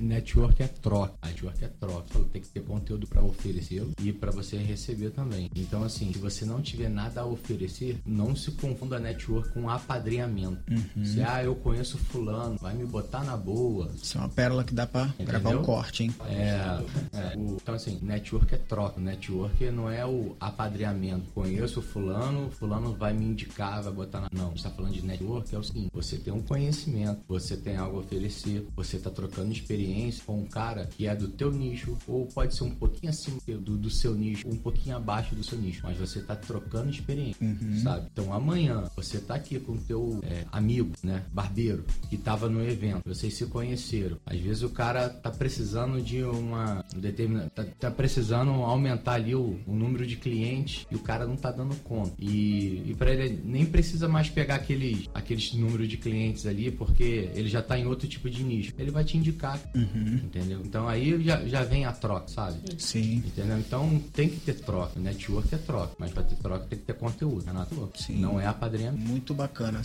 Network é troca. Network é troca. Tem que ter conteúdo para oferecer e para você receber também. Então, assim, se você não tiver nada a oferecer, não se confunda a network com apadrinhamento. Uhum. Se, ah, eu conheço fulano, vai me botar na boa. Isso é uma pérola que dá pra Entendeu? gravar um corte, hein? É, é o, então, assim, network é troca. Network não é o apadrinhamento. Conheço fulano, fulano vai me indicar, vai botar na... Não, a gente tá falando de network, é o seguinte, você tem um conhecimento, você tem algo a oferecer, você tá trocando experiência com um cara que é do teu nicho, ou pode ser um pouquinho acima do, do seu nicho, um pouquinho abaixo abaixo do seu nicho, mas você tá trocando experiência, uhum. sabe? Então amanhã você tá aqui com o teu é, amigo, né, barbeiro, que tava no evento, vocês se conheceram. Às vezes o cara tá precisando de uma determinada, tá, tá, precisando aumentar ali o, o, número de clientes e o cara não tá dando conta. E, e para ele nem precisa mais pegar aqueles aqueles números de clientes ali, porque ele já tá em outro tipo de nicho. Ele vai te indicar, uhum. entendeu? Então aí já, já vem a troca, sabe? Sim. Entendeu? Então tem que ter troca. Network é troca, mas para ter troca tem que ter conteúdo, Renato. Sim. Não é apadrinhamento. Muito bacana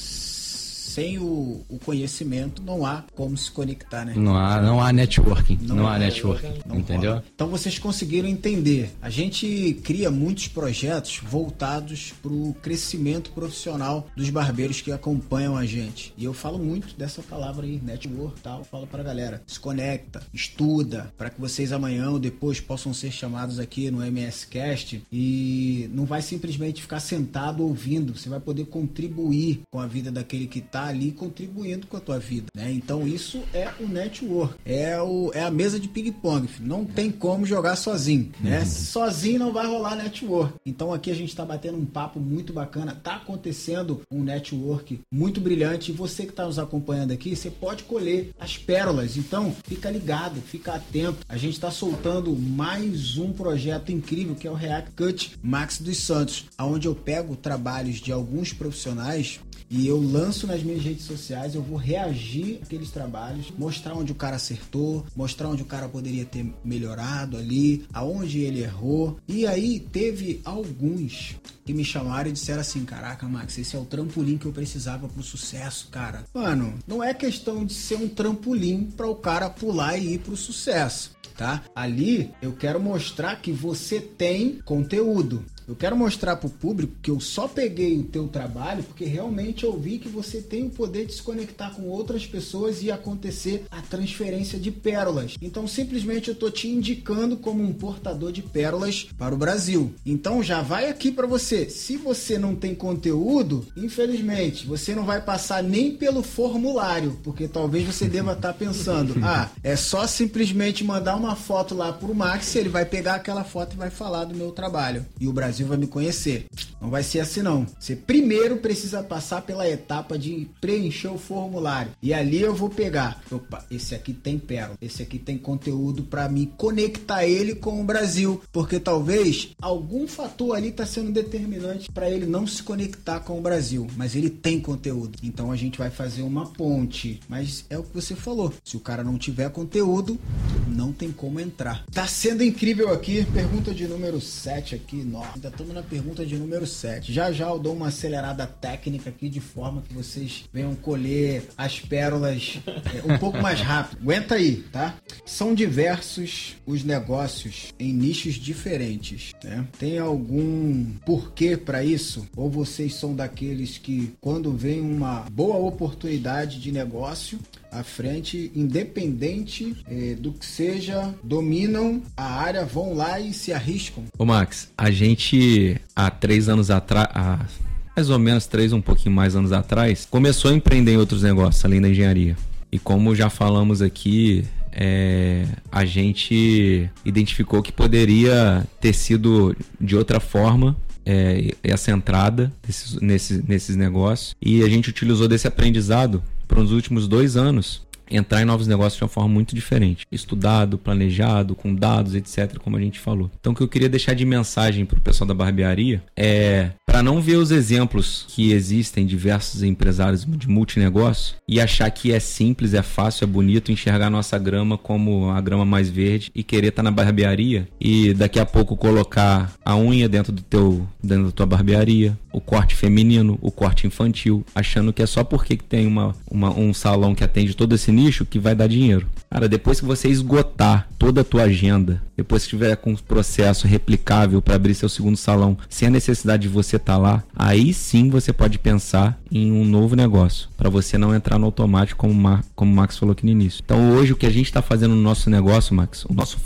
sem o, o, conhecimento não há como se conectar, né? Não há, não há networking. Não, não há networking. Não entendeu? Rola. Então vocês conseguiram entender. A gente cria muitos projetos voltados para o crescimento profissional dos barbeiros que acompanham a gente. E eu falo muito dessa palavra aí, network tal. Falo para a galera: se conecta, estuda, para que vocês amanhã ou depois possam ser chamados aqui no MS Cast e não vai simplesmente ficar sentado ouvindo. Você vai poder contribuir com a vida daquele que está ali contribuindo com a tua vida, né? Então isso é o network, é, o, é a mesa de ping-pong, não tem como jogar sozinho, né? Uhum. Sozinho não vai rolar network. Então aqui a gente está batendo um papo muito bacana, tá acontecendo um network muito brilhante e você que está nos acompanhando aqui, você pode colher as pérolas. Então fica ligado, fica atento. A gente está soltando mais um projeto incrível que é o React Cut Max dos Santos, aonde eu pego trabalhos de alguns profissionais e eu lanço nas minhas redes sociais, eu vou reagir àqueles trabalhos, mostrar onde o cara acertou, mostrar onde o cara poderia ter melhorado ali, aonde ele errou. E aí teve alguns que me chamaram e disseram assim: Caraca, Max, esse é o trampolim que eu precisava pro sucesso, cara. Mano, não é questão de ser um trampolim para o cara pular e ir pro sucesso. Tá? Ali eu quero mostrar que você tem conteúdo. Eu quero mostrar para o público que eu só peguei o teu trabalho porque realmente eu vi que você tem o poder de se conectar com outras pessoas e acontecer a transferência de pérolas. Então simplesmente eu tô te indicando como um portador de pérolas para o Brasil. Então já vai aqui para você. Se você não tem conteúdo, infelizmente você não vai passar nem pelo formulário, porque talvez você deva estar tá pensando: ah, é só simplesmente mandar uma foto lá pro Max, ele vai pegar aquela foto e vai falar do meu trabalho. E o Brasil Brasil vai me conhecer. Não vai ser assim não. Você primeiro precisa passar pela etapa de preencher o formulário. E ali eu vou pegar, opa, esse aqui tem pérola, esse aqui tem conteúdo para me conectar ele com o Brasil, porque talvez algum fator ali está sendo determinante para ele não se conectar com o Brasil, mas ele tem conteúdo. Então a gente vai fazer uma ponte. Mas é o que você falou. Se o cara não tiver conteúdo, não tem como entrar. Tá sendo incrível aqui. Pergunta de número 7 aqui. Nossa, ainda estamos na pergunta de número 7. Já já eu dou uma acelerada técnica aqui de forma que vocês venham colher as pérolas é, um pouco mais rápido. Aguenta aí, tá? São diversos os negócios em nichos diferentes, né? Tem algum porquê para isso? Ou vocês são daqueles que quando vem uma boa oportunidade de negócio, à frente, independente eh, do que seja, dominam a área, vão lá e se arriscam. Ô Max, a gente há três anos atrás, mais ou menos três, um pouquinho mais anos atrás, começou a empreender em outros negócios, além da engenharia. E como já falamos aqui, é, a gente identificou que poderia ter sido de outra forma é, essa entrada desses, nesses negócios. E a gente utilizou desse aprendizado para os últimos dois anos entrar em novos negócios de uma forma muito diferente. Estudado, planejado, com dados, etc., como a gente falou. Então, o que eu queria deixar de mensagem para o pessoal da barbearia é para não ver os exemplos que existem diversos empresários de multinegócio e achar que é simples, é fácil, é bonito enxergar nossa grama como a grama mais verde e querer estar tá na barbearia e daqui a pouco colocar a unha dentro do teu dentro da tua barbearia, o corte feminino, o corte infantil, achando que é só porque tem uma, uma um salão que atende todo esse nicho que vai dar dinheiro. Cara, depois que você esgotar toda a tua agenda, depois que tiver com um processo replicável para abrir seu segundo salão, sem a necessidade de você estar tá lá, aí sim você pode pensar em um novo negócio, para você não entrar no automático como, Mar, como o Max falou aqui no início. Então hoje o que a gente está fazendo no nosso negócio, Max, o nosso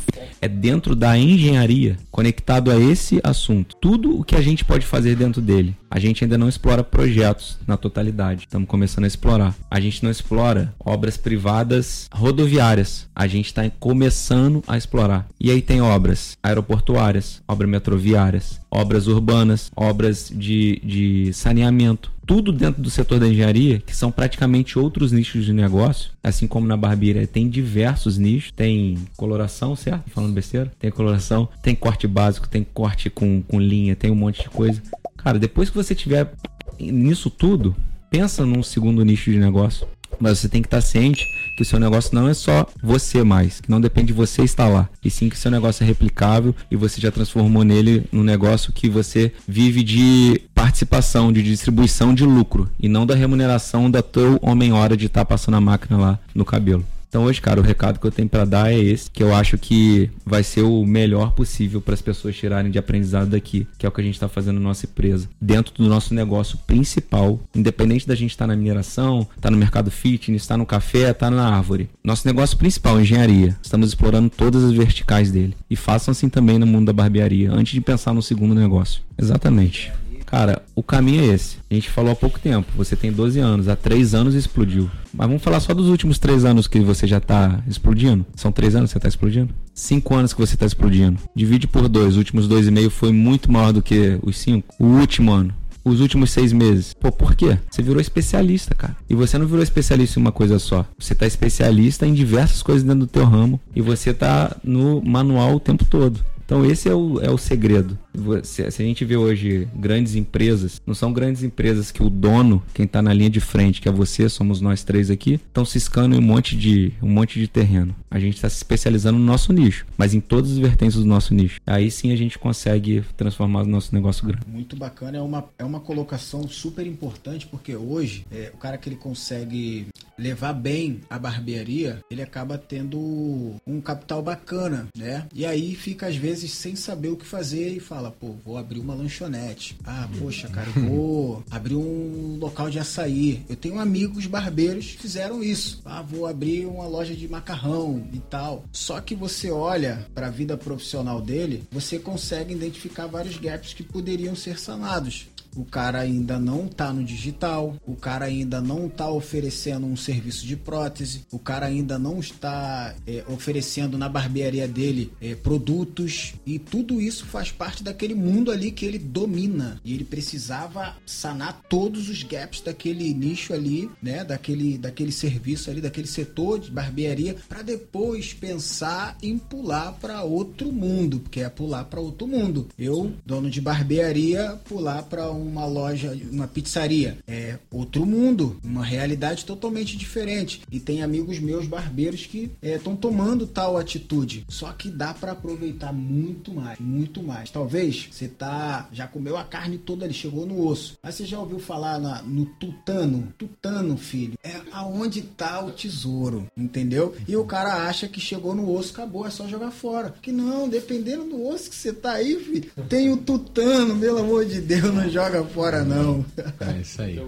é dentro da engenharia, conectado a esse assunto. Tudo o que a gente pode fazer dentro dele. A gente ainda não explora projetos na totalidade. Estamos começando a explorar. A gente não explora obras privadas rodoviárias. A gente está começando a explorar. E aí tem obras aeroportuárias, obras metroviárias, obras urbanas, obras de, de saneamento tudo dentro do setor da engenharia, que são praticamente outros nichos de negócio, assim como na barbearia tem diversos nichos, tem coloração, certo? Falando besteira? Tem coloração, tem corte básico, tem corte com, com linha, tem um monte de coisa. Cara, depois que você tiver nisso tudo, pensa num segundo nicho de negócio. Mas você tem que estar ciente que o seu negócio não é só você mais, que não depende de você estar lá, e sim que o seu negócio é replicável e você já transformou nele num negócio que você vive de participação, de distribuição de lucro e não da remuneração da teu homem-hora de estar tá passando a máquina lá no cabelo. Então hoje, cara, o recado que eu tenho para dar é esse, que eu acho que vai ser o melhor possível para as pessoas tirarem de aprendizado daqui, que é o que a gente está fazendo na nossa empresa, dentro do nosso negócio principal, independente da gente estar tá na mineração, estar tá no mercado fitness, estar tá no café, estar na árvore. Nosso negócio principal, engenharia. Estamos explorando todas as verticais dele. E façam assim também no mundo da barbearia, antes de pensar no segundo negócio. Exatamente. Cara, o caminho é esse. A gente falou há pouco tempo. Você tem 12 anos, há 3 anos explodiu. Mas vamos falar só dos últimos 3 anos que você já tá explodindo. São 3 anos que você tá explodindo? 5 anos que você tá explodindo. Divide por 2. Os últimos 2,5 foi muito maior do que os 5. O último ano os últimos seis meses. Pô, por quê? Você virou especialista, cara. E você não virou especialista em uma coisa só. Você tá especialista em diversas coisas dentro do teu ramo. E você tá no manual o tempo todo. Então esse é o, é o segredo. Se, a gente vê hoje grandes empresas, não são grandes empresas que o dono, quem está na linha de frente, que é você, somos nós três aqui, estão ciscando em um monte de, um monte de terreno. A gente está se especializando no nosso nicho, mas em todas as vertentes do nosso nicho. Aí sim a gente consegue transformar o nosso negócio grande. Muito bacana, é uma, é uma colocação super importante, porque hoje é, o cara que ele consegue levar bem a barbearia, ele acaba tendo um capital bacana, né? E aí fica às vezes sem saber o que fazer e fala, pô, vou abrir uma lanchonete. Ah, poxa, cara, vou abrir um local de açaí. Eu tenho amigos barbeiros que fizeram isso. Ah, vou abrir uma loja de macarrão e tal. Só que você olha para a vida profissional dele, você consegue identificar vários gaps que poderiam ser sanados o cara ainda não tá no digital, o cara ainda não tá oferecendo um serviço de prótese, o cara ainda não está é, oferecendo na barbearia dele é, produtos e tudo isso faz parte daquele mundo ali que ele domina e ele precisava sanar todos os gaps daquele nicho ali, né, daquele daquele serviço ali, daquele setor de barbearia para depois pensar em pular para outro mundo, porque é pular para outro mundo. Eu, dono de barbearia, pular para um uma loja, uma pizzaria. É outro mundo, uma realidade totalmente diferente. E tem amigos meus barbeiros que estão é, tomando tal atitude. Só que dá para aproveitar muito mais, muito mais. Talvez você tá já comeu a carne toda ali, chegou no osso. Mas você já ouviu falar na, no tutano? Tutano, filho, é aonde tá o tesouro, entendeu? E o cara acha que chegou no osso, acabou, é só jogar fora. Que não, dependendo do osso que você tá aí, filho, tem o tutano, pelo amor de Deus, não joga fora não. É isso aí.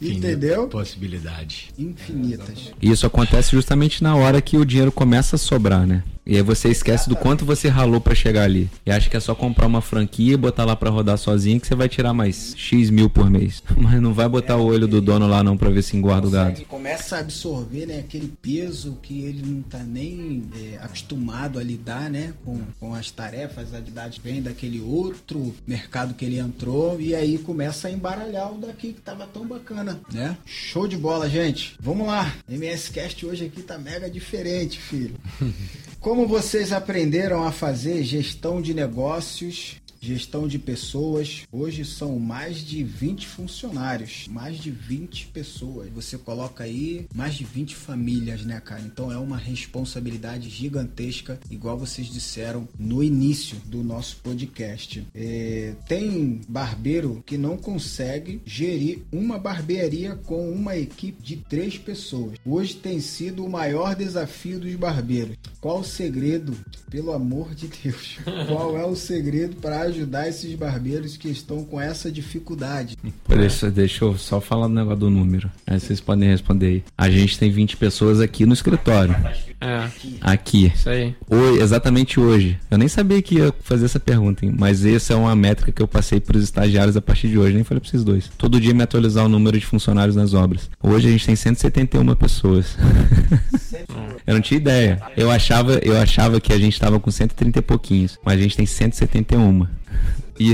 Entendeu? Possibilidades. Infinitas. Isso acontece justamente na hora que o dinheiro começa a sobrar, né? E aí você esquece do quanto você ralou para chegar ali. E acha que é só comprar uma franquia e botar lá para rodar sozinho que você vai tirar mais X mil por mês. Mas não vai botar o olho do dono lá não para ver se engorda o gado. Começa a absorver né, aquele peso que ele não tá nem é, acostumado a lidar né, com, com as tarefas, as atividades vem daquele outro mercado que ele entrou e aí começa a embaralhar o daqui que tava tão bacana, né? Show de bola, gente. Vamos lá. MS Cast hoje aqui tá mega diferente, filho. Como vocês aprenderam a fazer gestão de negócios Gestão de pessoas. Hoje são mais de 20 funcionários, mais de 20 pessoas. Você coloca aí mais de 20 famílias, né, cara? Então é uma responsabilidade gigantesca, igual vocês disseram no início do nosso podcast. É, tem barbeiro que não consegue gerir uma barbearia com uma equipe de três pessoas. Hoje tem sido o maior desafio dos barbeiros. Qual o segredo? Pelo amor de Deus. Qual é o segredo para ajudar esses barbeiros que estão com essa dificuldade? Deixa, deixa eu só falar do negócio do número. Aí vocês podem responder aí. A gente tem 20 pessoas aqui no escritório. É. Aqui. Isso aí. Hoje, exatamente hoje. Eu nem sabia que ia fazer essa pergunta, hein? mas essa é uma métrica que eu passei para os estagiários a partir de hoje. Nem falei para vocês dois. Todo dia me atualizar o número de funcionários nas obras. Hoje a gente tem 171 pessoas. eu não tinha ideia. Eu achava, eu achava que a gente estava com 130 e pouquinhos, mas a gente tem 171. E...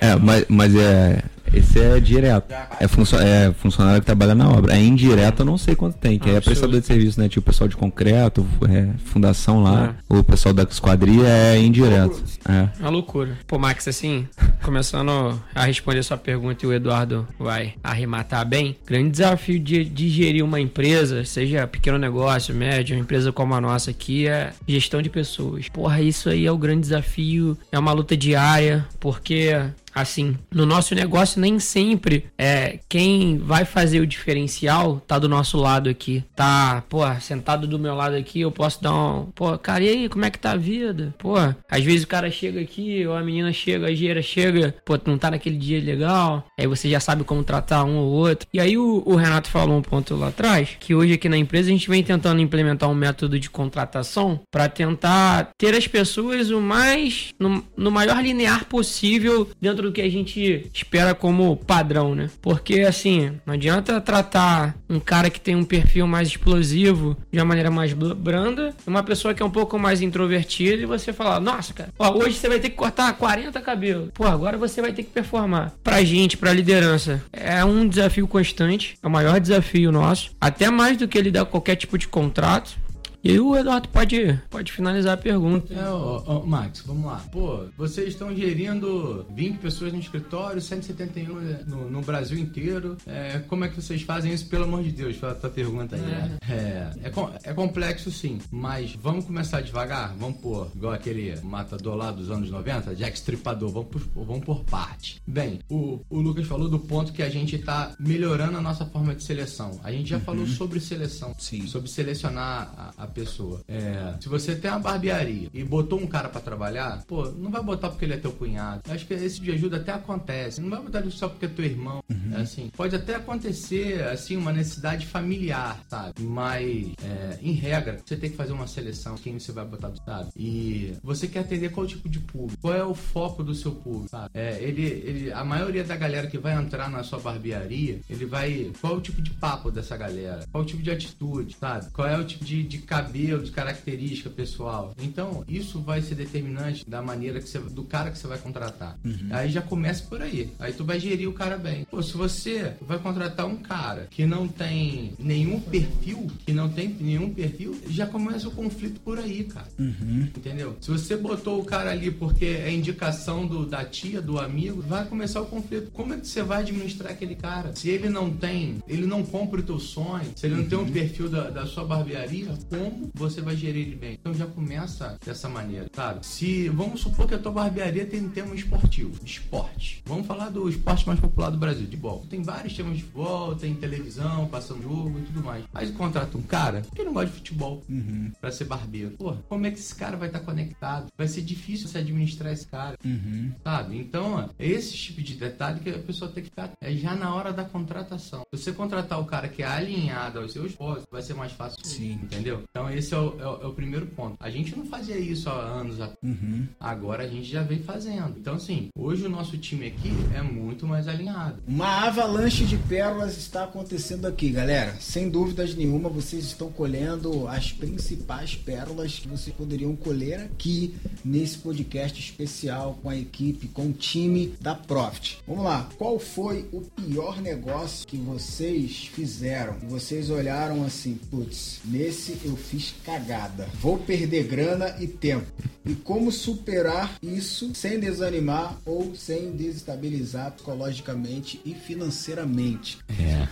É, mas, mas é. Esse é direto. É, funcio é funcionário que trabalha na obra. É indireto, eu não sei quanto tem, que ah, é prestador de serviço, né? Tipo o pessoal de concreto, é, fundação lá, é. o pessoal da esquadria é indireto. É. Uma loucura. Pô, Max, assim, começando a responder sua pergunta e o Eduardo vai arrematar bem. Grande desafio de, de gerir uma empresa, seja pequeno negócio, médio, uma empresa como a nossa aqui, é gestão de pessoas. Porra, isso aí é o grande desafio, é uma luta diária, porque assim, no nosso negócio nem sempre é quem vai fazer o diferencial tá do nosso lado aqui. Tá, pô, sentado do meu lado aqui, eu posso dar um, pô, cara, e aí, como é que tá a vida? Pô, às vezes o cara chega aqui, ou a menina chega, a engenheira chega, pô, não tá naquele dia legal, aí você já sabe como tratar um ou outro. E aí o, o Renato falou um ponto lá atrás, que hoje aqui na empresa a gente vem tentando implementar um método de contratação para tentar ter as pessoas o mais, no, no maior linear possível dentro do que a gente espera como padrão, né? Porque assim, não adianta tratar um cara que tem um perfil mais explosivo de uma maneira mais branda, uma pessoa que é um pouco mais introvertida e você falar, nossa, cara, ó, hoje você vai ter que cortar 40 cabelos. Pô, agora você vai ter que performar. Pra gente, pra liderança, é um desafio constante, é o maior desafio nosso, até mais do que lidar com qualquer tipo de contrato. E aí o Eduardo pode, pode finalizar a pergunta. É, ó, ó, Max, vamos lá. Pô, vocês estão gerindo 20 pessoas no escritório, 171 no, no Brasil inteiro. É, como é que vocês fazem isso, pelo amor de Deus? Foi a tua pergunta aí. Né? É, é, é, é complexo sim, mas vamos começar devagar? Vamos pôr, igual aquele matador lá dos anos 90, Jack Stripador, vamos por, vamos por parte. Bem, o, o Lucas falou do ponto que a gente está melhorando a nossa forma de seleção. A gente já uhum. falou sobre seleção, sim. sobre selecionar a, a pessoa. É, se você tem uma barbearia e botou um cara para trabalhar, pô, não vai botar porque ele é teu cunhado. Acho que esse de ajuda até acontece. Não vai botar ele só porque é teu irmão. Uhum. É assim, pode até acontecer, assim, uma necessidade familiar, sabe? Mas, é, em regra, você tem que fazer uma seleção quem você vai botar do sabe? E você quer atender qual tipo de público? Qual é o foco do seu público, sabe? É, ele, ele, a maioria da galera que vai entrar na sua barbearia, ele vai. Qual é o tipo de papo dessa galera? Qual é o tipo de atitude, sabe? Qual é o tipo de, de cabeça cabelo, de característica pessoal. Então, isso vai ser determinante da maneira que você, do cara que você vai contratar. Uhum. Aí já começa por aí. Aí tu vai gerir o cara bem. Pô, se você vai contratar um cara que não tem nenhum perfil, que não tem nenhum perfil, já começa o conflito por aí, cara. Uhum. Entendeu? Se você botou o cara ali porque é indicação do, da tia, do amigo, vai começar o conflito. Como é que você vai administrar aquele cara? Se ele não tem, ele não compra o teu sonho, se ele não tem um perfil da, da sua barbearia, como você vai gerir ele bem? Então já começa dessa maneira, sabe? Se vamos supor que a tua barbearia tem um tema esportivo, esporte. Vamos falar do esporte mais popular do Brasil, de bola. Tem vários temas de futebol, tem televisão, passando jogo e tudo mais. Mas contrata um cara que não gosta de futebol Uhum. pra ser barbeiro. Pô, como é que esse cara vai estar conectado? Vai ser difícil você administrar esse cara, Uhum. sabe? Então, ó, é esse tipo de detalhe que a pessoa tem que ficar é já na hora da contratação. Se você contratar o cara que é alinhado aos seus postos, vai ser mais fácil. Sim. Entendeu? Então, esse é o, é o- é o primeiro ponto. A gente não fazia isso há anos atrás. Uhum. Agora a gente já vem fazendo. Então, assim, hoje o nosso time aqui é muito mais alinhado. Uma avalanche de pérolas está acontecendo aqui, galera. Sem dúvidas nenhuma, vocês estão colhendo as principais pérolas que vocês poderiam colher aqui nesse podcast especial com a equipe, com o time da Profit. Vamos lá. Qual foi o pior negócio que vocês fizeram? Vocês olharam assim, putz, nesse eu fiz cagada. Vou perder grana e tempo. E como superar isso sem desanimar ou sem desestabilizar psicologicamente e financeiramente. É.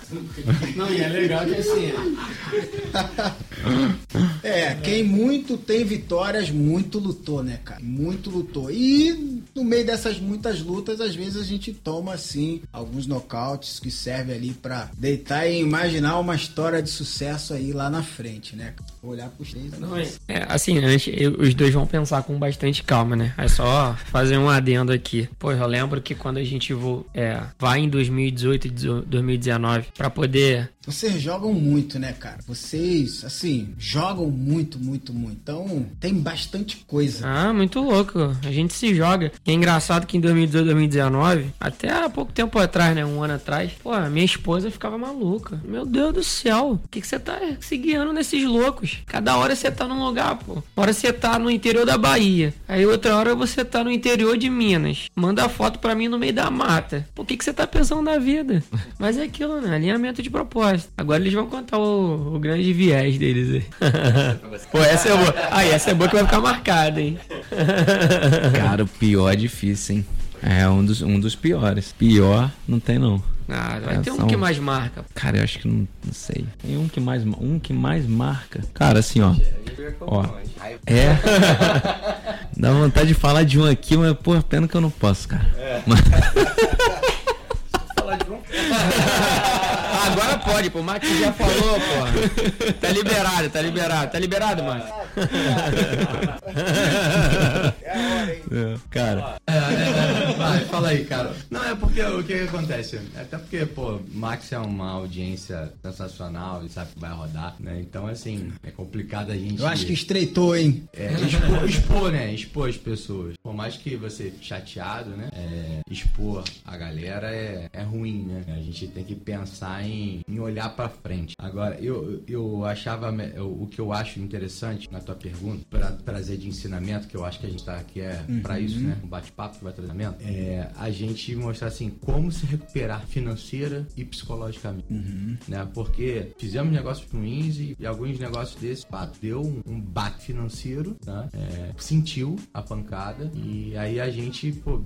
Não, e é legal que assim, É, quem muito tem vitórias, muito lutou, né, cara? Muito lutou. E no meio dessas muitas lutas, às vezes a gente toma, assim, alguns nocautes que servem ali pra deitar e imaginar uma história de sucesso aí lá na frente, né? Olhar pros três. Não, é, é, assim, antes, eu- os dois vão pensar com bastante calma, né? É só fazer um adendo aqui. Pô, eu lembro que quando a gente vo, é, vai em 2018 e 2019 pra poder. Vocês jogam muito, né, cara? Vocês, assim, jogam muito, muito, muito. Então, tem bastante coisa. Ah, muito louco. A gente se joga. E é engraçado que em 2018 2019, até há pouco tempo atrás, né? Um ano atrás, pô, a minha esposa ficava maluca. Meu Deus do céu, o que, que você tá se guiando nesses loucos? Cada hora você tá num lugar, pô. Uma hora você tá no interior da Bahia. Aí outra hora você tá no interior de Minas. Manda foto pra mim no meio da mata. O que, que você tá pensando na vida? Mas é aquilo, né? Alinhamento de propósito. Agora eles vão contar o, o grande viés deles aí. Pô, essa é boa. Aí, essa é boa que vai ficar marcada, hein? Cara, o pior é difícil, hein? É um dos, um dos piores. Pior não tem não. Ah, vai É, ter um são- que mais marca. Cara, eu acho que não, não sei. Tem um que mais um que mais marca. Cara, assim, ó. Ó. É. Dá vontade de falar de um aqui, mas pô, pena que eu não posso, cara. Mas- Ah, agora pode, pô. O Max já falou, pô. Tá liberado, tá liberado. Tá liberado, Max? É, cara, É, é, é, vai, fala aí, cara. Não, é porque o que, que acontece? Até porque, pô, Max é uma audiência sensacional e sabe que vai rodar, né? Então, assim, é complicado a gente. Eu acho que estreitou, hein? É, expor, expor, né? Expor as pessoas. Por mais que você fique chateado, né? É, expor a galera é, é ruim, né? A gente tem que pensar em, em olhar pra frente. Agora, eu, eu achava. eu- o que eu acho interessante na tua pergunta, pra trazer de ensinamento, que eu acho que a gente tá aqui é pra isso, né? Um bate-papo que vai trazer ensinamento, é a gente mostrar assim como se recuperar financeira e psicologicamente né? Porque fizemos negócios ruins e, e alguns negócios desses, pá, deu um, um baque financeiro, né? É, sentiu a pancada e aí a gente, pô,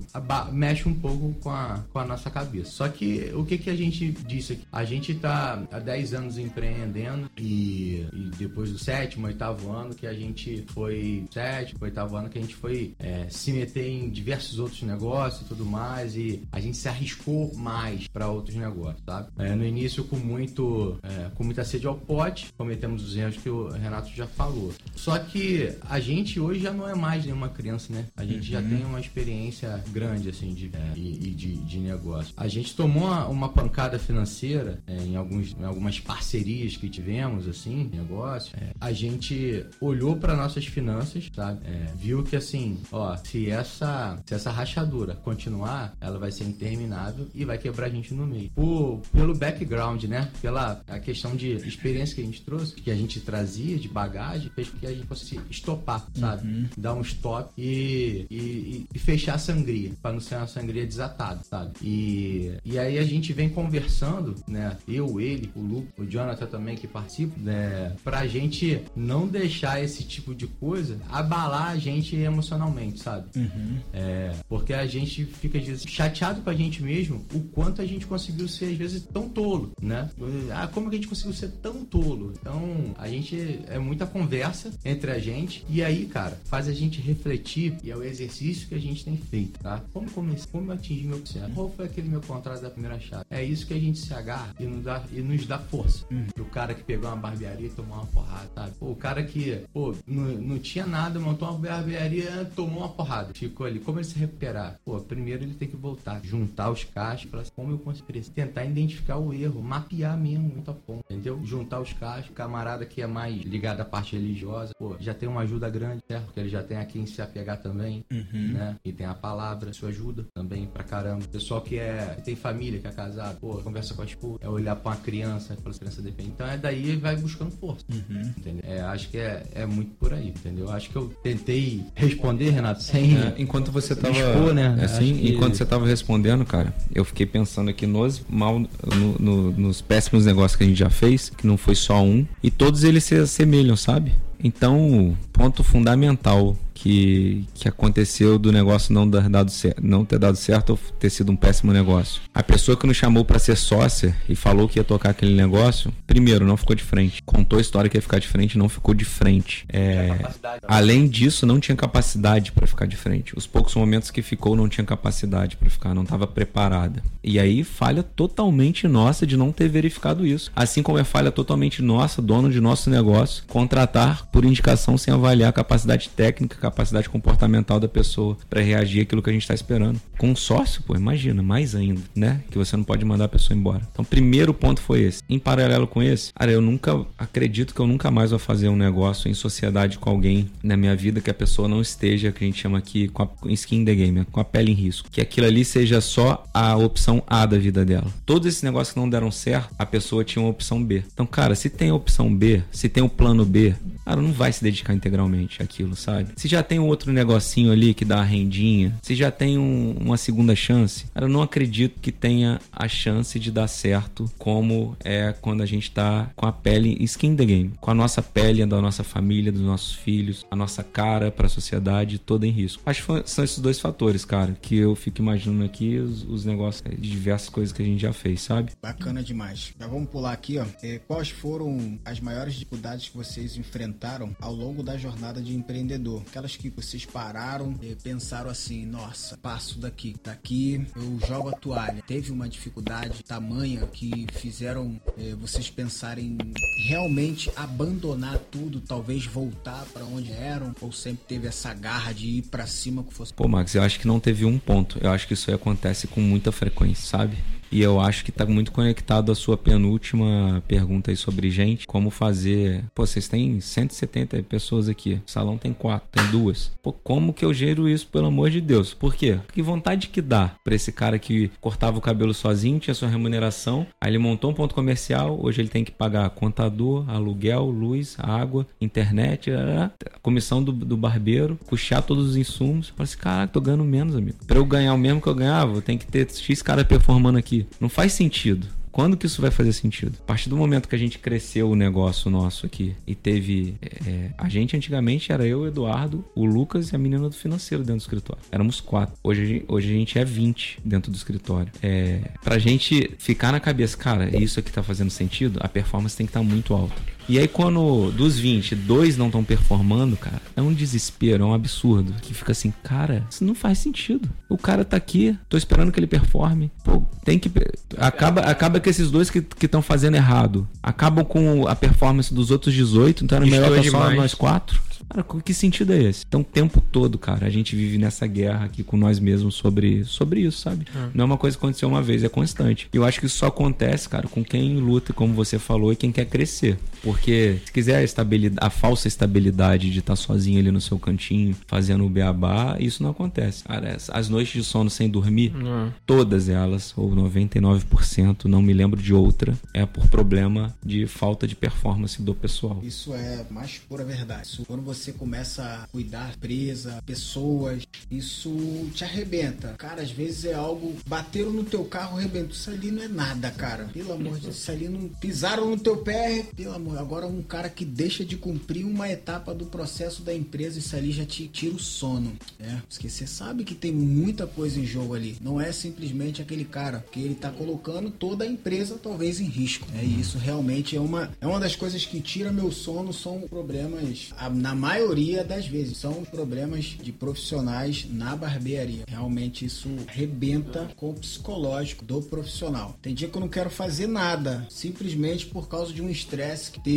mexe um pouco com a, com a nossa cabeça. Só que o que que a gente disse aqui? A gente tá há 10 anos empreendendo e, e depois do sétimo, oitavo ano que a gente foi, sétimo, oitavo ano que a gente foi é, se meter em diversos outros negócios e tudo mais e a gente se arriscou mais para outros negócios, sabe? É, no início com muito é, com muita sede ao pote, cometemos os erros que o Renato já falou. Só que a gente hoje já não é mais nenhuma criança, né? A gente já tem uma experiência grande assim de e, e de, de negócio. A gente tomou uma, uma pancada financeira é, em alguns em algumas parcerias que tivemos assim, negócio. É, a gente olhou olhou para nossas finanças, sabe? É, viu que assim, ó, se essa, se essa rachadura continuar, ela vai ser interminável e vai quebrar a gente no meio. Por, pelo background, né? Pela a questão de experiência que a gente trouxe, que a gente trazia de bagagem, fez com que a gente fosse estopar, sabe? Uhum. Dar um stop e, e, e, fechar a sangria, para não ser uma sangria desatada, sabe? E, e aí a gente vem conversando, né? Eu, ele, o Lu, o Jonathan também que participa, né? Pra gente não deixar esse tipo de coisa abalar a gente emocionalmente, sabe? Uhum. É, porque a gente fica às vezes chateado com a gente mesmo o quanto a gente conseguiu ser às vezes tão tolo, né? Ah, como que a gente conseguiu ser tão tolo? Então, a gente é muita conversa entre a gente e aí, cara, faz a gente refletir e é o exercício que a gente tem feito, tá? Como comecei, como eu atingi meu sucesso? Qual foi aquele meu contrato da primeira chave? É isso que a gente se agarra e nos dá, e nos dá força. Uhum. O cara que pegou uma barbearia e tomou uma porrada, sabe? Pô, o cara que, pô, não, não tinha nada, montou uma barbearia, tomou uma porrada. Ficou ali. Como ele se recuperar? Pô, primeiro ele tem que voltar, juntar os cachos, falar assim, como eu consigo tentar identificar o erro, mapear mesmo muito a ponto, entendeu? Juntar os cachos, camarada que é mais ligado à parte religiosa, pô, já tem uma ajuda grande, certo? Porque ele já tem a quem se apegar também, uhum. né? E tem a palavra, isso ajuda também pra caramba. Pessoal que é, que tem família, que é casado, pô, conversa com a esposa, é olhar pra uma criança, fala a criança depende. Então é daí vai buscando força, uhum. É, acho que é, é muito por aí, entendeu? Acho que eu tentei responder, Renato, sem... É, enquanto você tava... Expor, né? Assim, que... enquanto você tava respondendo, cara, eu fiquei pensando aqui nos mal, no, no, nos péssimos negócios que a gente já fez, que não foi só um, e todos eles se assemelham, sabe? Então, ponto fundamental que, que aconteceu do negócio não, dar dado certo, não ter dado certo ou ter sido um péssimo negócio. A pessoa que nos chamou para ser sócia e falou que ia tocar aquele negócio, primeiro, não ficou de frente. Contou a história que ia ficar de frente, não ficou de frente. É, além disso, não tinha capacidade para ficar de frente. Os poucos momentos que ficou, não tinha capacidade para ficar, não estava preparada. E aí, falha totalmente nossa de não ter verificado isso. Assim como é falha totalmente nossa, dono de nosso negócio, contratar por indicação sem avaliar a capacidade técnica, capacidade comportamental da pessoa para reagir àquilo que a gente está esperando. Com um sócio, pô, imagina, mais ainda, né? Que você não pode mandar a pessoa embora. Então, primeiro ponto foi esse. Em paralelo com esse, cara, eu nunca acredito que eu nunca mais vou fazer um negócio em sociedade com alguém na minha vida que a pessoa não esteja, que a gente chama aqui, com a skin the game, com a pele em risco. Que aquilo ali seja só a opção A da vida dela. Todos esses negócios que não deram certo, a pessoa tinha uma opção B. Então, cara, se tem a opção B, se tem o plano B, cara, não vai se dedicar integralmente àquilo, sabe? Se já tem um outro negocinho ali que dá a rendinha, se já tem um, uma segunda chance, eu não acredito que tenha a chance de dar certo como é quando a gente tá com a pele skin the game, com a nossa pele da nossa família, dos nossos filhos, a nossa cara para a sociedade toda em risco. Acho que são esses dois fatores, cara, que eu fico imaginando aqui os, os negócios de diversas coisas que a gente já fez, sabe? Bacana demais. Já vamos pular aqui, ó. É, quais foram as maiores dificuldades que vocês enfrentaram ao longo da jornada de empreendedor? Aquelas que vocês pararam e pensaram assim: nossa, passo daqui, daqui eu jogo a toalha. Teve uma dificuldade tamanha que fizeram é, vocês pensarem realmente abandonar tudo, talvez voltar para onde eram, ou sempre teve essa garra de ir para cima que fosse. Pô, Max, eu acho que não teve um ponto. Eu acho que isso aí acontece com muita frequência, sabe? E eu acho que está muito conectado à sua penúltima pergunta aí sobre gente. Como fazer. Pô, vocês têm 170 pessoas aqui. O salão tem quatro, tem duas. Pô, como que eu gero isso, pelo amor de Deus? Por quê? Que vontade que dá para esse cara que cortava o cabelo sozinho, tinha sua remuneração. Aí ele montou um ponto comercial. Hoje ele tem que pagar contador, aluguel, luz, água, internet, comissão do, do barbeiro, puxar todos os insumos. Fala assim, caraca, tô ganhando menos, amigo. Pra eu ganhar o mesmo que eu ganhava, tem que ter X cara performando aqui não faz sentido. Quando que isso vai fazer sentido? A partir do momento que a gente cresceu o negócio nosso aqui e teve. É, é, a gente antigamente era eu, o Eduardo, o Lucas e a menina do financeiro dentro do escritório. Éramos quatro. Hoje, hoje a gente é 20 dentro do escritório. É, pra gente ficar na cabeça, cara, isso aqui tá fazendo sentido, a performance tem que estar tá muito alta. E aí, quando dos 20, dois não estão performando, cara, é um desespero, é um absurdo. Que fica assim, cara, isso não faz sentido. O cara tá aqui, tô esperando que ele performe. Pô, tem que. Acaba, acaba que esses dois que estão fazendo errado acabam com a performance dos outros 18, então era melhor estar só nós quatro. Cara, que sentido é esse? Então, o tempo todo, cara, a gente vive nessa guerra aqui com nós mesmos sobre, sobre isso, sabe? Uhum. Não é uma coisa que aconteceu uma vez, é constante. E eu acho que isso só acontece, cara, com quem luta, como você falou, e quem quer crescer. Porque se quiser a, estabilidade, a falsa estabilidade de estar sozinho ali no seu cantinho, fazendo o beabá, isso não acontece. Cara, as noites de sono sem dormir, uhum. todas elas, ou 99%, não me lembro de outra, é por problema de falta de performance do pessoal. Isso é mais pura verdade. Isso, quando você começa a cuidar presa, pessoas, isso te arrebenta. Cara, às vezes é algo. Bateram no teu carro, arrebentou. Isso ali não é nada, cara. Pelo amor de Deus, isso ali não. Pisaram no teu pé, pelo amor. Agora, um cara que deixa de cumprir uma etapa do processo da empresa, isso ali já te tira o sono. Né? Porque você sabe que tem muita coisa em jogo ali. Não é simplesmente aquele cara que ele tá colocando toda a empresa, talvez, em risco. É isso realmente é uma, é uma das coisas que tira meu sono. São problemas, na maioria das vezes, são problemas de profissionais na barbearia. Realmente isso rebenta com o psicológico do profissional. Tem dia que eu não quero fazer nada, simplesmente por causa de um estresse que teve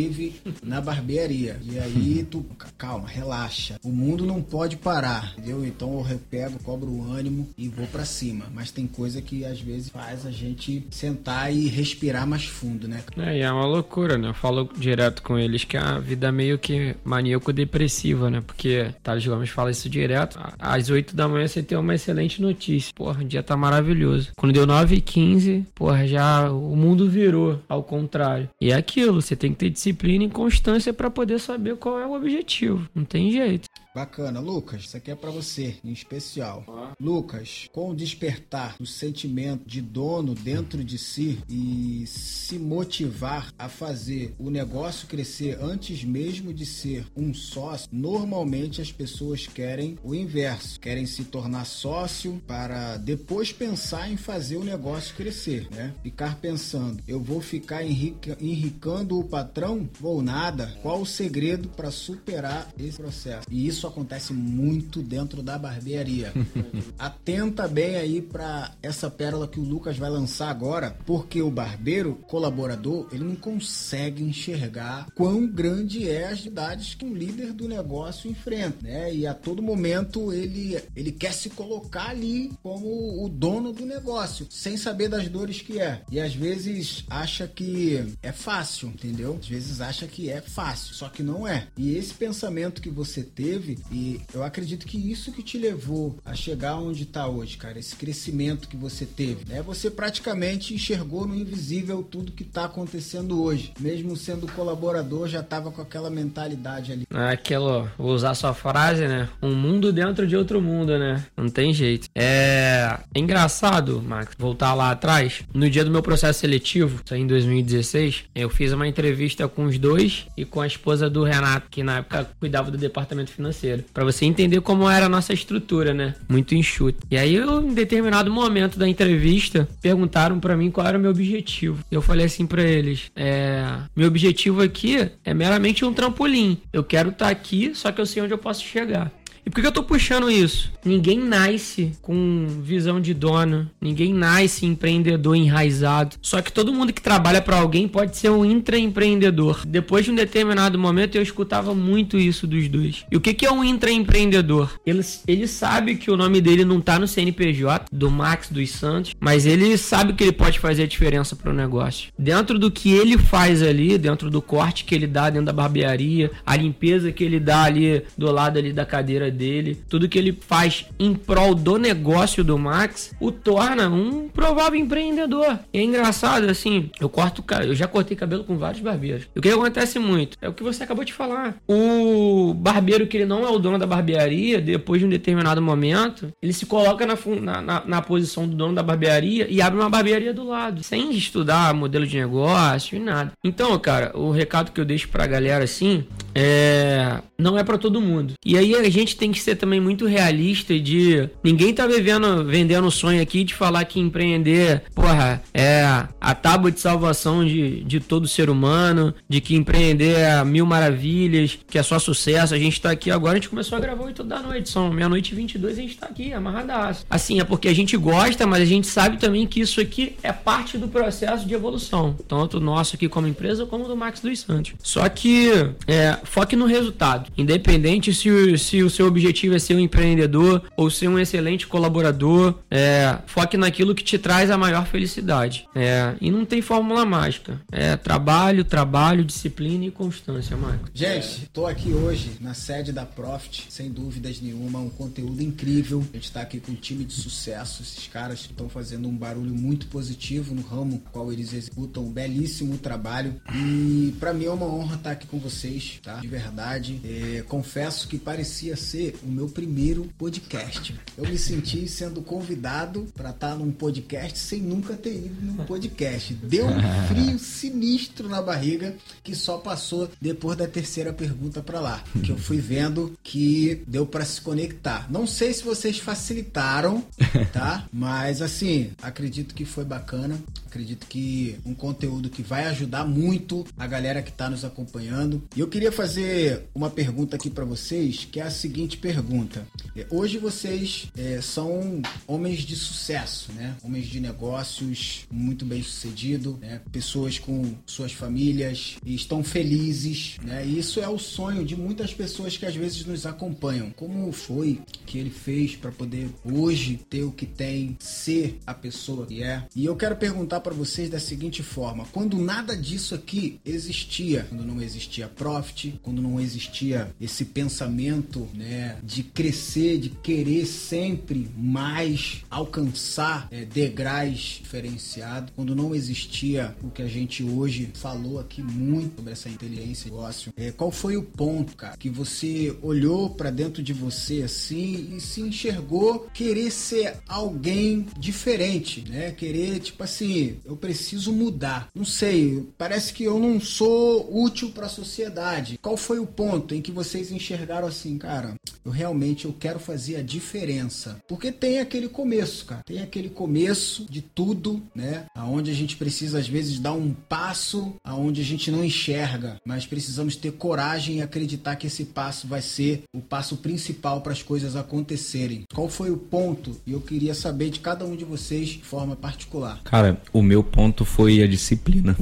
na barbearia. E aí tu, calma, relaxa. O mundo não pode parar, entendeu? Então eu repego, cobro o ânimo e vou para cima. Mas tem coisa que às vezes faz a gente sentar e respirar mais fundo, né? É, e é uma loucura, né? Eu falo direto com eles que a vida é meio que maníaco-depressiva, né? Porque Thales Gomes fala isso direto. Às 8 da manhã você tem uma excelente notícia. Porra, o dia tá maravilhoso. Quando deu 9 e 15, porra, já o mundo virou ao contrário. E é aquilo, você tem que ter disciplina e constância para poder saber qual é o objetivo. Não tem jeito. Bacana, Lucas, isso aqui é para você, em especial. Lucas, com o despertar do sentimento de dono dentro de si e se motivar a fazer o negócio crescer antes mesmo de ser um sócio, normalmente as pessoas querem o inverso, querem se tornar sócio para depois pensar em fazer o negócio crescer, né? Ficar pensando, eu vou ficar enrica, enricando o patrão? Vou nada. Qual o segredo para superar esse processo? E isso isso acontece muito dentro da barbearia. Atenta bem aí para essa pérola que o Lucas vai lançar agora, porque o barbeiro colaborador, ele não consegue enxergar quão grande é as dificuldades que um líder do negócio enfrenta, né? E a todo momento ele ele quer se colocar ali como o dono do negócio, sem saber das dores que é. E às vezes acha que é fácil, entendeu? Às vezes acha que é fácil, só que não é. E esse pensamento que você teve teve. E eu acredito que isso que te levou a chegar onde está hoje, cara. Esse crescimento que você teve. Né? Você praticamente enxergou no invisível tudo que está acontecendo hoje. Mesmo sendo colaborador, já estava com aquela mentalidade ali. É aquilo, vou usar sua frase, né? Um mundo dentro de outro mundo, né? Não tem jeito. É, é engraçado, Max, voltar lá atrás. No dia do meu processo seletivo, em 2016, eu fiz uma entrevista com os dois e com a esposa do Renato, que na época cuidava do departamento financeiro financeiro, para você entender como era a nossa estrutura, né? Muito enxuta. E aí, eu, em determinado momento da entrevista, perguntaram para mim qual era o meu objetivo. Eu falei assim para eles: é, meu objetivo aqui é meramente um trampolim. Eu quero estar tá aqui, só que eu sei onde eu posso chegar. E por que eu tô puxando isso? Ninguém nasce com visão de dono, ninguém nasce empreendedor enraizado. Só que todo mundo que trabalha para alguém pode ser um intraempreendedor. Depois de um determinado momento eu escutava muito isso dos dois. E o que, é um intraempreendedor? Ele, ele sabe que o nome dele não tá no CNPJ do Max dos Santos, mas ele sabe que ele pode fazer a diferença para o negócio. Dentro do que ele faz ali, dentro do corte que ele dá dentro da barbearia, a limpeza que ele dá ali do lado ali da cadeira dele, tudo que ele faz em prol do negócio do Max, o torna um provável empreendedor. E é engraçado, assim, eu corto, eu já cortei cabelo com vários barbeiros. E o que acontece muito é o que você acabou de falar. O barbeiro que ele não é o dono da barbearia, depois de um determinado momento, ele se coloca na, na, na posição do dono da barbearia e abre uma barbearia do lado, sem estudar modelo de negócio e nada. Então, cara, o recado que eu deixo pra galera assim é não é para todo mundo. E aí a gente tem que ser também muito realista de ninguém tá vivendo, vendendo o sonho aqui de falar que empreender, porra, é a tábua de salvação de, de todo ser humano, de que empreender é mil maravilhas, que é só sucesso. A gente tá aqui agora, a gente começou a gravar 8 da noite, são meia-noite e 22 a gente tá aqui, amarradaço. Assim, é porque a gente gosta, mas a gente sabe também que isso aqui é parte do processo de evolução, tanto nosso aqui como empresa como do Max dos Santos. Só que é, foque no resultado. Independente se se o seu objetivo é ser um empreendedor ou ser um excelente colaborador, é, foque naquilo que te traz a maior felicidade. É, e não tem fórmula mágica. É trabalho, trabalho, disciplina e constância, Marco. Gente, estou aqui hoje na sede da Profit, sem dúvidas nenhuma, um conteúdo incrível. A gente está aqui com um time de sucesso. Esses caras estão fazendo um barulho muito positivo no ramo qual eles executam um belíssimo trabalho. E para mim é uma honra estar aqui com vocês, tá? De verdade. É, confesso que parecia ser o meu primeiro podcast. Eu me senti sendo convidado para estar num podcast sem nunca ter ido num podcast. Deu um frio sinistro na barriga que só passou depois da terceira pergunta para lá, que eu fui vendo que deu para se conectar. Não sei se vocês facilitaram, tá? Mas assim, acredito que foi bacana. Acredito que um conteúdo que vai ajudar muito a galera que está nos acompanhando. E eu queria fazer uma pergunta aqui para vocês, que é a seguinte pergunta: é, hoje vocês é, são homens de sucesso, né? Homens de negócios muito bem sucedidos, né? Pessoas com suas famílias e estão felizes, né? E isso é o sonho de muitas pessoas que às vezes nos acompanham. Como foi que ele fez para poder hoje ter o que tem, ser a pessoa que é? E eu quero perguntar para vocês da seguinte forma: quando nada disso aqui existia, quando não existia profit, quando não existia esse pensamento, né, de crescer, de querer sempre mais alcançar é, degraus diferenciados, quando não existia o que a gente hoje falou aqui muito sobre essa inteligência e negócio, é, qual foi o ponto, cara, que você olhou para dentro de você assim e se enxergou querer ser alguém diferente, né? Querer, tipo assim, eu preciso mudar. Não sei, parece que eu não sou útil para a sociedade. Qual foi o ponto em que vocês enxergaram assim, cara? Eu realmente eu quero fazer a diferença. Porque tem aquele começo, cara. Tem aquele começo de tudo, né? Aonde a gente precisa às vezes dar um passo aonde a gente não enxerga, mas precisamos ter coragem e acreditar que esse passo vai ser o passo principal para as coisas acontecerem. Qual foi o ponto? E eu queria saber de cada um de vocês de forma particular. Cara, o meu ponto foi a disciplina.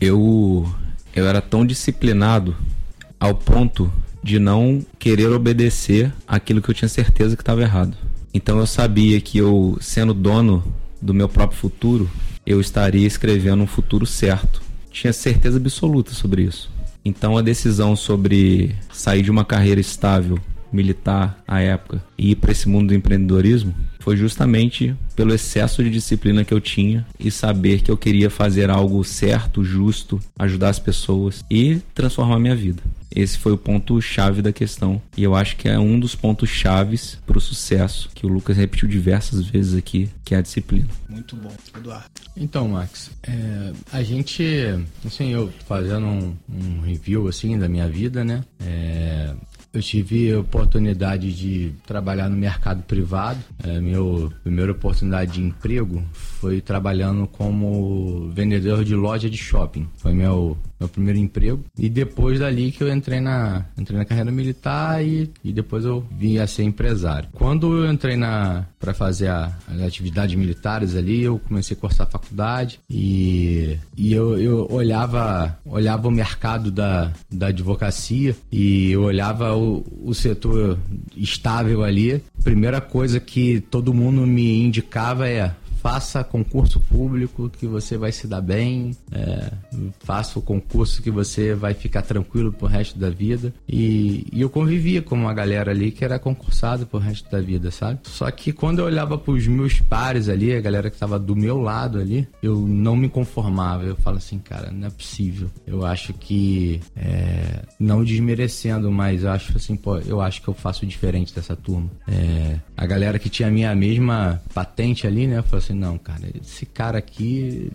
Eu, eu era tão disciplinado ao ponto de não querer obedecer aquilo que eu tinha certeza que estava errado. Então eu sabia que eu, sendo dono do meu próprio futuro, eu estaria escrevendo um futuro certo. Tinha certeza absoluta sobre isso. Então a decisão sobre sair de uma carreira estável militar à época e ir para esse mundo do empreendedorismo foi justamente pelo excesso de disciplina que eu tinha e saber que eu queria fazer algo certo, justo, ajudar as pessoas e transformar minha vida. Esse foi o ponto chave da questão e eu acho que é um dos pontos chaves para o sucesso que o Lucas repetiu diversas vezes aqui, que é a disciplina. Muito bom, Eduardo. Então, Max, é, a gente, assim, eu fazendo um, um, review assim da minha vida, né? É, eu tive a oportunidade de trabalhar no mercado privado. É, minha primeira oportunidade de emprego foi trabalhando como vendedor de loja de shopping. Foi meu, meu primeiro emprego. E depois dali que eu entrei na, entrei na carreira militar e, e depois eu vim a ser empresário. Quando eu entrei na para fazer a, as atividades militares ali, eu comecei a cursar a faculdade e, e eu, eu olhava, olhava o mercado da, da advocacia e eu olhava o, o setor estável ali. Primeira coisa que todo mundo me indicava é faça concurso público que você vai se dar bem, é, faça o concurso que você vai ficar tranquilo pro resto da vida. E, e, eu convivia com uma galera ali que era concursada pro resto da vida, sabe? Só que quando eu olhava pros meus pares ali, a galera que tava do meu lado ali, eu não me conformava. Eu falo assim, cara, não é possível. Eu acho que, é, não desmerecendo, mas eu acho assim, pô, eu acho que eu faço diferente dessa turma. É, a galera que tinha a minha mesma patente ali, né? Eu falei assim, assim, não, cara, esse cara aqui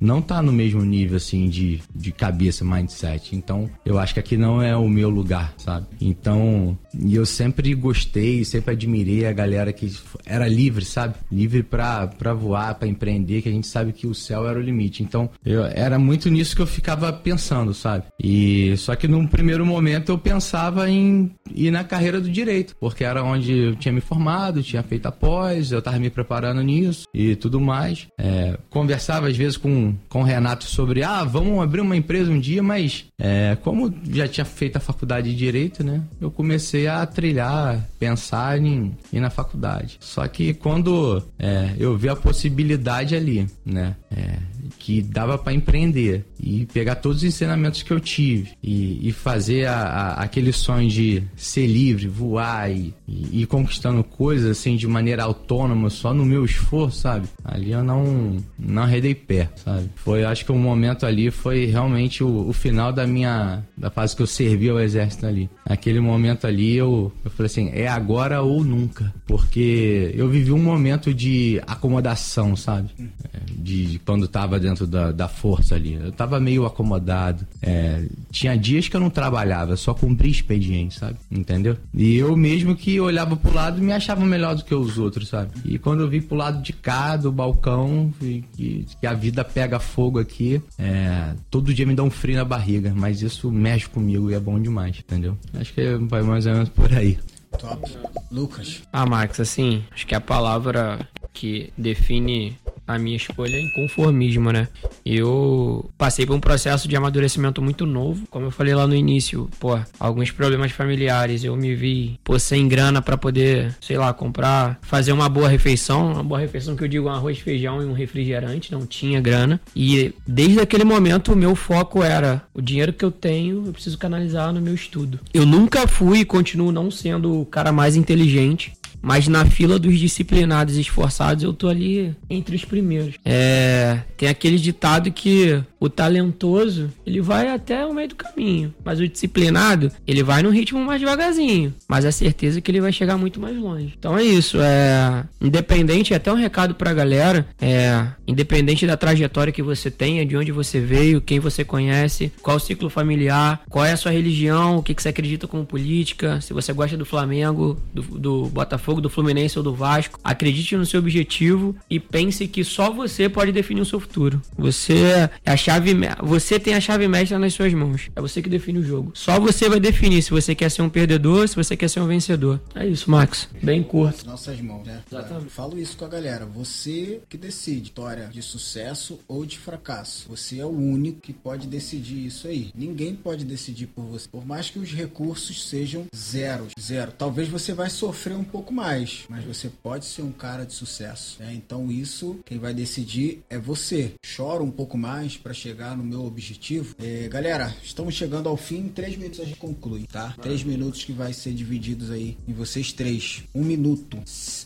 não, tá no mesmo nível, assim, de, de cabeça, mindset. Então, eu acho que aqui não é o meu lugar, sabe? Então, e eu sempre gostei, sempre admirei a galera que era livre, sabe? Livre pra voar, pra empreender, que a gente sabe que o céu era o limite. Então, eu, era muito nisso que eu ficava pensando, sabe? E só que num primeiro momento eu pensava em ir na carreira do direito, porque era onde eu tinha me formado, tinha feito a pós, eu estava me preparando nisso e tudo mais. É, conversava às vezes com, com o Renato sobre, ah, vamos abrir uma empresa um dia, mas é, como já tinha feito a faculdade de direito, né, eu comecei a trilhar, pensar em ir na faculdade. Só que quando é, eu vi a possibilidade ali, né, é, que dava para empreender e pegar todos os ensinamentos que eu tive e, e fazer a, a, aquele sonho de ser livre, voar e, e, ir conquistando coisas assim de maneira autônoma, só no meu esforço, sabe? Ali eu não, não arredei pé, sabe? Foi, acho que o momento ali foi realmente o, o final da minha, da fase que eu servi ao exército ali. Naquele momento ali eu, eu falei assim, é agora ou nunca, porque eu vivi um momento de acomodação, sabe? É, de quando tava dentro da, da força ali. Eu tava meio acomodado. É, tinha dias que eu não trabalhava, só cumpria expediente, sabe? Entendeu? E eu mesmo que olhava pro lado me achava melhor do que os outros, sabe? E quando eu vi pro lado de cá, do balcão, vi que, que a vida pega fogo aqui, é, todo dia me dá um frio na barriga, mas isso mexe comigo e é bom demais, entendeu? Acho que vai mais ou menos por aí. Top. Lucas. Ah, Max, assim, acho que a palavra que define a minha escolha é inconformismo, né? Eu passei por um processo de amadurecimento muito novo, como eu falei lá no início, pô, alguns problemas familiares, eu me vi, pô, sem grana para poder, sei lá, comprar, fazer uma boa refeição, uma boa refeição que eu digo um arroz, feijão e um refrigerante, não tinha grana. E desde aquele momento o meu foco era o dinheiro que eu tenho, eu preciso canalizar no meu estudo. Eu nunca fui e continuo não sendo o cara mais inteligente mas na fila dos disciplinados e esforçados eu tô ali entre os primeiros. É, tem aquele ditado que o talentoso, ele vai até o meio do caminho, mas o disciplinado, ele vai no ritmo mais devagarzinho, mas a certeza é que ele vai chegar muito mais longe. Então é isso, é independente, é até um recado pra galera, é independente da trajetória que você tenha, de onde você veio, quem você conhece, qual o ciclo familiar, qual é a sua religião, o que, que você acredita como política, se você gosta do Flamengo, do, do Botafogo, do Fluminense ou do Vasco, acredite no seu objetivo e pense que só você pode definir o seu futuro. Você é a chave, você tem a chave mestra nas suas mãos. É você que define o jogo. Só você vai definir se você quer ser um perdedor, se você quer ser um vencedor. É isso, Max. Bem curto. Nossas mãos, né? Exatamente. Falo isso com a galera. Você que decide história de sucesso ou de fracasso. Você é o único que pode decidir isso aí. Ninguém pode decidir por você. Por mais que os recursos sejam zero, zero. Talvez você vai sofrer um pouco mais, mas você pode ser um cara de sucesso. Né? Então isso, quem vai decidir é você. Chora um pouco mais para chegar no meu objetivo. É, galera, estamos chegando ao fim. Em três minutos a gente conclui, tá? Três minutos que vai ser divididos aí em vocês três. Um minuto.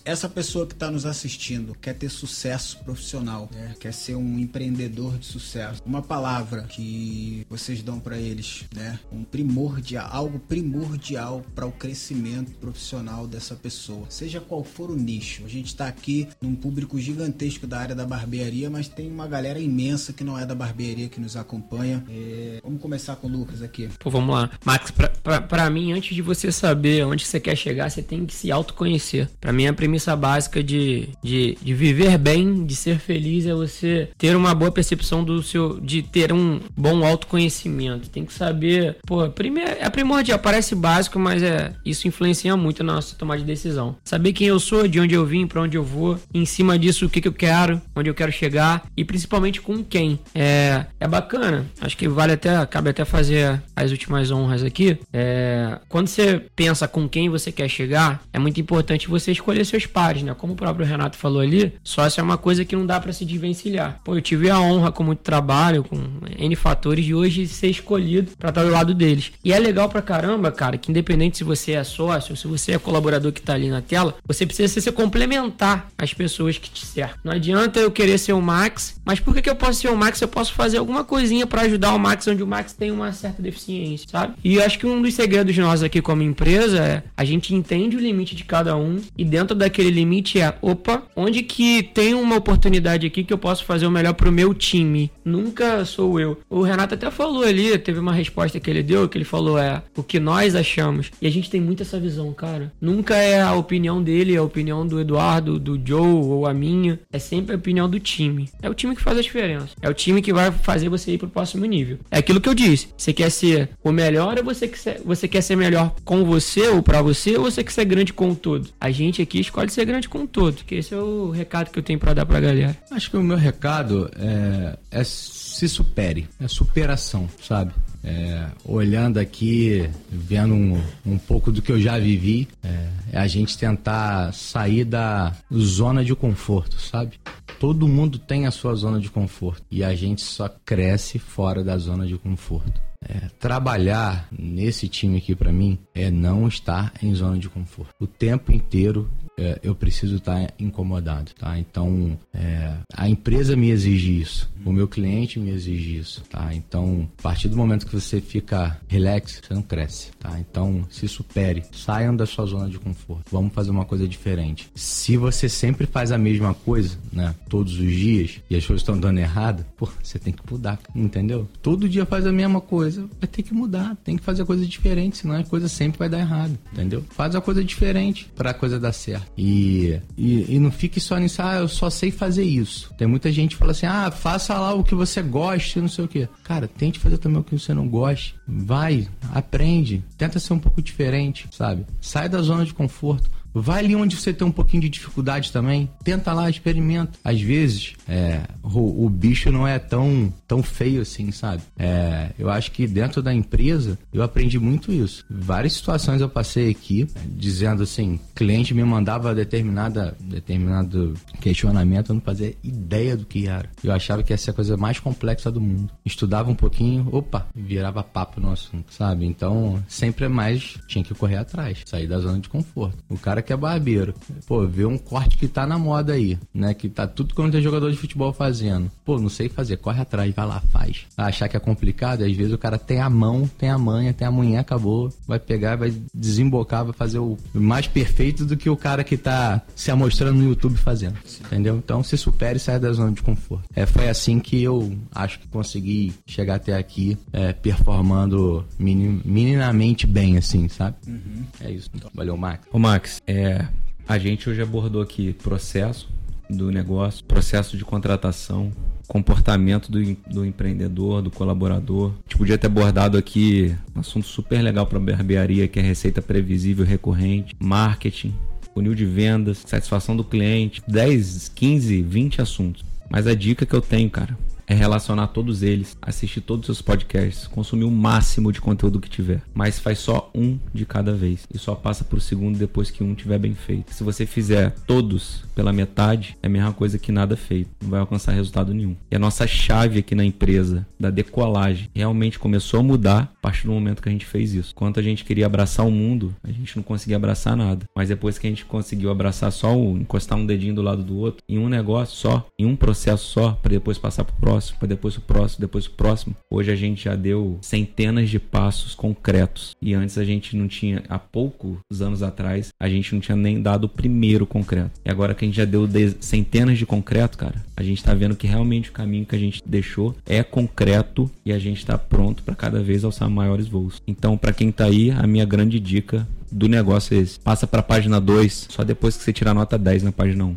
Essa pessoa que está nos assistindo quer ter sucesso profissional, né? quer ser um empreendedor de sucesso. Uma palavra que vocês dão para eles, né? Um primordial, algo primordial para o crescimento profissional dessa pessoa, seja qual for o nicho. A gente está aqui num público gigantesco da área da barbearia, mas tem uma galera imensa que não é da barbearia barbearia que nos acompanha. É, vamos começar com o Lucas aqui. Pô, vamos lá. Max, pra, mim, antes de você saber onde você quer chegar, você tem que se autoconhecer. Pra mim, a premissa básica de, de, de viver bem, de ser feliz, é você ter uma boa percepção do seu. de ter um bom autoconhecimento. Tem que saber. Pô, primeiro, é primordial, parece básico, mas é isso influencia muito na nossa tomada de decisão. Saber quem eu sou, de onde eu vim, para onde eu vou, em cima disso, o que, que eu quero, onde eu quero chegar e principalmente com quem. É, é, bacana. Acho que vale até, cabe até fazer as últimas honras aqui. É, quando você pensa com quem você quer chegar, é muito importante você escolher seus pares, né? Como o próprio Renato falou ali, sócio é uma coisa que não dá para se desvencilhar. Pô, eu tive a honra com muito trabalho, com N fatores, de hoje ser escolhido para estar do lado deles. E é legal pra caramba, cara, que independente se você é sócio se você é colaborador que tá ali na tela, você precisa se complementar às pessoas que te cercam. Não adianta eu querer ser o Max, mas por que, que eu posso ser o Max? Eu posso fazer alguma coisinha para ajudar o Max onde o Max tem uma certa deficiência, sabe? E eu acho que um dos segredos nós aqui como empresa é a gente entende o limite de cada um e dentro daquele limite é, opa, onde que tem uma oportunidade aqui que eu posso fazer o melhor pro meu time? Nunca sou eu. O Renato até falou ali, teve uma resposta que ele deu, que ele falou é o que nós achamos. E a gente tem muito essa visão, cara. Nunca é a opinião dele, é a opinião do Eduardo, do Joe ou a minha. É sempre a opinião do time. É o time que faz a diferença. É o time que vai fazer você ir pro próximo nível. É aquilo que eu disse. Você quer ser o melhor ou você quer, você quer ser melhor com você ou para você ou você quer ser grande com todo? A gente aqui escolhe ser grande com todo, que esse é o recado que eu tenho para dar pra galera. Acho que o meu recado é, é se supere, é superação, sabe? É, olhando aqui, vendo um, um pouco do que eu já vivi, é, é, a gente tentar sair da zona de conforto, sabe? Todo mundo tem a sua zona de conforto e a gente só cresce fora da zona de conforto. É, trabalhar nesse time aqui para mim é não estar em zona de conforto. O tempo inteiro é, eu preciso estar incomodado, tá? Então, é, a empresa me exige isso, o meu cliente me exige isso, tá? Então, a partir do momento que você fica relax, você não cresce, tá? Então, se supere, saiam da sua zona de conforto, vamos fazer uma coisa diferente. Se você sempre faz a mesma coisa, né, todos os dias, e as coisas estão dando errado, pô, você tem que mudar, entendeu? Todo dia faz a mesma coisa, vai ter que mudar, tem que fazer coisa diferente, senão a coisa sempre vai dar errado, entendeu? Faz a coisa diferente para a coisa dar certo. E, e, e, não fique só nisso, ah, eu só sei fazer isso. Tem muita gente que fala assim, ah, faça lá o que você goste, não sei o quê. Cara, tente fazer também o que você não goste. Vai, aprende, tenta ser um pouco diferente, sabe? Sai da zona de conforto. Vai ali onde você tem um pouquinho de dificuldade também. Tenta lá, experimenta. Às vezes, é, o, o, bicho não é tão, tão feio assim, sabe? É, eu acho que dentro da empresa eu aprendi muito isso. Várias situações eu passei aqui, dizendo assim, cliente me mandava determinada, determinado questionamento, eu não fazia ideia do que era. Eu achava que ia ser a coisa mais complexa do mundo. Estudava um pouquinho, opa, virava papo no assunto, sabe? Então, sempre é mais tinha que correr atrás, sair da zona de conforto. O cara que é barbeiro. Pô, vê um corte que tá na moda aí, né? Que tá tudo quanto é jogador de futebol fazendo. Pô, não sei fazer, corre atrás, vai lá, faz. Achar que é complicado, às vezes o cara tem a mão, tem a manha, tem a manhã, acabou. Vai pegar, vai desembocar, vai fazer o mais perfeito do que o cara que tá se amostrando no YouTube fazendo. Entendeu? Então se supere e sai da zona de conforto. É, foi assim que eu acho que consegui chegar até aqui, é, performando minim, minimamente bem, assim, sabe? Uhum. É isso. Então, valeu, Max. Ô, Max, é, a gente hoje abordou aqui processo do negócio, processo de contratação, comportamento do, do empreendedor, do colaborador. A gente podia ter abordado aqui um assunto super legal para barbearia, que é receita previsível recorrente, marketing, funil de vendas, satisfação do cliente, 10, 15, 20 assuntos. Mas a dica que eu tenho, cara, é relacionar todos eles, assistir todos os seus podcasts, consumir o máximo de conteúdo que tiver. Mas faz só um de cada vez e só passa pro segundo depois que um tiver bem feito. Se você fizer todos pela metade, é a mesma coisa que nada feito. Não vai alcançar resultado nenhum. E a nossa chave aqui na empresa da decolagem realmente começou a mudar a partir do momento que a gente fez isso. Quanto a gente queria abraçar o mundo, a gente não conseguia abraçar nada. Mas depois que a gente conseguiu abraçar só o encostar um dedinho do lado do outro, em um negócio só, em um processo só, para depois passar pro próximo próximo, depois o próximo, depois o próximo. Hoje a gente já deu centenas de passos concretos. E antes a gente não tinha, há poucos anos atrás, a gente não tinha nem dado o primeiro concreto. E agora que a gente já deu centenas de concreto, cara, a gente tá vendo que realmente o caminho que a gente deixou é concreto e a gente tá pronto para cada vez alçar maiores voos. Então, para quem tá aí, a minha grande dica do negócio é esse. Passa para a página 2, só depois que você tirar nota 10 na página 1.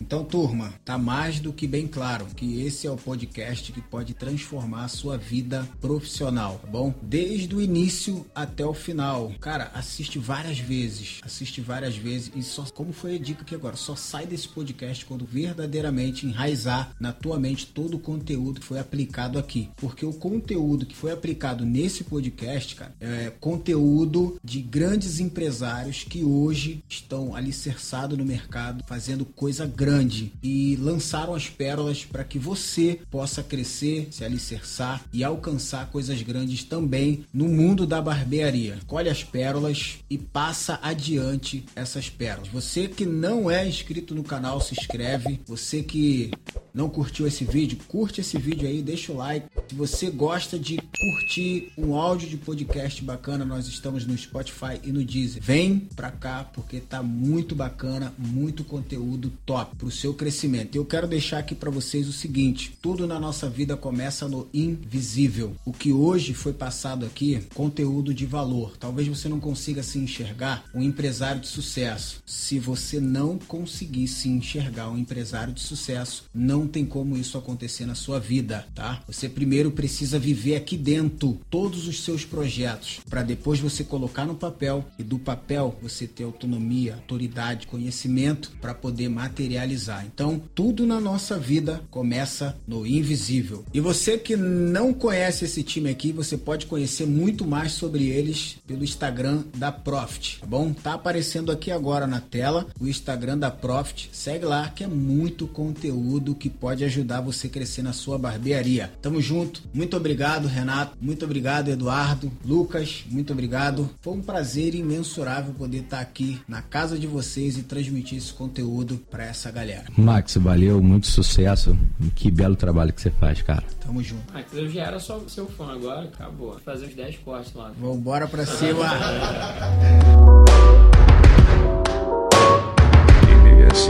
Então, turma, tá mais do que bem claro que esse é o podcast que pode transformar a sua vida profissional, tá bom? Desde o início até o final. Cara, assiste várias vezes, assiste várias vezes e só como foi a dica aqui agora, só sai desse podcast quando verdadeiramente enraizar na tua mente todo o conteúdo que foi aplicado aqui, porque o conteúdo que foi aplicado nesse podcast, cara, é conteúdo de grandes empresários que hoje estão alicerçados no mercado, fazendo coisa grande e lançaram as pérolas para que você possa crescer, se alicerçar e alcançar coisas grandes também no mundo da barbearia. Colhe as pérolas e passa adiante essas pérolas. Você que não é inscrito no canal, se inscreve. Você que não curtiu esse vídeo, curte esse vídeo aí, deixa o like. Se você gosta de curtir um áudio de podcast bacana, nós estamos no Spotify e no Deezer. Vem pra cá porque tá muito bacana, muito conteúdo top para o seu crescimento. Eu quero deixar aqui para vocês o seguinte: tudo na nossa vida começa no invisível. O que hoje foi passado aqui, conteúdo de valor. Talvez você não consiga se enxergar um empresário de sucesso. Se você não conseguir se enxergar um empresário de sucesso, não tem como isso acontecer na sua vida, tá? Você primeiro precisa viver aqui dentro todos os seus projetos para depois você colocar no papel e do papel você ter autonomia, autoridade, conhecimento para poder materializar. Então, tudo na nossa vida começa no invisível. E você que não conhece esse time aqui, você pode conhecer muito mais sobre eles pelo Instagram da Profit, tá bom? Tá aparecendo aqui agora na tela o Instagram da Profit. Segue lá que é muito conteúdo que pode ajudar você a crescer na sua barbearia. Tamo junto. Muito obrigado, Renato. Muito obrigado, Eduardo. Lucas, muito obrigado. Foi um prazer imensurável poder estar aqui na casa de vocês e transmitir esse conteúdo para essa essa galera. Max, valeu, muito sucesso. Que belo trabalho que você faz, cara. Tamo junto. Max, eu já era só seu fã agora, acabou. Vou fazer os 10 cortes lá. Vambora pra cima. MBS